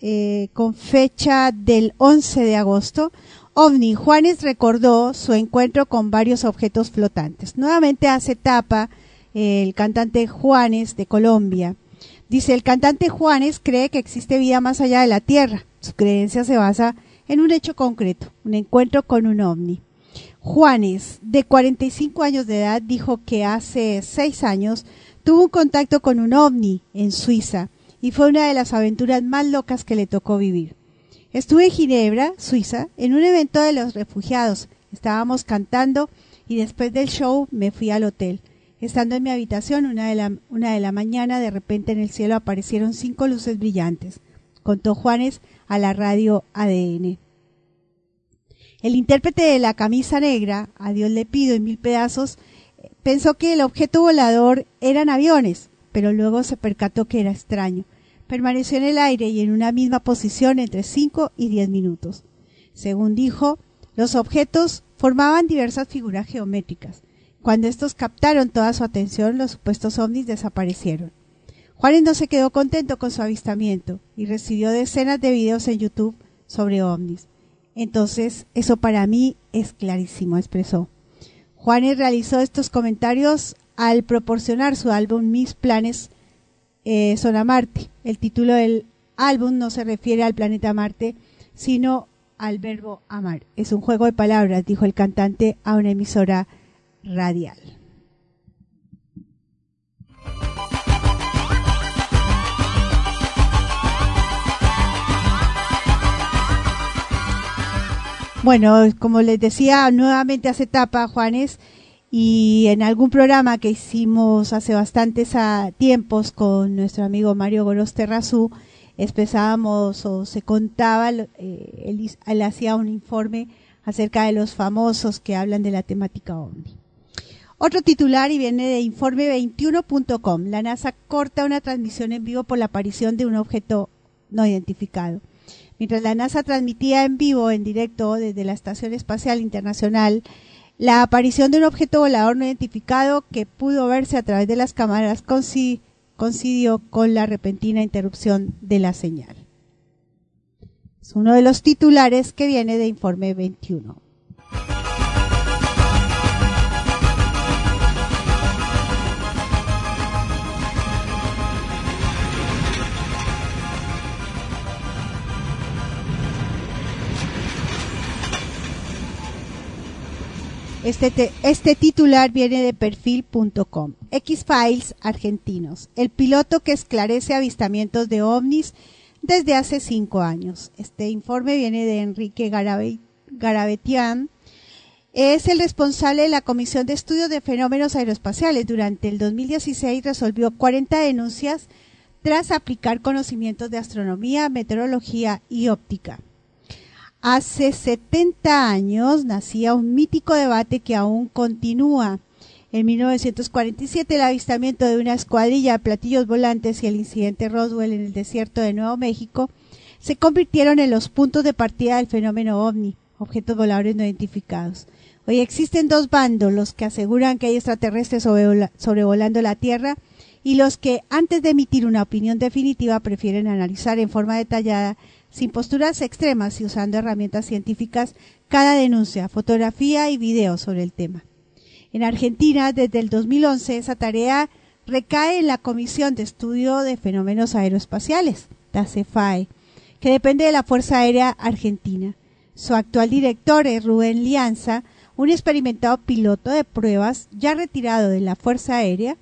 [SPEAKER 3] eh, con fecha del 11 de agosto, OVNI Juanes recordó su encuentro con varios objetos flotantes. Nuevamente hace tapa eh, el cantante Juanes de Colombia. Dice, el cantante Juanes cree que existe vida más allá de la Tierra. Su creencia se basa en un hecho concreto, un encuentro con un ovni. Juanes, de 45 años de edad, dijo que hace seis años tuvo un contacto con un ovni en Suiza y fue una de las aventuras más locas que le tocó vivir. Estuve en Ginebra, Suiza, en un evento de los refugiados. Estábamos cantando y después del show me fui al hotel. Estando en mi habitación, una de la, una de la mañana, de repente en el cielo aparecieron cinco luces brillantes, contó Juanes a la radio ADN. El intérprete de la camisa negra, a Dios le pido en mil pedazos, pensó que el objeto volador eran aviones, pero luego se percató que era extraño. Permaneció en el aire y en una misma posición entre 5 y 10 minutos. Según dijo, los objetos formaban diversas figuras geométricas. Cuando estos captaron toda su atención, los supuestos ovnis desaparecieron. Juárez no se quedó contento con su avistamiento y recibió decenas de videos en YouTube sobre ovnis. Entonces, eso para mí es clarísimo, expresó. Juanes realizó estos comentarios al proporcionar su álbum Mis planes eh, son a Marte. El título del álbum no se refiere al planeta Marte, sino al verbo amar. Es un juego de palabras, dijo el cantante a una emisora radial. Bueno, como les decía, nuevamente hace tapa Juanes y en algún programa que hicimos hace bastantes tiempos con nuestro amigo Mario Goros Terrazú, expresábamos o se contaba, eh, él hacía un informe acerca de los famosos que hablan de la temática OVNI. Otro titular y viene de informe21.com. La NASA corta una transmisión en vivo por la aparición de un objeto no identificado. Mientras la NASA transmitía en vivo, en directo, desde la Estación Espacial Internacional, la aparición de un objeto volador no identificado que pudo verse a través de las cámaras coincidió con la repentina interrupción de la señal. Es uno de los titulares que viene de Informe 21. Este, te- este titular viene de perfil.com. X-Files argentinos. El piloto que esclarece avistamientos de ovnis desde hace cinco años. Este informe viene de Enrique Garabe- Garavetian es el responsable de la Comisión de Estudios de Fenómenos Aeroespaciales. Durante el 2016 resolvió 40 denuncias tras aplicar conocimientos de astronomía, meteorología y óptica. Hace 70 años nacía un mítico debate que aún continúa. En 1947 el avistamiento de una escuadrilla de platillos volantes y el incidente Roswell en el desierto de Nuevo México se convirtieron en los puntos de partida del fenómeno ovni, objetos voladores no identificados. Hoy existen dos bandos, los que aseguran que hay extraterrestres sobrevolando la Tierra y los que, antes de emitir una opinión definitiva, prefieren analizar en forma detallada, sin posturas extremas y usando herramientas científicas, cada denuncia, fotografía y video sobre el tema. En Argentina, desde el 2011, esa tarea recae en la Comisión de Estudio de Fenómenos Aeroespaciales, la CEFAE, que depende de la Fuerza Aérea Argentina. Su actual director es Rubén Lianza, un experimentado piloto de pruebas ya retirado de la Fuerza Aérea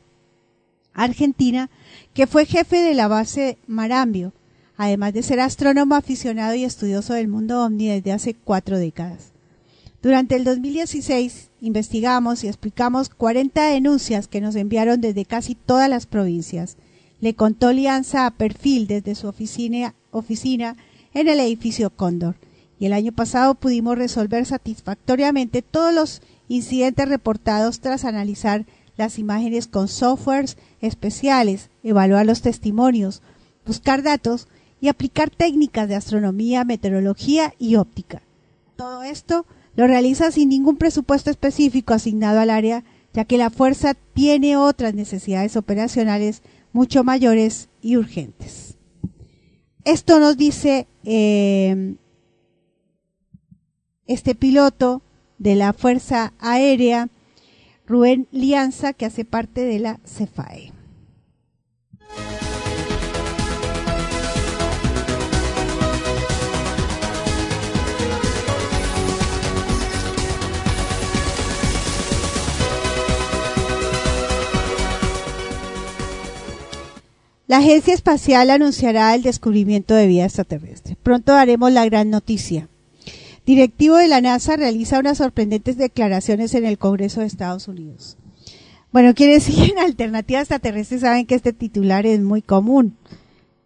[SPEAKER 3] Argentina, que fue jefe de la base Marambio, además de ser astrónomo aficionado y estudioso del mundo ovni desde hace cuatro décadas. Durante el 2016 investigamos y explicamos 40 denuncias que nos enviaron desde casi todas las provincias. Le contó Lianza a Perfil desde su oficina, oficina en el edificio Cóndor. Y el año pasado pudimos resolver satisfactoriamente todos los incidentes reportados tras analizar las imágenes con softwares especiales, evaluar los testimonios, buscar datos y aplicar técnicas de astronomía, meteorología y óptica. Todo esto lo realiza sin ningún presupuesto específico asignado al área, ya que la fuerza tiene otras necesidades operacionales mucho mayores y urgentes. Esto nos dice eh, este piloto de la Fuerza Aérea Rubén Lianza, que hace parte de la CEFAE. La Agencia Espacial anunciará el descubrimiento de vida extraterrestre. Pronto daremos la gran noticia directivo de la NASA realiza unas sorprendentes declaraciones en el Congreso de Estados Unidos. Bueno, quiere decir, en Alternativa Extraterrestre saben que este titular es muy común.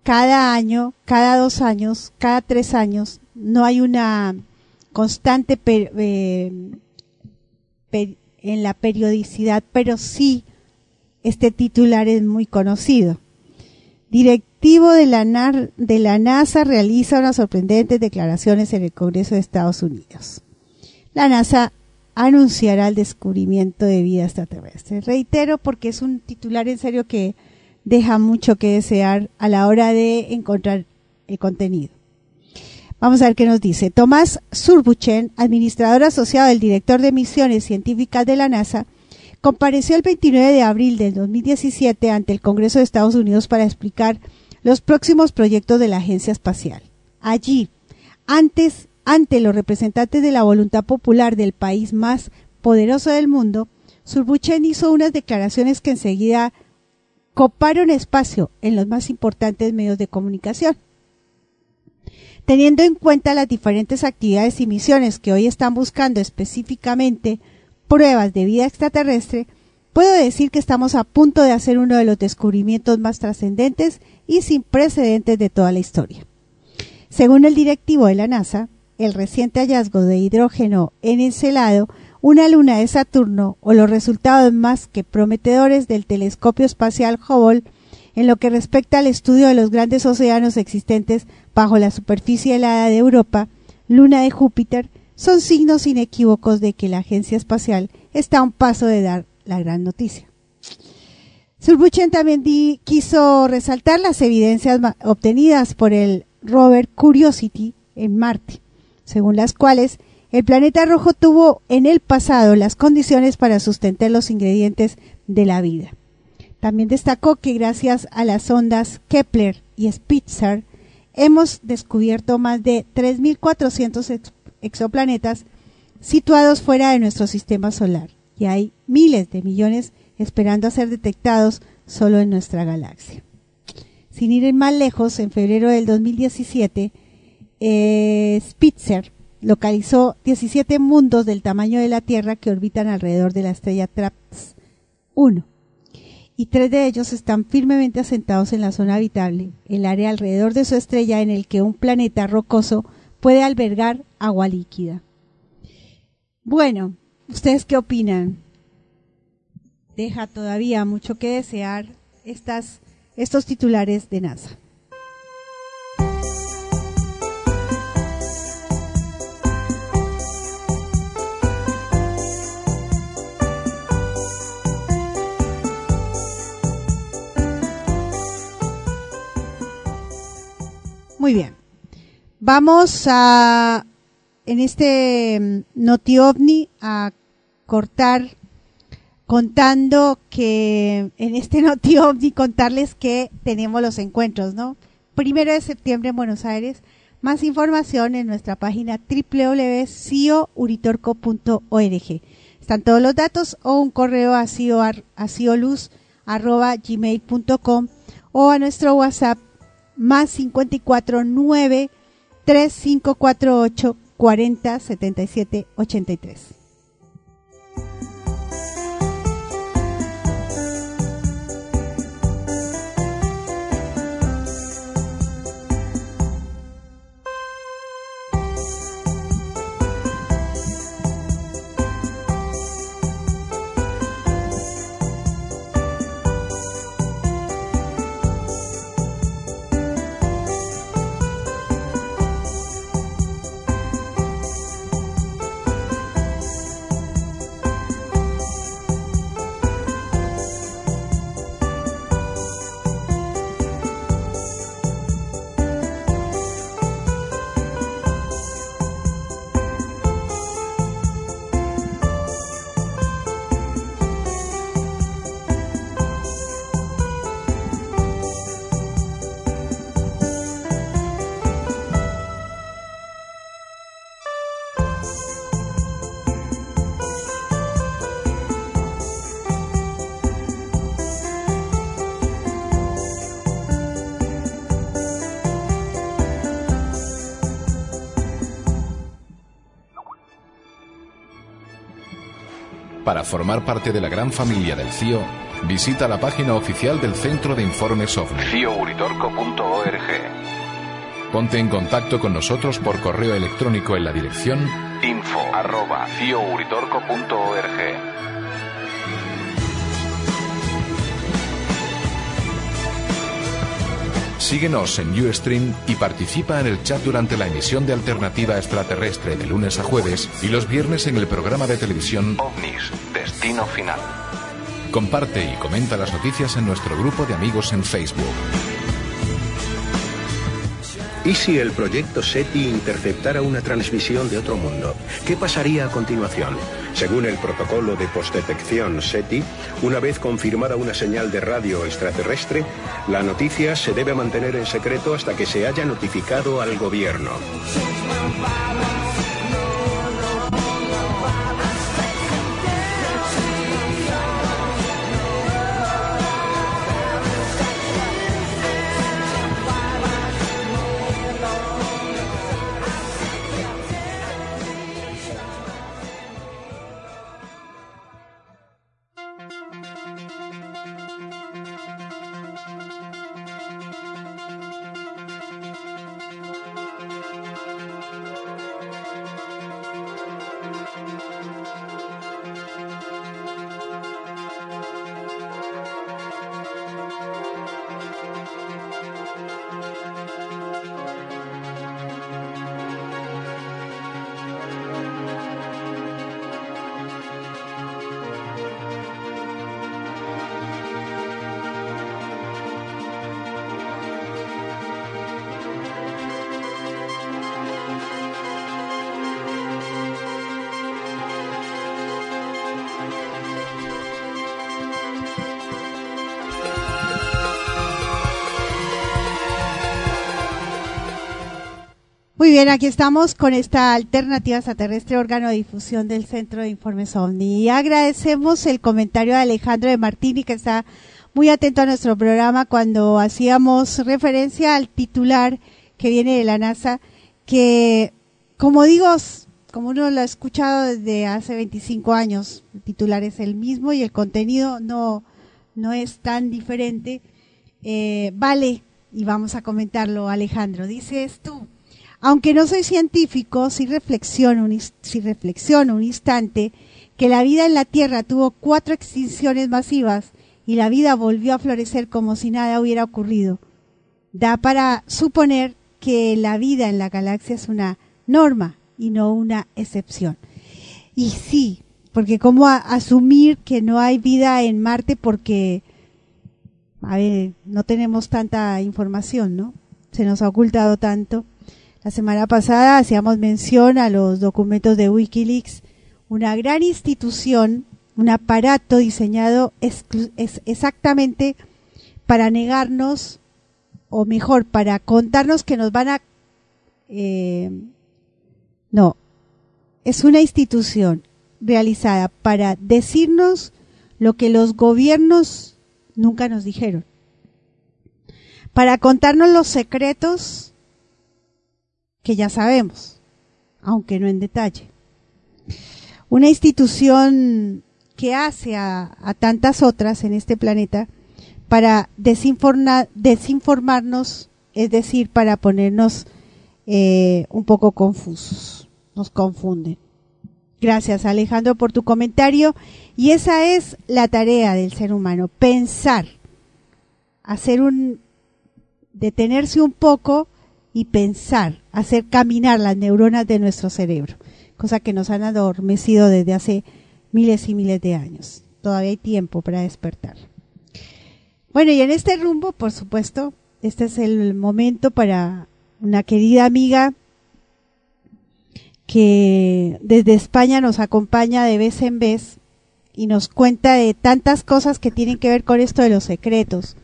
[SPEAKER 3] Cada año, cada dos años, cada tres años, no hay una constante eh, en la periodicidad, pero sí este titular es muy conocido. Directivo de la, de la NASA realiza unas sorprendentes declaraciones en el Congreso de Estados Unidos. La NASA anunciará el descubrimiento de vida extraterrestre. Reitero porque es un titular en serio que deja mucho que desear a la hora de encontrar el contenido. Vamos a ver qué nos dice. Tomás Surbuchen, administrador asociado del director de misiones científicas de la NASA, compareció el 29 de abril del 2017 ante el Congreso de Estados Unidos para explicar los próximos proyectos de la Agencia Espacial. Allí, antes, ante los representantes de la voluntad popular del país más poderoso del mundo, Surbuchen hizo unas declaraciones que enseguida coparon espacio en los más importantes medios de comunicación. Teniendo en cuenta las diferentes actividades y misiones que hoy están buscando específicamente pruebas de vida extraterrestre, puedo decir que estamos a punto de hacer uno de los descubrimientos más trascendentes y sin precedentes de toda la historia. Según el directivo de la NASA, el reciente hallazgo de hidrógeno en Encelado, una luna de Saturno o los resultados más que prometedores del telescopio espacial Hubble en lo que respecta al estudio de los grandes océanos existentes bajo la superficie helada de Europa, luna de Júpiter, son signos inequívocos de que la agencia espacial está a un paso de dar la gran noticia. Surbuchen también quiso resaltar las evidencias obtenidas por el rover Curiosity en Marte, según las cuales el planeta rojo tuvo en el pasado las condiciones para sustentar los ingredientes de la vida. También destacó que gracias a las ondas Kepler y Spitzer hemos descubierto más de 3.400 exoplanetas situados fuera de nuestro sistema solar y hay miles de millones esperando a ser detectados solo en nuestra galaxia. Sin ir más lejos, en febrero del 2017, eh, Spitzer localizó 17 mundos del tamaño de la Tierra que orbitan alrededor de la estrella TRAPS 1. Y tres de ellos están firmemente asentados en la zona habitable, el área alrededor de su estrella en el que un planeta rocoso puede albergar agua líquida. Bueno, ¿ustedes qué opinan? Deja todavía mucho que desear estas, estos titulares de NASA. Muy bien. Vamos a, en este mm, Noti OVNI, a cortar contando que, en este Noti OVNI, contarles que tenemos los encuentros, ¿no? Primero de septiembre en Buenos Aires. Más información en nuestra página www.ciouritorco.org. Están todos los datos o un correo a, gmail.com o a nuestro WhatsApp más 54 9 3548 40 77 83.
[SPEAKER 1] Para formar parte de la gran familia del CIO, visita la página oficial del Centro de Informes OVNI.
[SPEAKER 11] ciouritorco.org
[SPEAKER 1] Ponte en contacto con nosotros por correo electrónico en la dirección
[SPEAKER 11] info arroba
[SPEAKER 1] Síguenos en Ustream y participa en el chat durante la emisión de Alternativa Extraterrestre de lunes a jueves y los viernes en el programa de televisión
[SPEAKER 11] OVNIS, Destino Final.
[SPEAKER 1] Comparte y comenta las noticias en nuestro grupo de amigos en Facebook.
[SPEAKER 12] ¿Y si el proyecto SETI interceptara una transmisión de otro mundo? ¿Qué pasaría a continuación? Según el protocolo de postdetección SETI, una vez confirmada una señal de radio extraterrestre, la noticia se debe mantener en secreto hasta que se haya notificado al gobierno.
[SPEAKER 3] Bien, aquí estamos con esta alternativa extraterrestre órgano de difusión del Centro de Informes OVNI. Y agradecemos el comentario de Alejandro de Martini, que está muy atento a nuestro programa cuando hacíamos referencia al titular que viene de la NASA, que como digo, como uno lo ha escuchado desde hace 25 años, el titular es el mismo y el contenido no, no es tan diferente. Eh, vale, y vamos a comentarlo, Alejandro. Dices tú, aunque no soy científico, sí reflexiono, un, reflexiono un instante que la vida en la Tierra tuvo cuatro extinciones masivas y la vida volvió a florecer como si nada hubiera ocurrido. Da para suponer que la vida en la galaxia es una norma y no una excepción. Y sí, porque cómo asumir que no hay vida en Marte porque, a ver, no tenemos tanta información, ¿no? Se nos ha ocultado tanto. La semana pasada hacíamos mención a los documentos de Wikileaks, una gran institución, un aparato diseñado exactamente para negarnos, o mejor, para contarnos que nos van a... Eh, no, es una institución realizada para decirnos lo que los gobiernos nunca nos dijeron, para contarnos los secretos que ya sabemos, aunque no en detalle. Una institución que hace a, tantas otras en este planeta para desinformarnos, es decir, para ponernos eh, un poco confusos, nos confunden. Gracias Alejandro por tu comentario. Y esa es la tarea del ser humano, pensar, hacer un, detenerse un poco y pensar, hacer caminar las neuronas de nuestro cerebro, cosa que nos han adormecido desde hace miles y miles de años. Todavía hay tiempo para despertar. Bueno, y en este rumbo, por supuesto, este es el momento para una querida amiga que desde España nos acompaña de vez en vez y nos cuenta de tantas cosas que tienen que ver con esto de los secretos.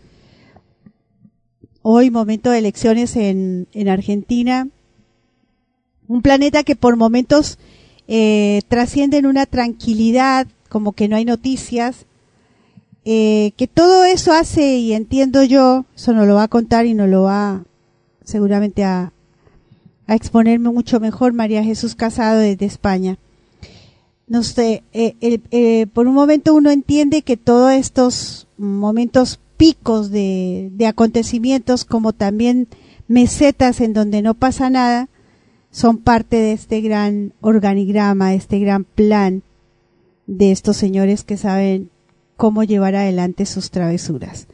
[SPEAKER 3] Hoy, momento de elecciones en, en Argentina, un planeta que por momentos eh, trasciende en una tranquilidad, como que no hay noticias, eh, que todo eso hace, y entiendo yo, eso nos lo va a contar y nos lo va seguramente a, a exponerme mucho mejor María Jesús Casado desde España. No sé, eh, por un momento uno entiende que todos estos momentos picos de, acontecimientos, como también mesetas en donde no pasa nada, son parte de este gran organigrama, este gran plan de estos señores que saben cómo llevar adelante sus travesuras.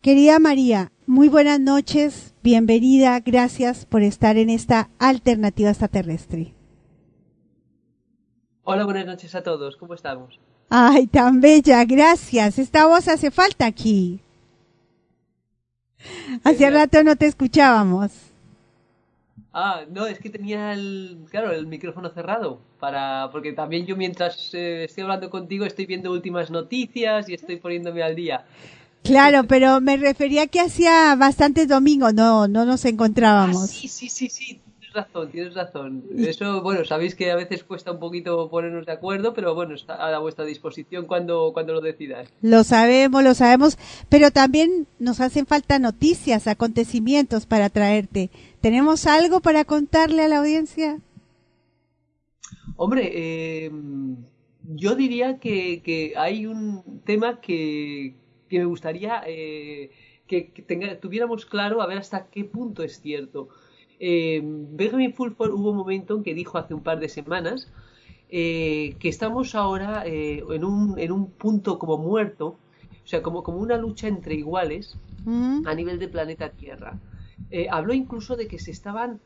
[SPEAKER 3] Querida María, muy buenas noches, bienvenida, gracias por estar en esta alternativa extraterrestre.
[SPEAKER 13] Hola, buenas noches a todos, ¿cómo estamos?
[SPEAKER 3] Ay, tan bella, gracias. Esta voz hace falta aquí. Hace rato no te escuchábamos.
[SPEAKER 13] Ah, no, es que tenía el, claro, el micrófono cerrado para, porque también yo mientras eh, estoy hablando contigo estoy viendo últimas noticias y estoy poniéndome al día.
[SPEAKER 3] Claro, pero me refería que hacía bastantes domingos, no, no nos encontrábamos. Ah,
[SPEAKER 13] sí, sí, sí, sí, razón, tienes razón. Eso, bueno, sabéis que a veces cuesta un poquito ponernos de acuerdo, pero bueno, está a vuestra disposición cuando, cuando lo decidáis.
[SPEAKER 3] Lo sabemos, lo sabemos, pero también nos hacen falta noticias, acontecimientos para traerte. ¿Tenemos algo para contarle a la audiencia?
[SPEAKER 13] Hombre, eh, yo diría que, que hay un tema que, que me gustaría eh, que, tuviéramos claro a ver hasta qué punto es cierto. Eh, Benjamin Fulford hubo un momento en que dijo hace un par de semanas eh, que estamos ahora en, un, en un punto como muerto, o sea, como, como una lucha entre iguales mm. a nivel de planeta Tierra. habló incluso de que se estaban,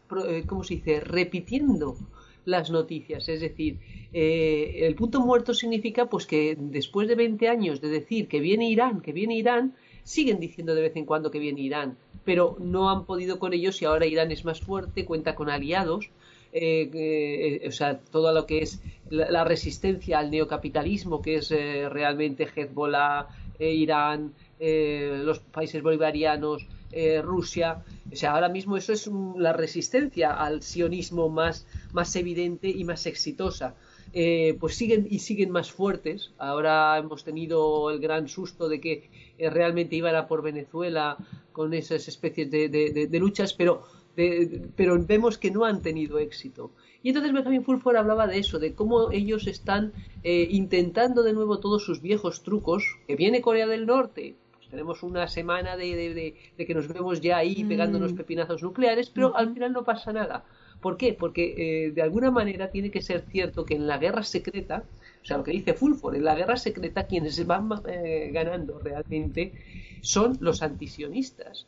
[SPEAKER 13] ¿cómo se dice?, repitiendo las noticias. Es decir, eh, el punto muerto significa pues que después de 20 años de decir que viene Irán, que viene Irán, siguen diciendo de vez en cuando que viene Irán, pero no han podido con ellos y ahora Irán es más fuerte, cuenta con aliados. Eh, eh, o sea, todo lo que es la, resistencia al neocapitalismo, que es realmente Hezbollah, Irán, los países bolivarianos, eh, Rusia. O sea, ahora mismo eso es la resistencia al sionismo más, más evidente y más exitosa. Eh, pues siguen y siguen más fuertes. Ahora hemos tenido el gran susto de que eh, realmente iban a por Venezuela con esas especies de, luchas, pero pero vemos que no han tenido éxito. Y entonces Benjamin Fulford hablaba de eso, de cómo ellos están eh, intentando de nuevo todos sus viejos trucos, que viene Corea del Norte, pues tenemos una semana de, que nos vemos ya ahí pegándonos mm. pepinazos nucleares, pero al final no pasa nada. ¿Por qué? Porque eh, de alguna manera tiene que ser cierto que en la guerra secreta, o sea, lo que dice Fulford, en la guerra secreta quienes van eh, ganando realmente son los antisionistas.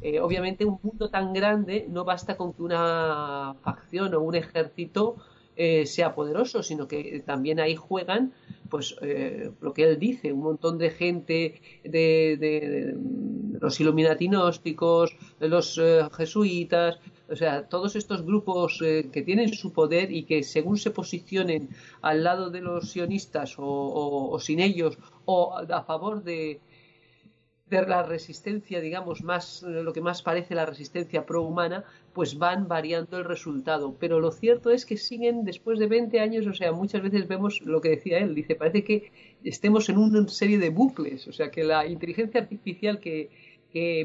[SPEAKER 13] Eh, obviamente un mundo tan grande no basta con que una facción o un ejército eh, sea poderoso, sino que también ahí juegan, pues eh, lo que él dice, un montón de gente de, los iluminatinósticos, de los jesuitas, o sea, todos estos grupos que tienen su poder y que según se posicionen al lado de los sionistas o sin ellos o a favor de, de la resistencia, digamos, más lo que más parece la resistencia prohumana, pues van variando el resultado. Pero lo cierto es que siguen después de 20 años, o sea, muchas veces vemos lo que decía él, dice, parece que estemos en una serie de bucles, o sea, que la inteligencia artificial que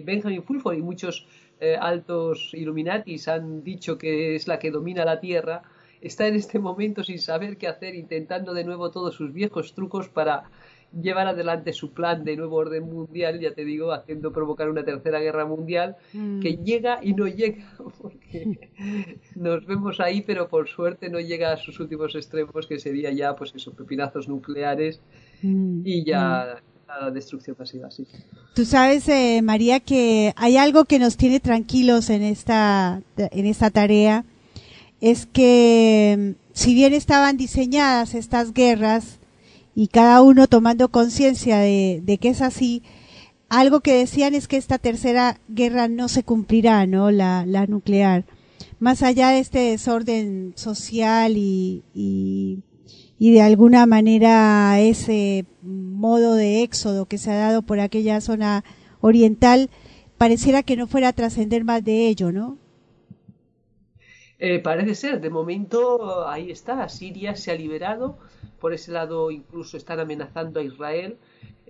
[SPEAKER 13] Benjamin Fulford y muchos eh, altos Illuminatis han dicho que es la que domina la Tierra, está en este momento sin saber qué hacer, intentando de nuevo todos sus viejos trucos para llevar adelante su plan de nuevo orden mundial, ya te digo, haciendo provocar una tercera guerra mundial mm. que llega y no llega, porque nos vemos ahí, pero por suerte no llega a sus últimos extremos, que sería ya, pues esos pepinazos nucleares mm. y ya mm. La destrucción masiva, sí.
[SPEAKER 3] Tú sabes, eh, María, que hay algo que nos tiene tranquilos en esta, en esta tarea, es que si bien estaban diseñadas estas guerras, y cada uno tomando conciencia de, que es así, algo que decían es que esta tercera guerra no se cumplirá, ¿no? La, nuclear. Más allá de este desorden social y, y, de alguna manera ese modo de éxodo que se ha dado por aquella zona oriental, pareciera que no fuera a trascender más de ello, ¿no?
[SPEAKER 13] Eh, parece ser, de momento ahí está, Siria se ha liberado, por ese lado incluso están amenazando a Israel.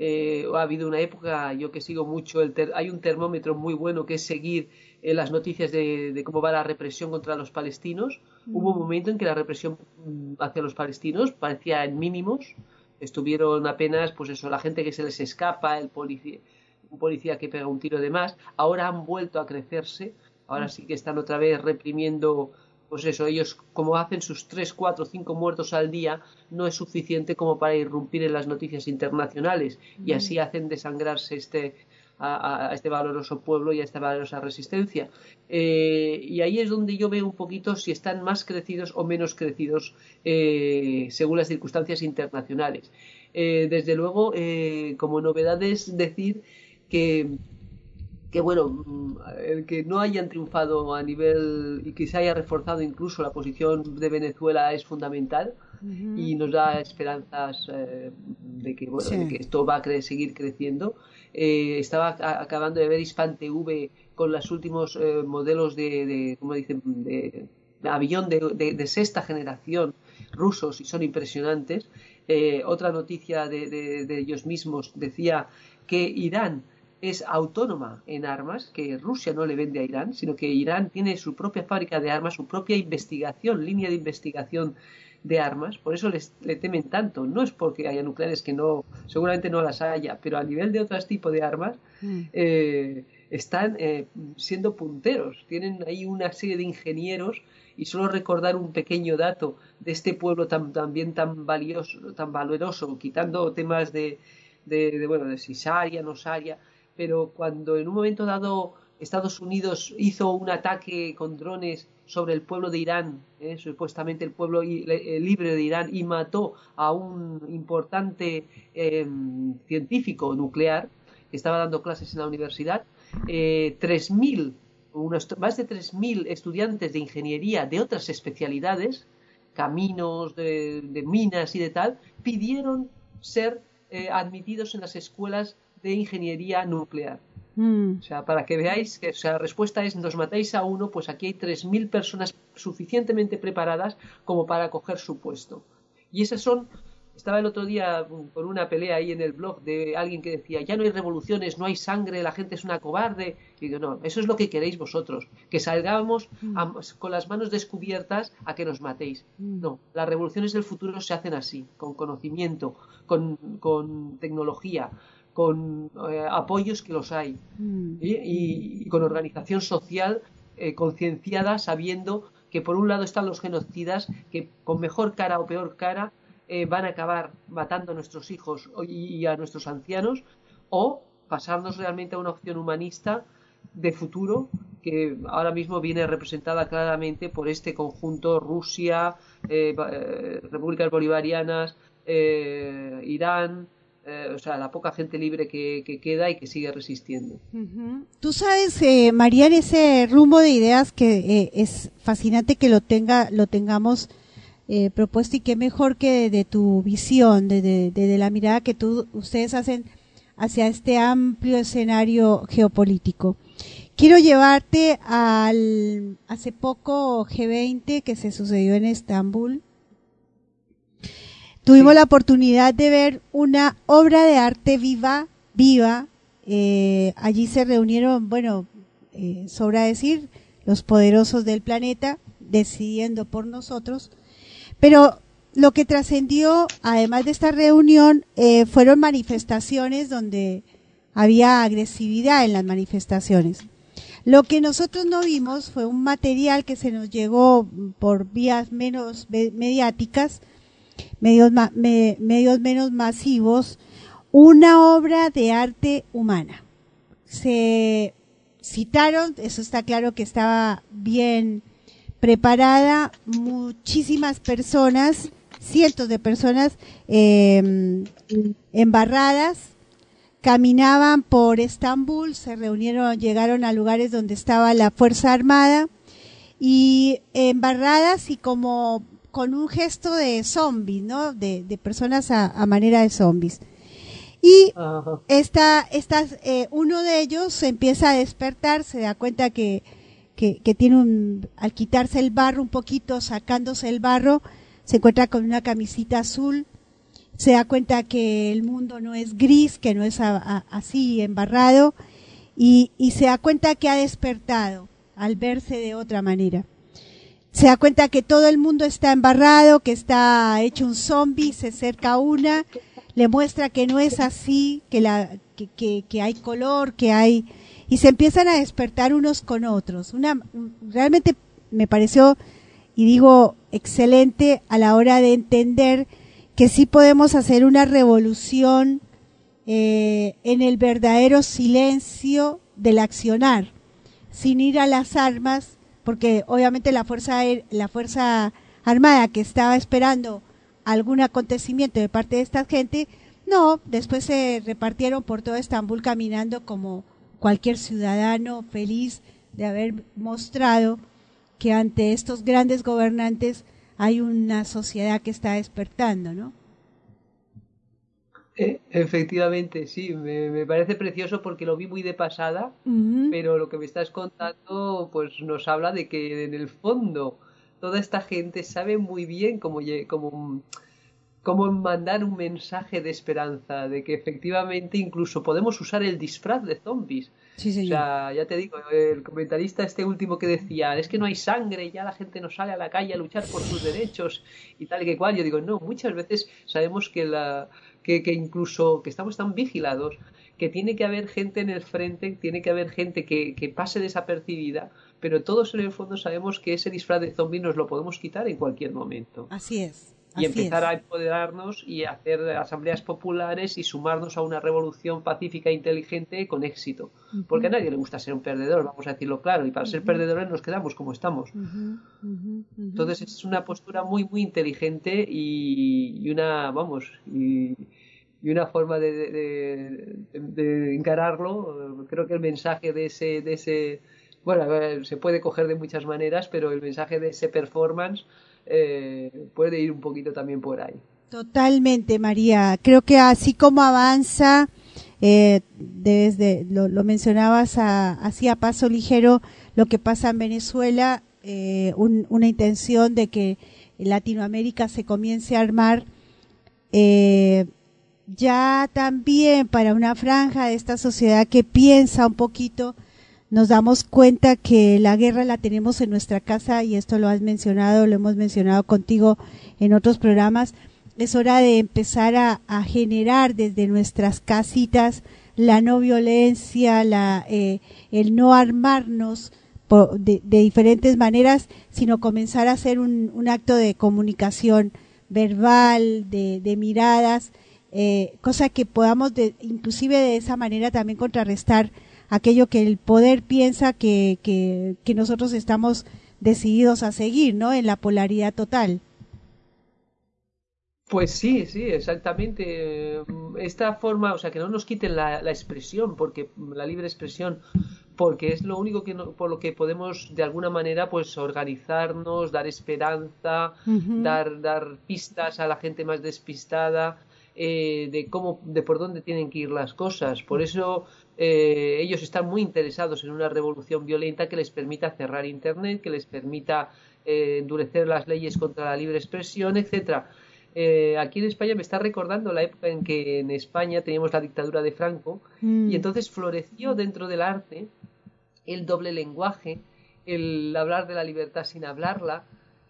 [SPEAKER 13] Eh, ha habido una época, yo que sigo mucho, el hay un termómetro muy bueno que es seguir eh, las noticias de, cómo va la represión contra los palestinos. Hubo un mm. momento en que la represión mm, hacia los palestinos parecía en mínimos. Estuvieron apenas, pues eso, la gente que se les escapa, el policía, un policía que pega un tiro de más. Ahora han vuelto a crecerse. Ahora mm. sí que están otra vez reprimiendo pues eso, ellos como hacen sus 3, 4, 5 muertos al día, no es suficiente como para irrumpir en las noticias internacionales y así hacen desangrarse este, a, este valoroso pueblo y a esta valorosa resistencia. Eh, y ahí es donde yo veo un poquito si están más crecidos o menos crecidos eh, según las circunstancias internacionales. Eh, desde luego, como novedad es decir que que bueno, mm, el que no hayan triunfado a nivel y que se haya reforzado incluso la posición de Venezuela es fundamental y nos da esperanzas eh, de, que, bueno, de que esto va a seguir creciendo. Eh, estaba acabando de ver Hispan TV con los últimos eh, modelos de, de, ¿cómo dicen?, de, avión de, sexta generación rusos y son impresionantes. otra noticia de ellos mismos decía que Irán es autónoma en armas, que Rusia no le vende a Irán, sino que Irán tiene su propia fábrica de armas, su propia investigación, línea de investigación de armas, por eso les, le temen tanto. No es porque haya nucleares que no, seguramente no las haya, pero a nivel de otros tipos de armas mm. eh, están eh, siendo punteros. Tienen ahí una serie de ingenieros y solo recordar un pequeño dato de este pueblo tan, también tan valioso, tan valeroso, quitando temas de, de, de bueno, de si Saria, no Saria, pero cuando en un momento dado Estados Unidos hizo un ataque con drones sobre el pueblo de Irán, eh, supuestamente el pueblo eh, libre de Irán, y mató a un importante em, científico nuclear que estaba dando clases en la universidad, eh, 3.000, más de 3.000 estudiantes de ingeniería de otras especialidades, caminos, de, minas y de tal, pidieron ser eh, admitidos en las escuelas de ingeniería nuclear. Mm. O sea, para que veáis que la respuesta es nos matáis a uno, pues aquí hay 3.000 personas suficientemente preparadas como para coger su puesto. Y esas son estaba el otro día con una pelea ahí en el blog de alguien que decía, ya no hay revoluciones, no hay sangre, la gente es una cobarde. Y digo, no, eso es lo que queréis vosotros, que salgamos a- con las manos descubiertas a que nos matéis. No, las revoluciones del futuro se hacen así, con conocimiento, con, con tecnología, con eh, apoyos que los hay. Y, y- y con organización social eh, concienciada, sabiendo que por un lado están los genocidas que con mejor cara o peor cara eh, van a acabar matando a nuestros hijos y, a nuestros ancianos, o pasarnos realmente a una opción humanista de futuro que ahora mismo viene representada claramente por este conjunto Rusia, eh, eh, Repúblicas Bolivarianas, eh, Irán, eh, o sea, la poca gente libre que, que queda y que sigue resistiendo.
[SPEAKER 3] Tú sabes, eh, María, en ese rumbo de ideas que eh, es fascinante que lo tenga, lo tengamos eh, propuesto y qué mejor que de, tu visión, de la mirada que tú, ustedes hacen hacia este amplio escenario geopolítico. Quiero llevarte al hace poco G20 que se sucedió en Estambul. Tuvimos la oportunidad de ver una obra de arte viva, viva. Eh, allí se reunieron, bueno, eh, sobra decir, los poderosos del planeta, decidiendo por nosotros. Pero lo que trascendió, además de esta reunión, eh, fueron manifestaciones donde había agresividad en las manifestaciones. Lo que nosotros no vimos fue un material que se nos llegó por vías menos mediáticas, medios, ma- me- medios menos masivos, una obra de arte humana. Se citaron, eso está claro que estaba bien preparada, muchísimas personas, cientos de personas eh, embarradas, caminaban por Estambul, se reunieron, llegaron a lugares donde estaba la Fuerza Armada y embarradas y como con un gesto de zombies, ¿no? De, de personas a, a manera de zombies. Y esta, estas, eh, uno de ellos se empieza a despertar, se da cuenta que, que, que tiene un, al quitarse el barro un poquito, sacándose el barro, se encuentra con una camisita azul, se da cuenta que el mundo no es gris, que no es a- a- así embarrado, y, y se da cuenta que ha despertado al verse de otra manera. Se da cuenta que todo el mundo está embarrado, que está hecho un zombie, se acerca una, le muestra que no es así, que, la, que, que, que hay color, que hay... Y se empiezan a despertar unos con otros. Una, realmente me pareció, y digo, excelente a la hora de entender que sí podemos hacer una revolución eh, en el verdadero silencio del accionar, sin ir a las armas, porque obviamente la fuerza la fuerza armada que estaba esperando algún acontecimiento de parte de esta gente, no, después se repartieron por todo Estambul caminando como cualquier ciudadano feliz de haber mostrado que ante estos grandes gobernantes hay una sociedad que está despertando, ¿no?
[SPEAKER 13] Efectivamente, sí, me, me parece precioso porque lo vi muy de pasada, pero lo que me estás contando pues nos habla de que en el fondo toda esta gente sabe muy bien cómo, cómo, cómo mandar un mensaje de esperanza, de que efectivamente incluso podemos usar el disfraz de zombies.
[SPEAKER 3] Sí,
[SPEAKER 13] O sea, ya te digo, el comentarista este último que decía, es que no hay sangre, ya la gente no sale a la calle a luchar por sus derechos y tal y que cual. Yo digo, no, muchas veces sabemos que la que, incluso que estamos tan vigilados que tiene que haber gente en el frente, tiene que haber gente que, que pase desapercibida, pero todos en el fondo sabemos que ese disfraz de zombie nos lo podemos quitar en cualquier momento
[SPEAKER 3] Así es.
[SPEAKER 13] Y
[SPEAKER 3] así
[SPEAKER 13] empezar
[SPEAKER 3] es.
[SPEAKER 13] a empoderarnos y hacer asambleas populares y sumarnos a una revolución pacífica e inteligente con éxito. Porque a nadie le gusta ser un perdedor, vamos a decirlo claro, y para ser perdedores nos quedamos como estamos. Entonces es una postura muy, muy inteligente y, y una, vamos, y, y una forma de, de- de- de encararlo. Creo que el mensaje de ese, de ese, bueno, se puede coger de muchas maneras, pero el mensaje de ese performance eh, puede ir un poquito también por ahí.
[SPEAKER 3] Totalmente, María. Creo que así como avanza, eh, desde lo, lo mencionabas así a paso ligero, lo que pasa en Venezuela, eh, un- una intención de que Latinoamérica se comience a armar ya también para una franja de esta sociedad que piensa un poquito, nos damos cuenta que la guerra la tenemos en nuestra casa y esto lo has mencionado, lo hemos mencionado contigo en otros programas. Es hora de empezar a, generar desde nuestras casitas la no violencia, la, eh, el no armarnos de, diferentes maneras, sino comenzar a hacer un, acto de comunicación verbal, de, de miradas, eh, cosa que podamos inclusive de esa manera también contrarrestar aquello que el poder piensa que, que, que nosotros estamos decididos a seguir, ¿no? En la polaridad total.
[SPEAKER 13] Pues sí, sí, exactamente. Esta forma, o sea, que no nos quiten la, la expresión, porque la libre expresión, porque es lo único que no, por lo que podemos de alguna manera, pues organizarnos, dar esperanza, uh -huh. dar, dar pistas a la gente más despistada. Eh, de cómo, de por dónde tienen que ir las cosas. Por eso eh, ellos están muy interesados en una revolución violenta que les permita cerrar Internet, que les permita eh, endurecer las leyes contra la libre expresión, etcétera. Eh, aquí en España me está recordando la época en que en España teníamos la dictadura de Franco mm. y entonces floreció dentro del arte el doble lenguaje, el hablar de la libertad sin hablarla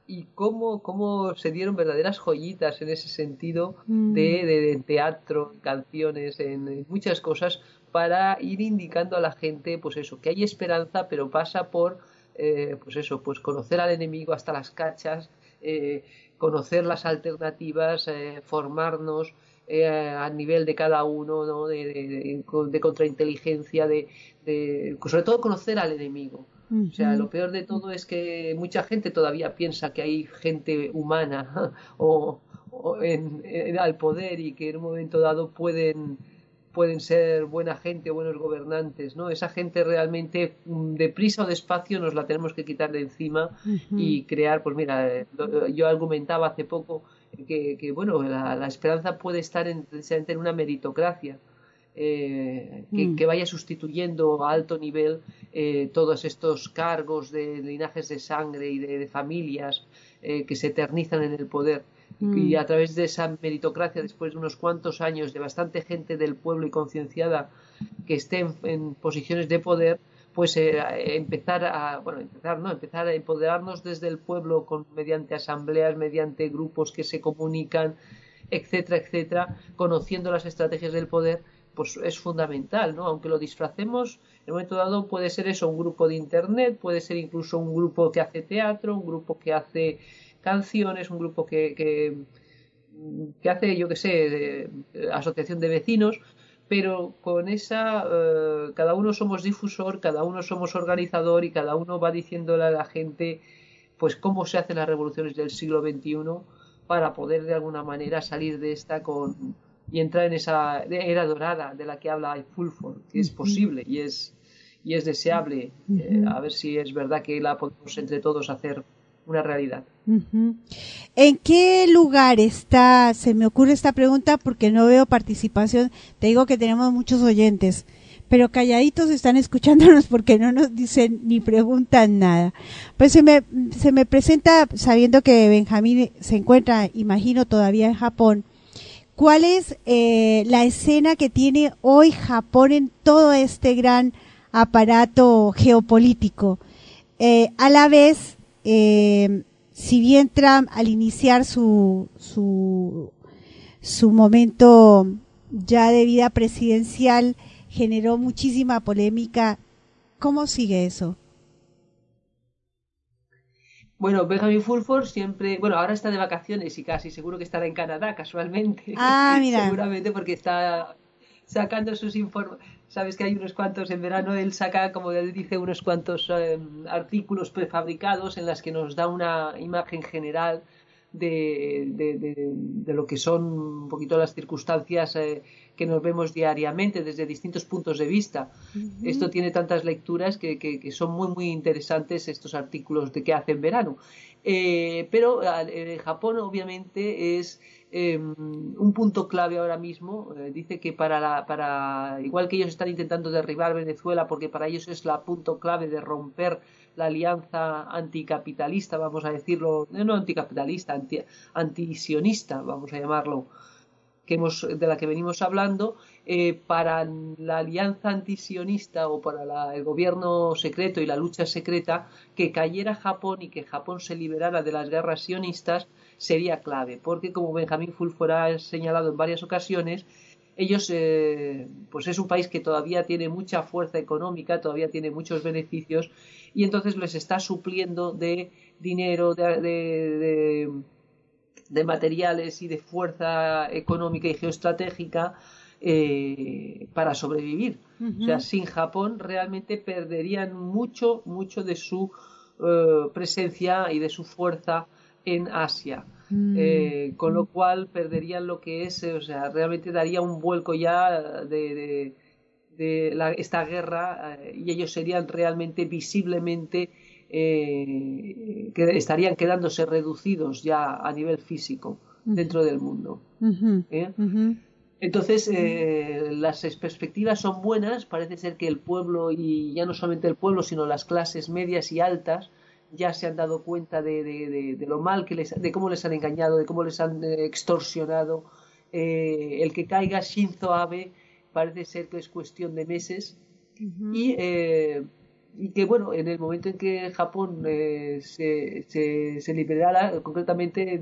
[SPEAKER 13] y cómo, cómo se dieron verdaderas joyitas en ese sentido mm. de, de, de, teatro, canciones, en, muchas cosas para ir indicando a la gente pues eso, que hay esperanza pero pasa por eh, pues eso, pues conocer al enemigo hasta las cachas, eh, conocer las alternativas, eh, formarnos eh, a nivel de cada uno, ¿no? de, de, de contrainteligencia, de, de, sobre todo conocer al enemigo. Uh -huh. O sea, lo peor de todo es que mucha gente todavía piensa que hay gente humana o, o en, en, al poder y que en un momento dado pueden pueden ser buena gente o buenos gobernantes, ¿no? Esa gente realmente deprisa o despacio nos la tenemos que quitar de encima uh -huh. y crear, pues mira, yo argumentaba hace poco que, que bueno, la, la, esperanza puede estar en, precisamente en una meritocracia. Eh, que, mm. que, vaya sustituyendo a alto nivel eh, todos estos cargos de linajes de sangre y de, de familias eh, que se eternizan en el poder mm. y a través de esa meritocracia después de unos cuantos años de bastante gente del pueblo y concienciada que esté en, en, posiciones de poder pues eh, empezar a bueno empezar no empezar a empoderarnos desde el pueblo con mediante asambleas mediante grupos que se comunican etcétera etcétera conociendo las estrategias del poder pues es fundamental, ¿no? Aunque lo disfracemos, en un momento dado puede ser eso, un grupo de internet, puede ser incluso un grupo que hace teatro, un grupo que hace canciones, un grupo que, que, que hace, yo qué sé, de, asociación de vecinos, pero con esa, uh, cada uno somos difusor, cada uno somos organizador y cada uno va diciéndole a la gente, pues, cómo se hacen las revoluciones del siglo XXI para poder de alguna manera salir de esta con y entrar en esa era dorada de la que habla Fulford, que es posible y es, y es deseable. Eh, a ver si es verdad que la podemos entre todos hacer una realidad.
[SPEAKER 3] ¿En qué lugar está, se me ocurre esta pregunta porque no veo participación, te digo que tenemos muchos oyentes, pero calladitos están escuchándonos porque no nos dicen ni preguntan nada. Pues se me, se me presenta, sabiendo que Benjamín se encuentra, imagino, todavía en Japón, ¿Cuál es eh, la escena que tiene hoy Japón en todo este gran aparato geopolítico? Eh, a la vez, eh, si bien Trump al iniciar su, su, su momento ya de vida presidencial generó muchísima polémica, ¿cómo sigue eso?
[SPEAKER 13] Bueno, Benjamin Fulford siempre, bueno, ahora está de vacaciones y casi seguro que estará en Canadá casualmente.
[SPEAKER 3] Ah, mira.
[SPEAKER 13] Seguramente porque está sacando sus informes. Sabes que hay unos cuantos en verano, él saca, como él dice, unos cuantos eh, artículos prefabricados en las que nos da una imagen general de, de, de, de, lo que son un poquito las circunstancias eh, que nos vemos diariamente desde distintos puntos de vista. Uh -huh. Esto tiene tantas lecturas que, que, que, son muy, muy interesantes estos artículos de qué hace en verano. Eh, pero Japón obviamente es eh, un punto clave ahora mismo. Eh, dice que para, la, para, igual que ellos están intentando derribar Venezuela, porque para ellos es la punto clave de romper la alianza anticapitalista, vamos a decirlo, no anticapitalista, anti, antisionista, vamos a llamarlo, que hemos, de la que venimos hablando, eh, para la alianza antisionista o para la- el gobierno secreto y la lucha secreta, que cayera Japón y que Japón se liberara de las guerras sionistas sería clave, porque como Benjamín Fulford ha señalado en varias ocasiones, ellos, eh, pues es un país que todavía tiene mucha fuerza económica, todavía tiene muchos beneficios y entonces les está supliendo de dinero, de, de- de- de materiales y de fuerza económica y geoestratégica eh, para sobrevivir. O sea, sin Japón realmente perderían mucho, mucho de su eh, presencia y de su fuerza en Asia.
[SPEAKER 3] Mm.
[SPEAKER 13] Eh, con lo cual perderían lo que es, eh, o sea, realmente daría un vuelco ya de, de- de la- esta guerra eh, y ellos serían realmente visiblemente eh, que estarían quedándose reducidos ya a nivel físico dentro del mundo. ¿eh? Entonces, eh, las perspectivas son buenas. Parece ser que el pueblo, y ya no solamente el pueblo, sino las clases medias y altas, ya se han dado cuenta de, de- de- de lo mal que les, de cómo les han engañado, de cómo les han eh, extorsionado. Eh, el que caiga Shinzo Abe parece ser que es cuestión de meses. Y, eh, y que, bueno, en el momento en que Japón eh, se, se, se liberara, concretamente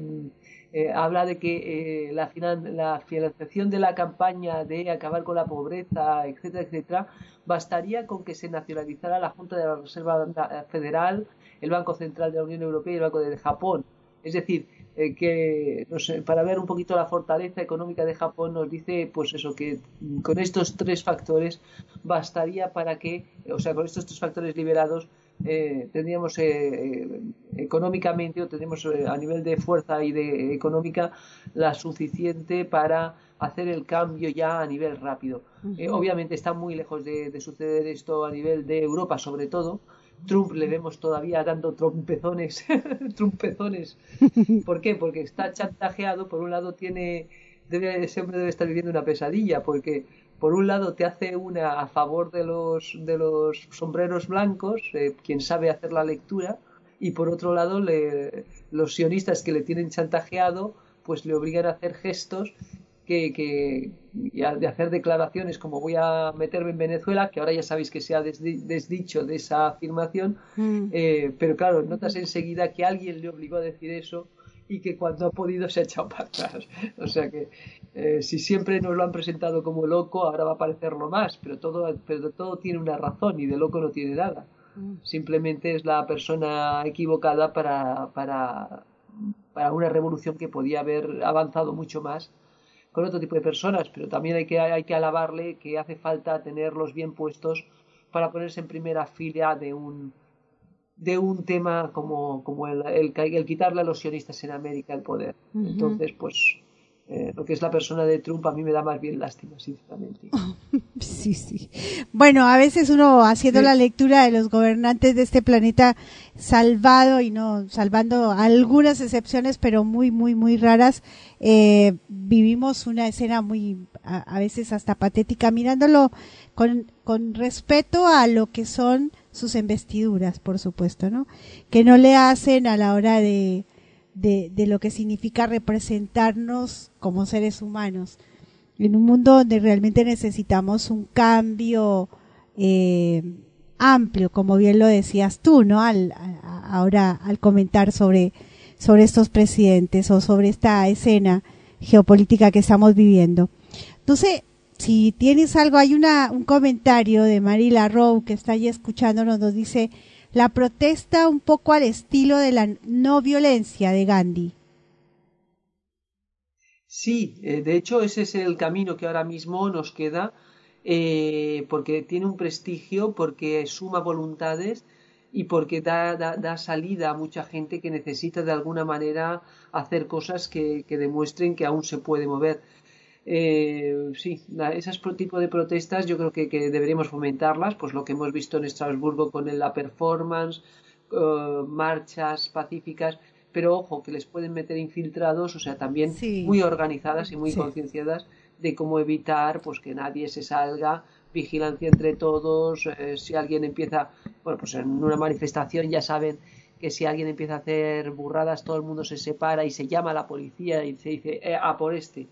[SPEAKER 13] eh, habla de que la, finan- la financiación de la campaña de acabar con la pobreza, etcétera, etcétera, bastaría con que se nacionalizara la Junta de la Reserva Federal, el Banco Central de la Unión Europea y el Banco de Japón. Es decir, eh, que no sé, para ver un poquito la fortaleza económica de Japón nos dice pues eso que con estos tres factores bastaría para que o sea con estos tres factores liberados eh, tendríamos eh, económicamente o tendríamos eh, a nivel de fuerza y de económica la suficiente para hacer el cambio ya a nivel rápido obviamente está muy lejos de, de suceder esto a nivel de Europa sobre todo Trump le vemos todavía dando trompezones, trompezones. ¿Por qué? Porque está chantajeado, por un lado tiene, debe, ese hombre debe estar viviendo una pesadilla, porque por un lado te hace una a favor de los, de los sombreros blancos, eh, quien sabe hacer la lectura, y por otro lado le, los sionistas que le tienen chantajeado, pues le obligan a hacer gestos que, de hacer declaraciones como voy a meterme en Venezuela, que ahora ya sabéis que se ha desdi- desdicho de esa afirmación,
[SPEAKER 3] Mm.
[SPEAKER 13] eh, pero claro, notas enseguida que alguien le obligó a decir eso y que cuando ha podido se ha echado para atrás. O sea que eh, si siempre nos lo han presentado como loco, ahora va a parecerlo más, pero todo, pero todo tiene una razón y de loco no tiene nada. Simplemente es la persona equivocada para, para, para una revolución que podía haber avanzado mucho más con otro tipo de personas, pero también hay que, hay que alabarle que hace falta tenerlos bien puestos para ponerse en primera fila de un, de un tema como, como el, el, el quitarle a los sionistas en América el poder. Entonces, pues eh, lo que es la persona de Trump a mí me da más bien lástima, sinceramente.
[SPEAKER 3] Sí, sí. Bueno, a veces uno haciendo
[SPEAKER 13] Sí.
[SPEAKER 3] la lectura de los gobernantes de este planeta salvado y no salvando algunas excepciones, pero muy, muy, muy raras, eh, vivimos una escena muy, a, a veces hasta patética, mirándolo con, con respeto a lo que son sus investiduras, por supuesto, ¿no? Que no le hacen a la hora de, de, de lo que significa representarnos como seres humanos en un mundo donde realmente necesitamos un cambio eh, amplio, como bien lo decías tú, ¿no? Al, ahora al comentar sobre, sobre estos presidentes o sobre esta escena geopolítica que estamos viviendo. Entonces, si tienes algo, hay una, un comentario de Marila Rowe que está ahí escuchándonos, nos dice, la protesta un poco al estilo de la no violencia de Gandhi.
[SPEAKER 13] Sí, eh, de hecho ese es el camino que ahora mismo nos queda eh, porque tiene un prestigio, porque suma voluntades y porque da, da, da salida a mucha gente que necesita de alguna manera hacer cosas que, que demuestren que aún se puede mover. Eh, sí, esas tipo de protestas yo creo que, que deberíamos fomentarlas, pues lo que hemos visto en Estrasburgo con la performance, eh, marchas pacíficas, pero ojo, que les pueden meter infiltrados, o sea, también
[SPEAKER 3] Sí.
[SPEAKER 13] muy organizadas y muy
[SPEAKER 3] Sí.
[SPEAKER 13] concienciadas de cómo evitar pues que nadie se salga, vigilancia entre todos, eh, si alguien empieza, bueno, pues en una manifestación ya saben que si alguien empieza a hacer burradas, todo el mundo se separa y se llama a la policía y se dice, "Eh, a por este.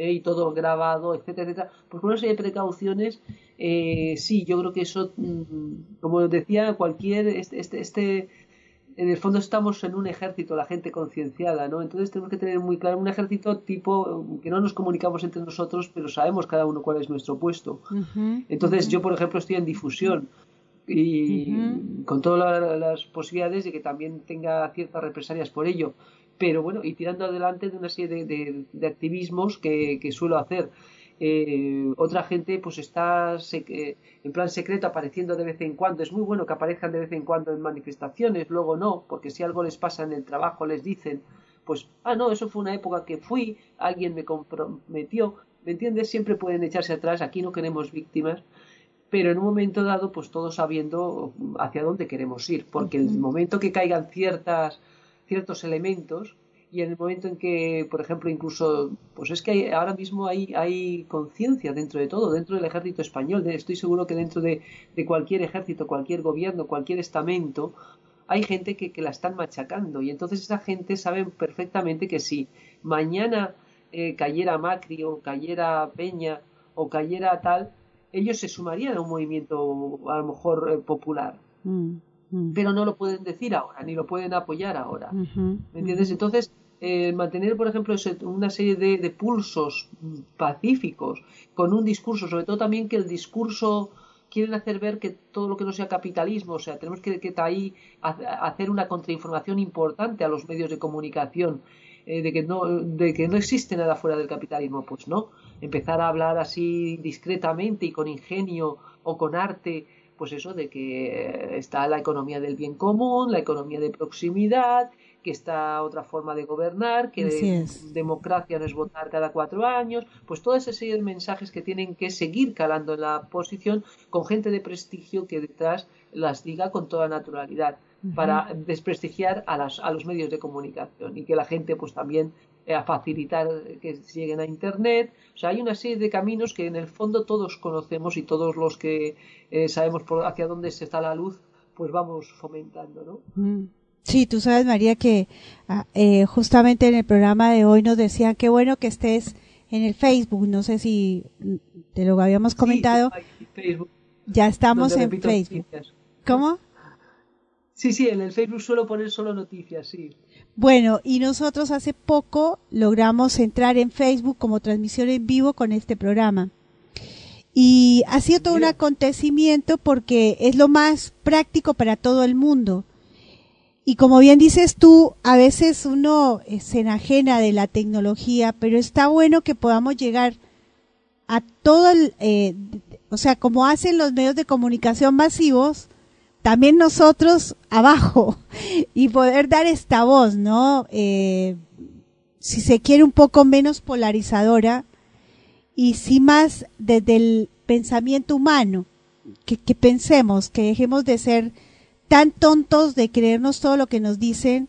[SPEAKER 13] Eh, y todo grabado, etcétera, etcétera. Pues con una serie de precauciones, eh, sí, yo creo que eso, mm, como decía, cualquier, este, este, este, en el fondo estamos en un ejército, la gente concienciada, ¿no? Entonces tenemos que tener muy claro un ejército tipo que no nos comunicamos entre nosotros, pero sabemos cada uno cuál es nuestro puesto. Entonces yo, por ejemplo, estoy en difusión y con todas las posibilidades de que también tenga ciertas represalias por ello. Pero bueno, y tirando adelante de una serie de, activismos que, que, suelo hacer. Eh, otra gente pues está en plan secreto apareciendo de vez en cuando. Es muy bueno que aparezcan de vez en cuando en manifestaciones, luego no, porque si algo les pasa en el trabajo les dicen, pues, ah, no, eso fue una época que fui, alguien me comprometió, ¿me entiendes? Siempre pueden echarse atrás, aquí no queremos víctimas pero en un momento dado, pues todos sabiendo hacia dónde queremos ir, porque el momento que caigan ciertas, ciertos elementos, y en el momento en que, por ejemplo, incluso, pues es que ahora mismo hay, hay conciencia dentro de todo, dentro del ejército español, estoy seguro que dentro de, cualquier ejército, cualquier gobierno, cualquier estamento, hay gente que, que, la están machacando, y entonces esa gente sabe perfectamente que si mañana eh, cayera Macri o cayera Peña o cayera tal, ellos se sumarían a un movimiento a lo mejor eh, popular. Mm, mm. Pero no lo pueden decir ahora, ni lo pueden apoyar ahora. ¿Me entiendes? Entonces, eh, mantener, por ejemplo, una serie de, pulsos pacíficos con un discurso, sobre todo también que el discurso quieren hacer ver que todo lo que no sea capitalismo, o sea, tenemos que, que ahí hacer una contrainformación importante a los medios de comunicación eh, de, que no, de que no existe nada fuera del capitalismo, pues no. Empezar a hablar así discretamente y con ingenio o con arte, pues eso de que está la economía del bien común, la economía de proximidad, que está otra forma de gobernar, que democracia no es votar cada cuatro años, pues toda esa serie de mensajes que tienen que seguir calando en la posición con gente de prestigio que detrás las diga con toda naturalidad para desprestigiar a, las, a los medios de comunicación y que la gente pues también a facilitar que lleguen a internet o sea hay una serie de caminos que en el fondo todos conocemos y todos los que eh, sabemos por hacia dónde se está la luz pues vamos fomentando ¿no?
[SPEAKER 3] Mm. Sí, tú sabes, María, que ah, eh, justamente en el programa de hoy nos decían qué bueno que estés en el Facebook. No sé si te lo habíamos comentado. ya estamos en Facebook. ¿Cómo?
[SPEAKER 13] Sí, sí, en el Facebook suelo poner solo noticias, sí.
[SPEAKER 3] Bueno, y nosotros hace poco logramos entrar en Facebook como transmisión en vivo con este programa. Y ha sido todo un acontecimiento porque es lo más práctico para todo el mundo. Y como bien dices tú, a veces uno se enajena de la tecnología, pero está bueno que podamos llegar a todo el, eh, o sea, como hacen los medios de comunicación masivos, también nosotros abajo y poder dar esta voz, ¿no? Eh, si se quiere un poco menos polarizadora y sí más desde el pensamiento humano, que, pensemos, que dejemos de ser tan tontos de creernos todo lo que nos dicen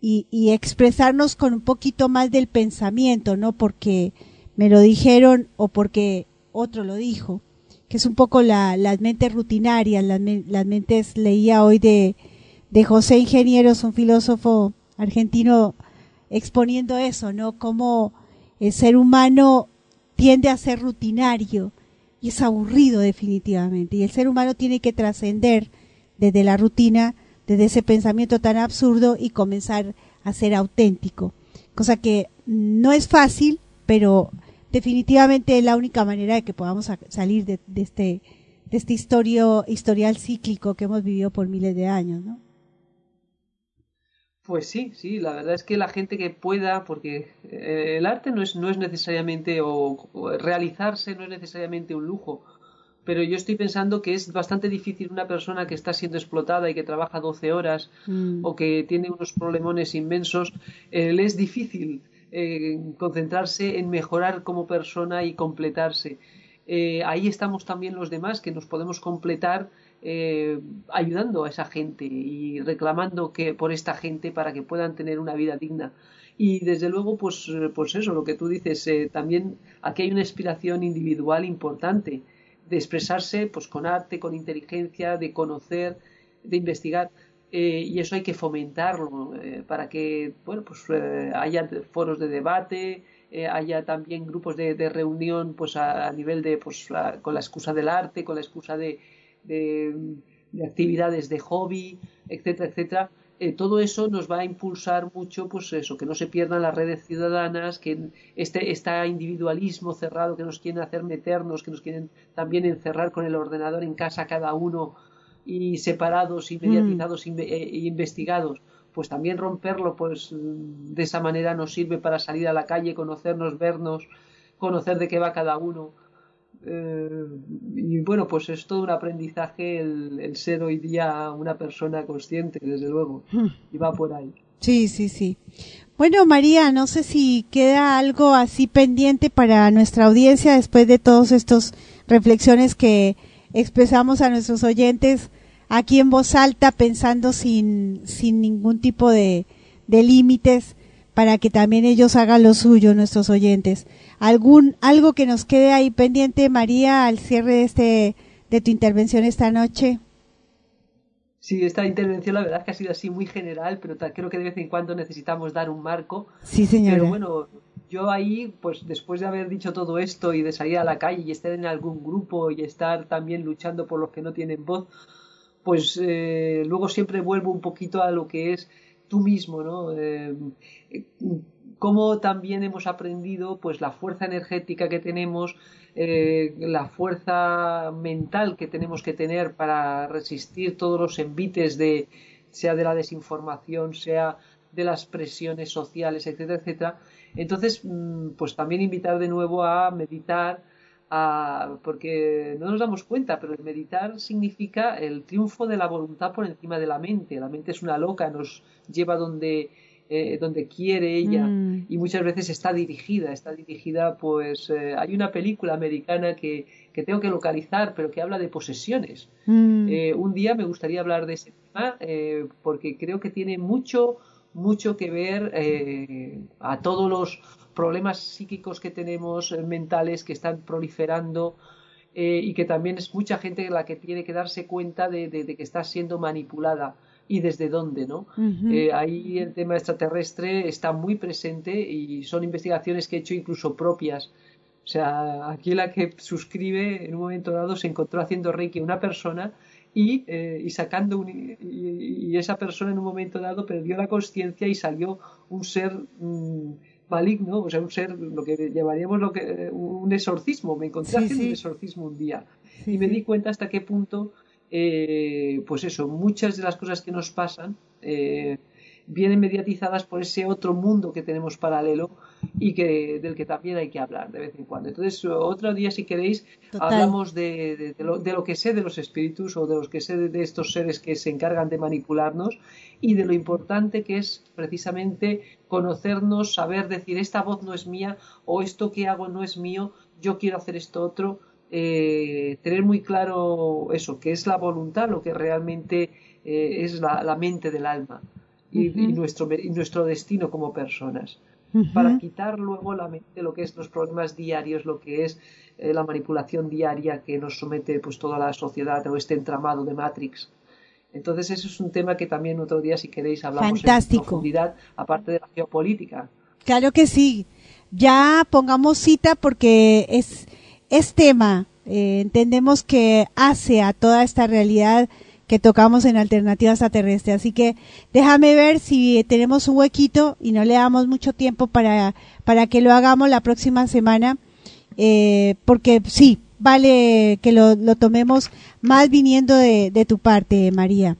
[SPEAKER 3] y, expresarnos con un poquito más del pensamiento, no porque me lo dijeron o porque otro lo dijo que es un poco la, las mentes rutinarias, las, mentes, leía hoy de, de José Ingenieros, un filósofo argentino, exponiendo eso, ¿no? Cómo el ser humano tiende a ser rutinario y es aburrido definitivamente. Y el ser humano tiene que trascender desde la rutina, desde ese pensamiento tan absurdo y comenzar a ser auténtico. Cosa que no es fácil, pero definitivamente es la única manera de que podamos salir de, este de este historio, historial cíclico que hemos vivido por miles de años, ¿no?
[SPEAKER 13] Pues sí, sí, la verdad es que la gente que pueda, porque eh, el arte no es, no es necesariamente, o, realizarse no es necesariamente un lujo, pero yo estoy pensando que es bastante difícil una persona que está siendo explotada y que trabaja 12 horas mm. o que tiene unos problemones inmensos, eh, le es difícil concentrarse en mejorar como persona y completarse. Eh, ahí estamos también los demás que nos podemos completar eh, ayudando a esa gente y reclamando que por esta gente para que puedan tener una vida digna. Y desde luego, pues, pues eso, lo que tú dices, eh, también aquí hay una inspiración individual importante de expresarse pues con arte, con inteligencia, de conocer, de investigar eh, y eso hay que fomentarlo eh, para que bueno pues eh, haya foros de debate haya también grupos de, reunión pues a, nivel de pues con la excusa del arte con la excusa de, de, actividades de hobby etcétera etcétera. Todo eso nos va a impulsar mucho pues eso que no se pierdan las redes ciudadanas que este este individualismo cerrado que nos quieren hacer meternos que nos quieren también encerrar con el ordenador en casa cada uno y separados y mm. mediatizados e investigados, pues también romperlo pues de esa manera nos sirve para salir a la calle, conocernos, vernos, conocer de qué va cada uno. Eh, y bueno, pues es todo un aprendizaje el, ser hoy día una persona consciente, desde luego, hmm. y va por ahí.
[SPEAKER 3] Sí, sí, sí. Bueno, María, no sé si queda algo así pendiente para nuestra audiencia después de todos estos reflexiones que expresamos a nuestros oyentes aquí en voz alta, pensando sin, sin ningún tipo de, de límites, para que también ellos hagan lo suyo, nuestros oyentes. ¿Algún, algo que nos quede ahí pendiente, María, al cierre de, este, de tu intervención esta noche?
[SPEAKER 13] Sí, esta intervención la verdad es que ha sido así muy general, pero creo que de vez en cuando necesitamos dar un marco.
[SPEAKER 3] Sí, señora.
[SPEAKER 13] Pero bueno, yo ahí, pues después de haber dicho todo esto y de salir a la calle y estar en algún grupo y estar también luchando por los que no tienen voz, pues eh, luego siempre vuelvo un poquito a lo que es tú mismo, ¿no? Eh, cómo también hemos aprendido pues la fuerza energética que tenemos, eh, la fuerza mental que tenemos que tener para resistir todos los envites de sea de la desinformación, sea de las presiones sociales, etcétera, etcétera. Entonces, mm, pues también invitar de nuevo a meditar, porque no nos damos cuenta, pero el meditar significa el triunfo de la voluntad por encima de la mente. La mente es una loca, nos lleva donde, eh, donde quiere ella mm. y muchas veces está dirigida, está dirigida, pues eh, hay una película americana que, que, tengo que localizar, pero que habla de posesiones. Mm. Eh, un día me gustaría hablar de ese tema porque creo que tiene mucho mucho que ver a todos los problemas psíquicos que tenemos mentales que están proliferando y que también es mucha gente la que tiene que darse cuenta de, que está siendo manipulada y desde dónde, ¿no? ahí el tema extraterrestre está muy presente y son investigaciones que he hecho incluso propias. O sea, aquí la que suscribe en un momento dado se encontró haciendo Reiki una persona y, eh, y sacando un, y, esa persona en un momento dado perdió la conciencia y salió un ser mm, maligno, o sea, un ser, lo que llamaríamos lo que, un exorcismo. Me encontré haciendo un exorcismo un día y me di cuenta hasta qué punto, eh, pues eso, muchas de las cosas que nos pasan eh, vienen mediatizadas por ese otro mundo que tenemos paralelo y que del que también hay que hablar de vez en cuando. Entonces, otro día, si queréis, hablamos de, de, lo, de, lo, que sé de los espíritus o de los que sé de, estos seres que se encargan de manipularnos y de lo importante que es precisamente conocernos, saber decir, esta voz no es mía o esto que hago no es mío, yo quiero hacer esto otro. Eh, tener muy claro eso, que es la voluntad, lo que realmente eh, es la, la, mente del alma y, y, nuestro, y nuestro destino como personas para quitar luego la mente lo que es los problemas diarios, lo que es eh, la manipulación diaria que nos somete pues toda la sociedad o este entramado de Matrix. Entonces eso es un tema que también otro día si queréis hablamos
[SPEAKER 3] Fantástico.
[SPEAKER 13] en profundidad, aparte de la geopolítica.
[SPEAKER 3] Claro que sí. Ya pongamos cita porque es, es tema. Eh, entendemos que hace a toda esta realidad que tocamos en Alternativas Terrestre. Así que déjame ver si tenemos un huequito y no le damos mucho tiempo para, para que lo hagamos la próxima semana, eh, porque sí, vale que lo, lo tomemos más viniendo de, de tu parte, María.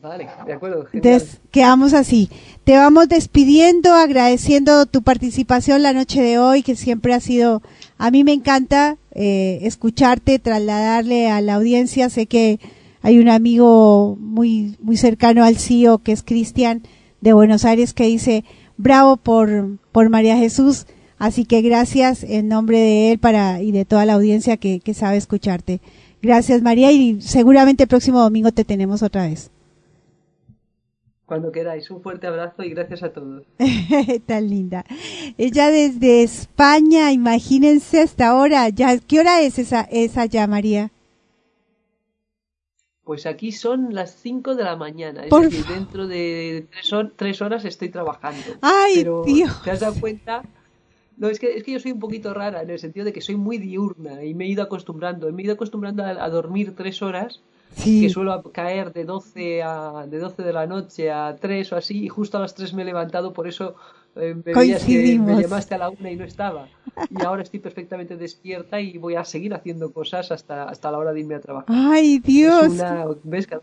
[SPEAKER 13] Vale, de acuerdo.
[SPEAKER 3] Entonces, quedamos así. Te vamos despidiendo, agradeciendo tu participación la noche de hoy, que siempre ha sido, a mí me encanta eh, escucharte, trasladarle a la audiencia, sé que hay un amigo muy, muy cercano al CIO que es Cristian de Buenos Aires que dice, bravo por, por María Jesús. Así que gracias en nombre de él para, y de toda la audiencia que, que sabe escucharte. Gracias María y seguramente el próximo domingo te tenemos otra vez.
[SPEAKER 13] Cuando queráis, un fuerte abrazo y gracias a todos.
[SPEAKER 3] Tan linda. Ella desde España, imagínense hasta ahora, ya, ¿qué hora es esa, esa ya, María?
[SPEAKER 13] Pues aquí son las 5 de la mañana. Es
[SPEAKER 3] Por
[SPEAKER 13] decir,
[SPEAKER 3] fa-
[SPEAKER 13] dentro de tres, tres horas estoy trabajando.
[SPEAKER 3] Ay,
[SPEAKER 13] Pero
[SPEAKER 3] Dios.
[SPEAKER 13] ¿te has dado cuenta? No, es que, es que yo soy un poquito rara en el sentido de que soy muy diurna y me he ido acostumbrando. Me he ido acostumbrando a, a dormir tres horas,
[SPEAKER 3] Sí.
[SPEAKER 13] que suelo caer de 12, a, de 12 de la noche a 3 o así, y justo a las 3 me he levantado, por eso eh, me que me llamaste a la una y no estaba. Y ahora estoy perfectamente despierta y voy a seguir haciendo cosas hasta, hasta la hora de irme a trabajar.
[SPEAKER 3] Ay, Dios.
[SPEAKER 13] Es una, ¿ves? Cada-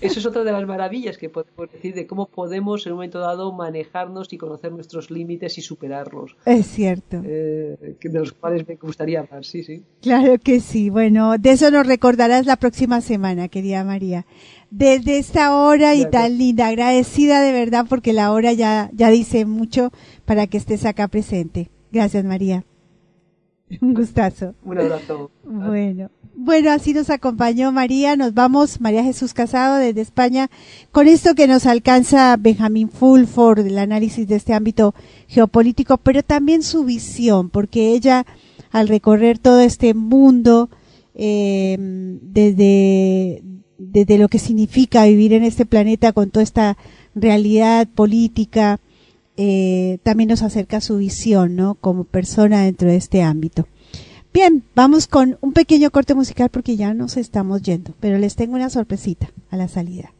[SPEAKER 13] Eso es otra de las maravillas que podemos decir de cómo podemos en un momento dado manejarnos y conocer nuestros límites y superarlos.
[SPEAKER 3] Es cierto.
[SPEAKER 13] Eh, de los cuales me gustaría hablar, sí, sí.
[SPEAKER 3] Claro que sí. Bueno, de eso nos recordarás la próxima semana, querida María. Desde esta hora y
[SPEAKER 13] acuerdo.
[SPEAKER 3] tan linda, agradecida de verdad porque la hora ya, ya dice mucho para que estés acá presente. Gracias, María. Un gustazo.
[SPEAKER 13] Un abrazo.
[SPEAKER 3] Bueno, bueno, así nos acompañó María. Nos vamos, María Jesús Casado desde España, con esto que nos alcanza Benjamín Fulford, el análisis de este ámbito geopolítico, pero también su visión, porque ella, al recorrer todo este mundo, eh, desde, desde lo que significa vivir en este planeta con toda esta realidad política, eh, también nos acerca su visión, ¿no? Como persona dentro de este ámbito. Bien, vamos con un pequeño corte musical porque ya nos estamos yendo, pero les tengo una sorpresita a la salida.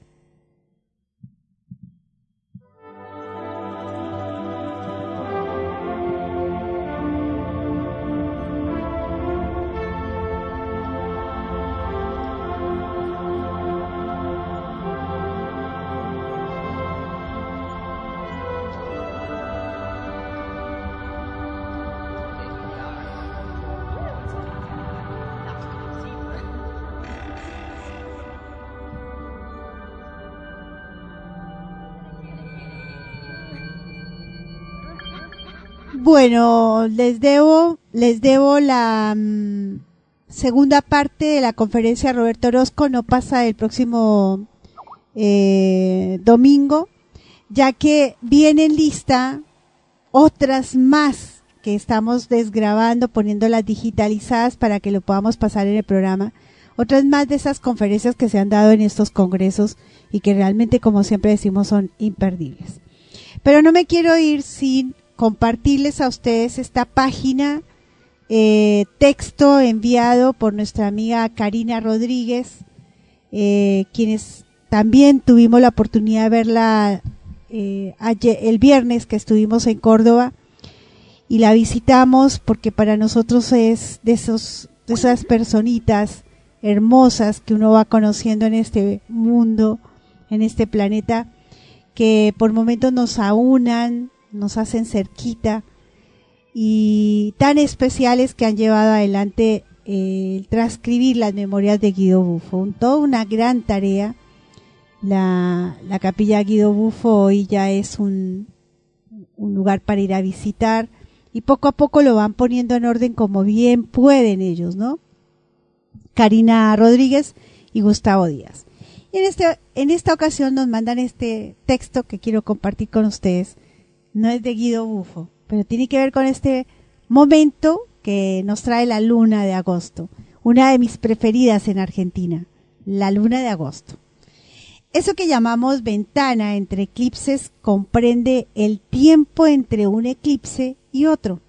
[SPEAKER 3] Bueno, les debo, les debo la mm, segunda parte de la conferencia Roberto Orozco, no pasa el próximo eh, domingo, ya que viene en lista otras más que estamos desgrabando, poniéndolas digitalizadas para que lo podamos pasar en el programa. Otras más de esas conferencias que se han dado en estos congresos y que realmente, como siempre decimos, son imperdibles. Pero no me quiero ir sin compartirles a ustedes esta página, eh, texto enviado por nuestra amiga Karina Rodríguez, eh, quienes también tuvimos la oportunidad de verla eh, ayer- el viernes que estuvimos en Córdoba y la visitamos porque para nosotros es de esos de esas personitas hermosas que uno va conociendo en este mundo, en este planeta, que por momentos nos aunan, nos hacen cerquita y tan especiales que han llevado adelante eh, el transcribir las memorias de Guido Buffo. Un- toda una gran tarea. La, la capilla Guido Buffo hoy ya es un, lugar para ir a visitar y poco a poco lo van poniendo en orden como bien pueden ellos, ¿no? Karina Rodríguez y Gustavo Díaz. En, este, en esta ocasión nos mandan este texto que quiero compartir con ustedes. No es de Guido Bufo, pero tiene que ver con este momento que nos trae la luna de agosto. Una de mis preferidas en Argentina, la luna de agosto. Eso que llamamos ventana entre eclipses comprende el tiempo entre un eclipse y otro.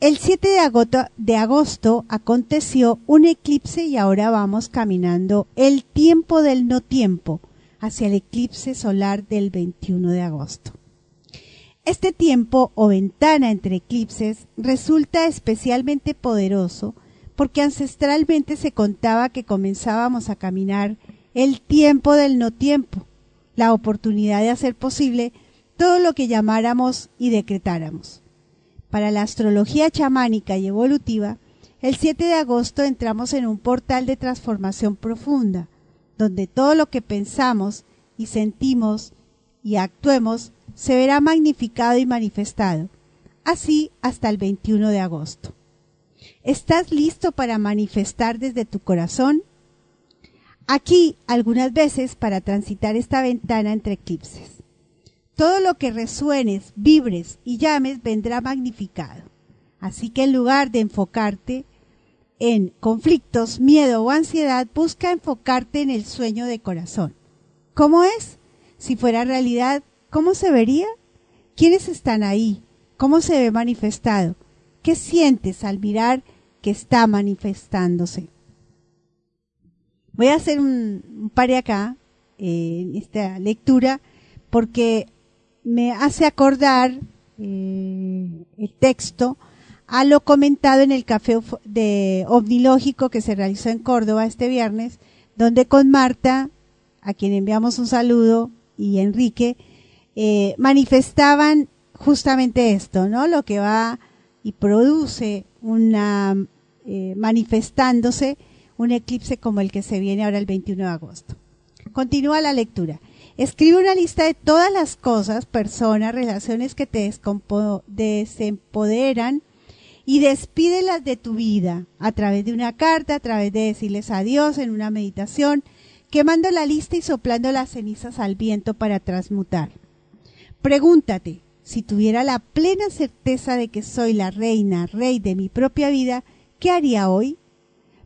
[SPEAKER 3] El 7 de agosto, de agosto aconteció un eclipse y ahora vamos caminando el tiempo del no tiempo hacia el eclipse solar del 21 de agosto. Este tiempo o ventana entre eclipses resulta especialmente poderoso porque ancestralmente se contaba que comenzábamos a caminar el tiempo del no tiempo, la oportunidad de hacer posible todo lo que llamáramos y decretáramos. Para la astrología chamánica y evolutiva, el 7 de agosto entramos en un portal de transformación profunda, donde todo lo que pensamos y sentimos y actuemos se verá magnificado y manifestado, así hasta el 21 de agosto. ¿Estás listo para manifestar desde tu corazón? Aquí algunas veces para transitar esta ventana entre eclipses. Todo lo que resuenes, vibres y llames vendrá magnificado. Así que en lugar de enfocarte en conflictos, miedo o ansiedad, busca enfocarte en el sueño de corazón. ¿Cómo es? Si fuera realidad, ¿cómo se vería? ¿Quiénes están ahí? ¿Cómo se ve manifestado? ¿Qué sientes al mirar que está manifestándose? Voy a hacer un, un acá eh, en esta lectura porque me hace acordar eh, el texto a lo comentado en el café de ovnilógico que se realizó en Córdoba este viernes, donde con Marta, a quien enviamos un saludo, y Enrique, eh, manifestaban justamente esto, ¿no? Lo que va y produce una eh, manifestándose un eclipse como el que se viene ahora el 21 de agosto. Continúa la lectura. Escribe una lista de todas las cosas, personas, relaciones que te desempoderan y despídelas de tu vida a través de una carta, a través de decirles adiós en una meditación, quemando la lista y soplando las cenizas al viento para transmutar. Pregúntate, si tuviera la plena certeza de que soy la reina, rey de mi propia vida, ¿qué haría hoy?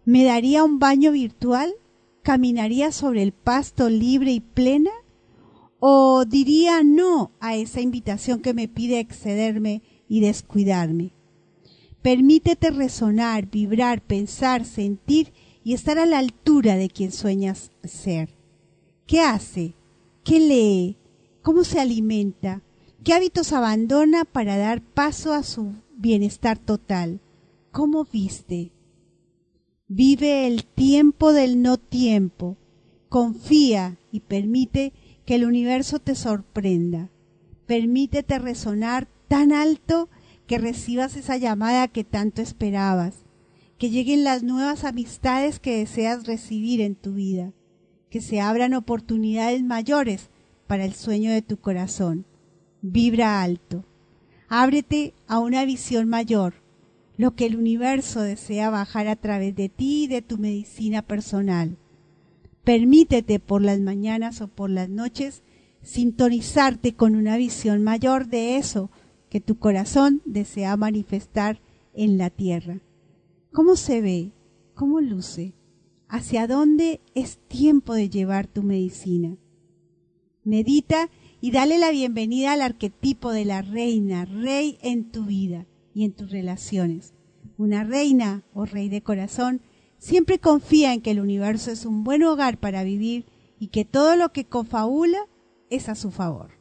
[SPEAKER 3] ¿Me daría un baño virtual? ¿Caminaría sobre el pasto libre y plena? ¿O diría no a esa invitación que me pide excederme y descuidarme? Permítete resonar, vibrar, pensar, sentir y estar a la altura de quien sueñas ser. ¿Qué hace? ¿Qué lee? ¿Cómo se alimenta? ¿Qué hábitos abandona para dar paso a su bienestar total? ¿Cómo viste? Vive el tiempo del no tiempo. Confía y permite que el universo te sorprenda. Permítete resonar tan alto que recibas esa llamada que tanto esperabas, que lleguen las nuevas amistades que deseas recibir en tu vida, que se abran oportunidades mayores para el sueño de tu corazón. Vibra alto. Ábrete a una visión mayor, lo que el universo desea bajar a través de ti y de tu medicina personal. Permítete por las mañanas o por las noches sintonizarte con una visión mayor de eso que tu corazón desea manifestar en la tierra. ¿Cómo se ve? ¿Cómo luce? ¿Hacia dónde es tiempo de llevar tu medicina? Medita y dale la bienvenida al arquetipo de la reina, rey en tu vida y en tus relaciones. Una reina o rey de corazón siempre confía en que el universo es un buen hogar para vivir y que todo lo que confabula es a su favor.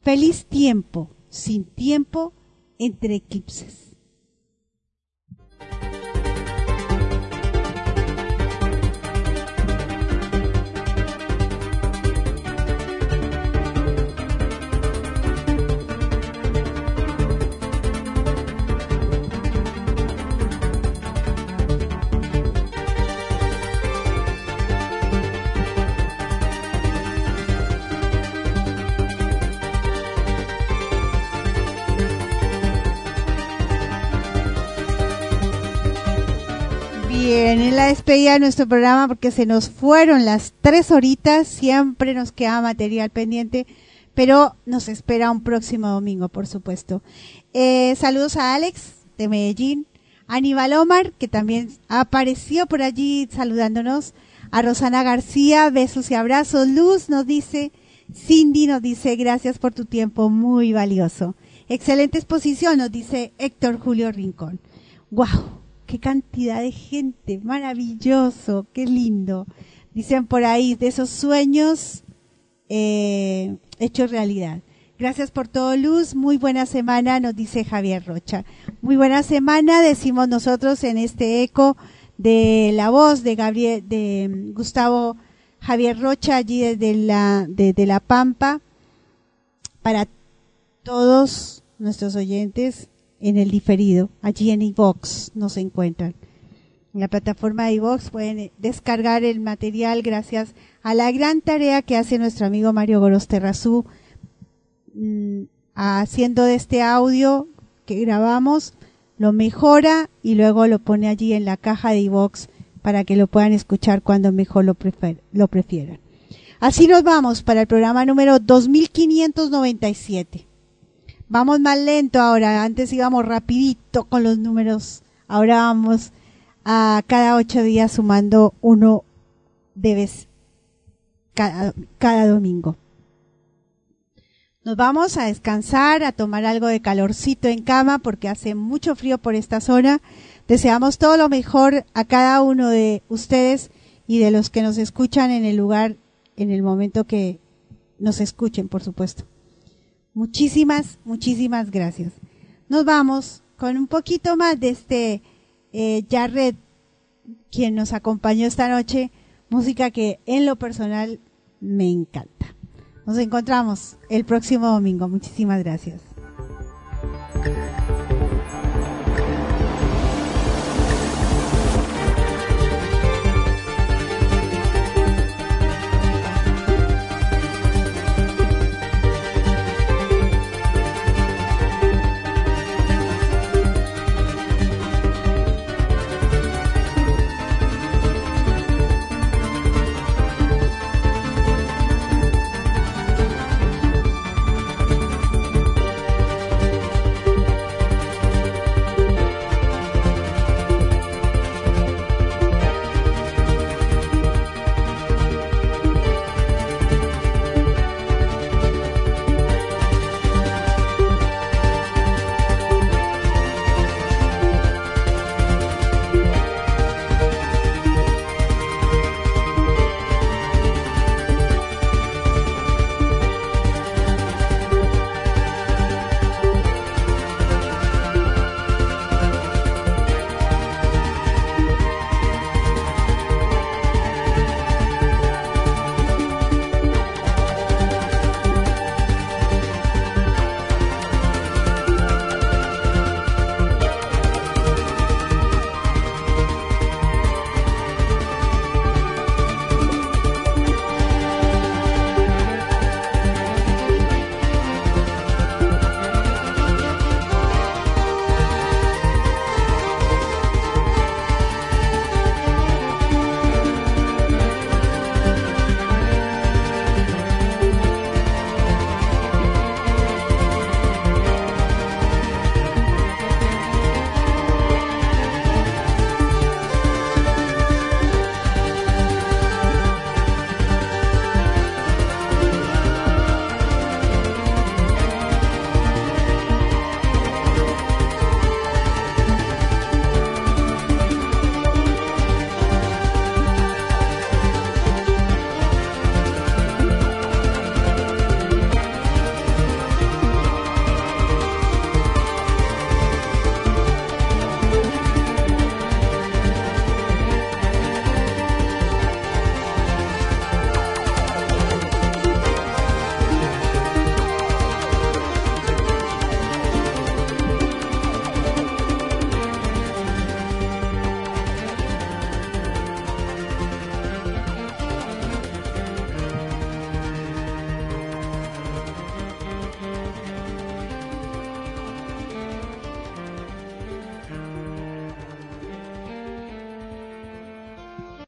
[SPEAKER 3] Feliz tiempo, sin tiempo, entre eclipses. Despedida de nuestro programa, porque se nos fueron las tres horitas, siempre nos queda material pendiente, pero nos espera un próximo domingo, por supuesto. Eh, saludos a Alex de Medellín, Aníbal Omar, que también apareció por allí saludándonos, a Rosana García, besos y abrazos, Luz nos dice, Cindy nos dice, gracias por tu tiempo, muy valioso. Excelente exposición, nos dice Héctor Julio Rincón. ¡Guau! Qué cantidad de gente, maravilloso, qué lindo. Dicen por ahí, de esos sueños eh, hechos realidad. Gracias por todo, Luz. Muy buena semana, nos dice Javier Rocha. Muy buena semana, decimos nosotros en este eco de la voz de de Gustavo Javier Rocha, allí desde la, desde la Pampa, para todos nuestros oyentes en el diferido. Allí en iVox nos encuentran. En la plataforma de iVox pueden descargar el material gracias a la gran tarea que hace nuestro amigo Mario Gorosterrazú mm, haciendo de este audio que grabamos, lo mejora y luego lo pone allí en la caja de iVox para que lo puedan escuchar cuando mejor lo, lo prefieran. Así nos vamos para el programa número 2597. Vamos más lento ahora, antes íbamos rapidito con los números, ahora vamos a cada ocho días sumando uno de vez cada, cada domingo. Nos vamos a descansar, a tomar algo de calorcito en cama porque hace mucho frío por esta zona. Deseamos todo lo mejor a cada uno de ustedes y de los que nos escuchan en el lugar, en el momento que nos escuchen, por supuesto. Muchísimas, muchísimas gracias. Nos vamos con un poquito más de este eh, Jared, quien nos acompañó esta noche, música que en lo personal me encanta. Nos encontramos el próximo domingo. Muchísimas gracias.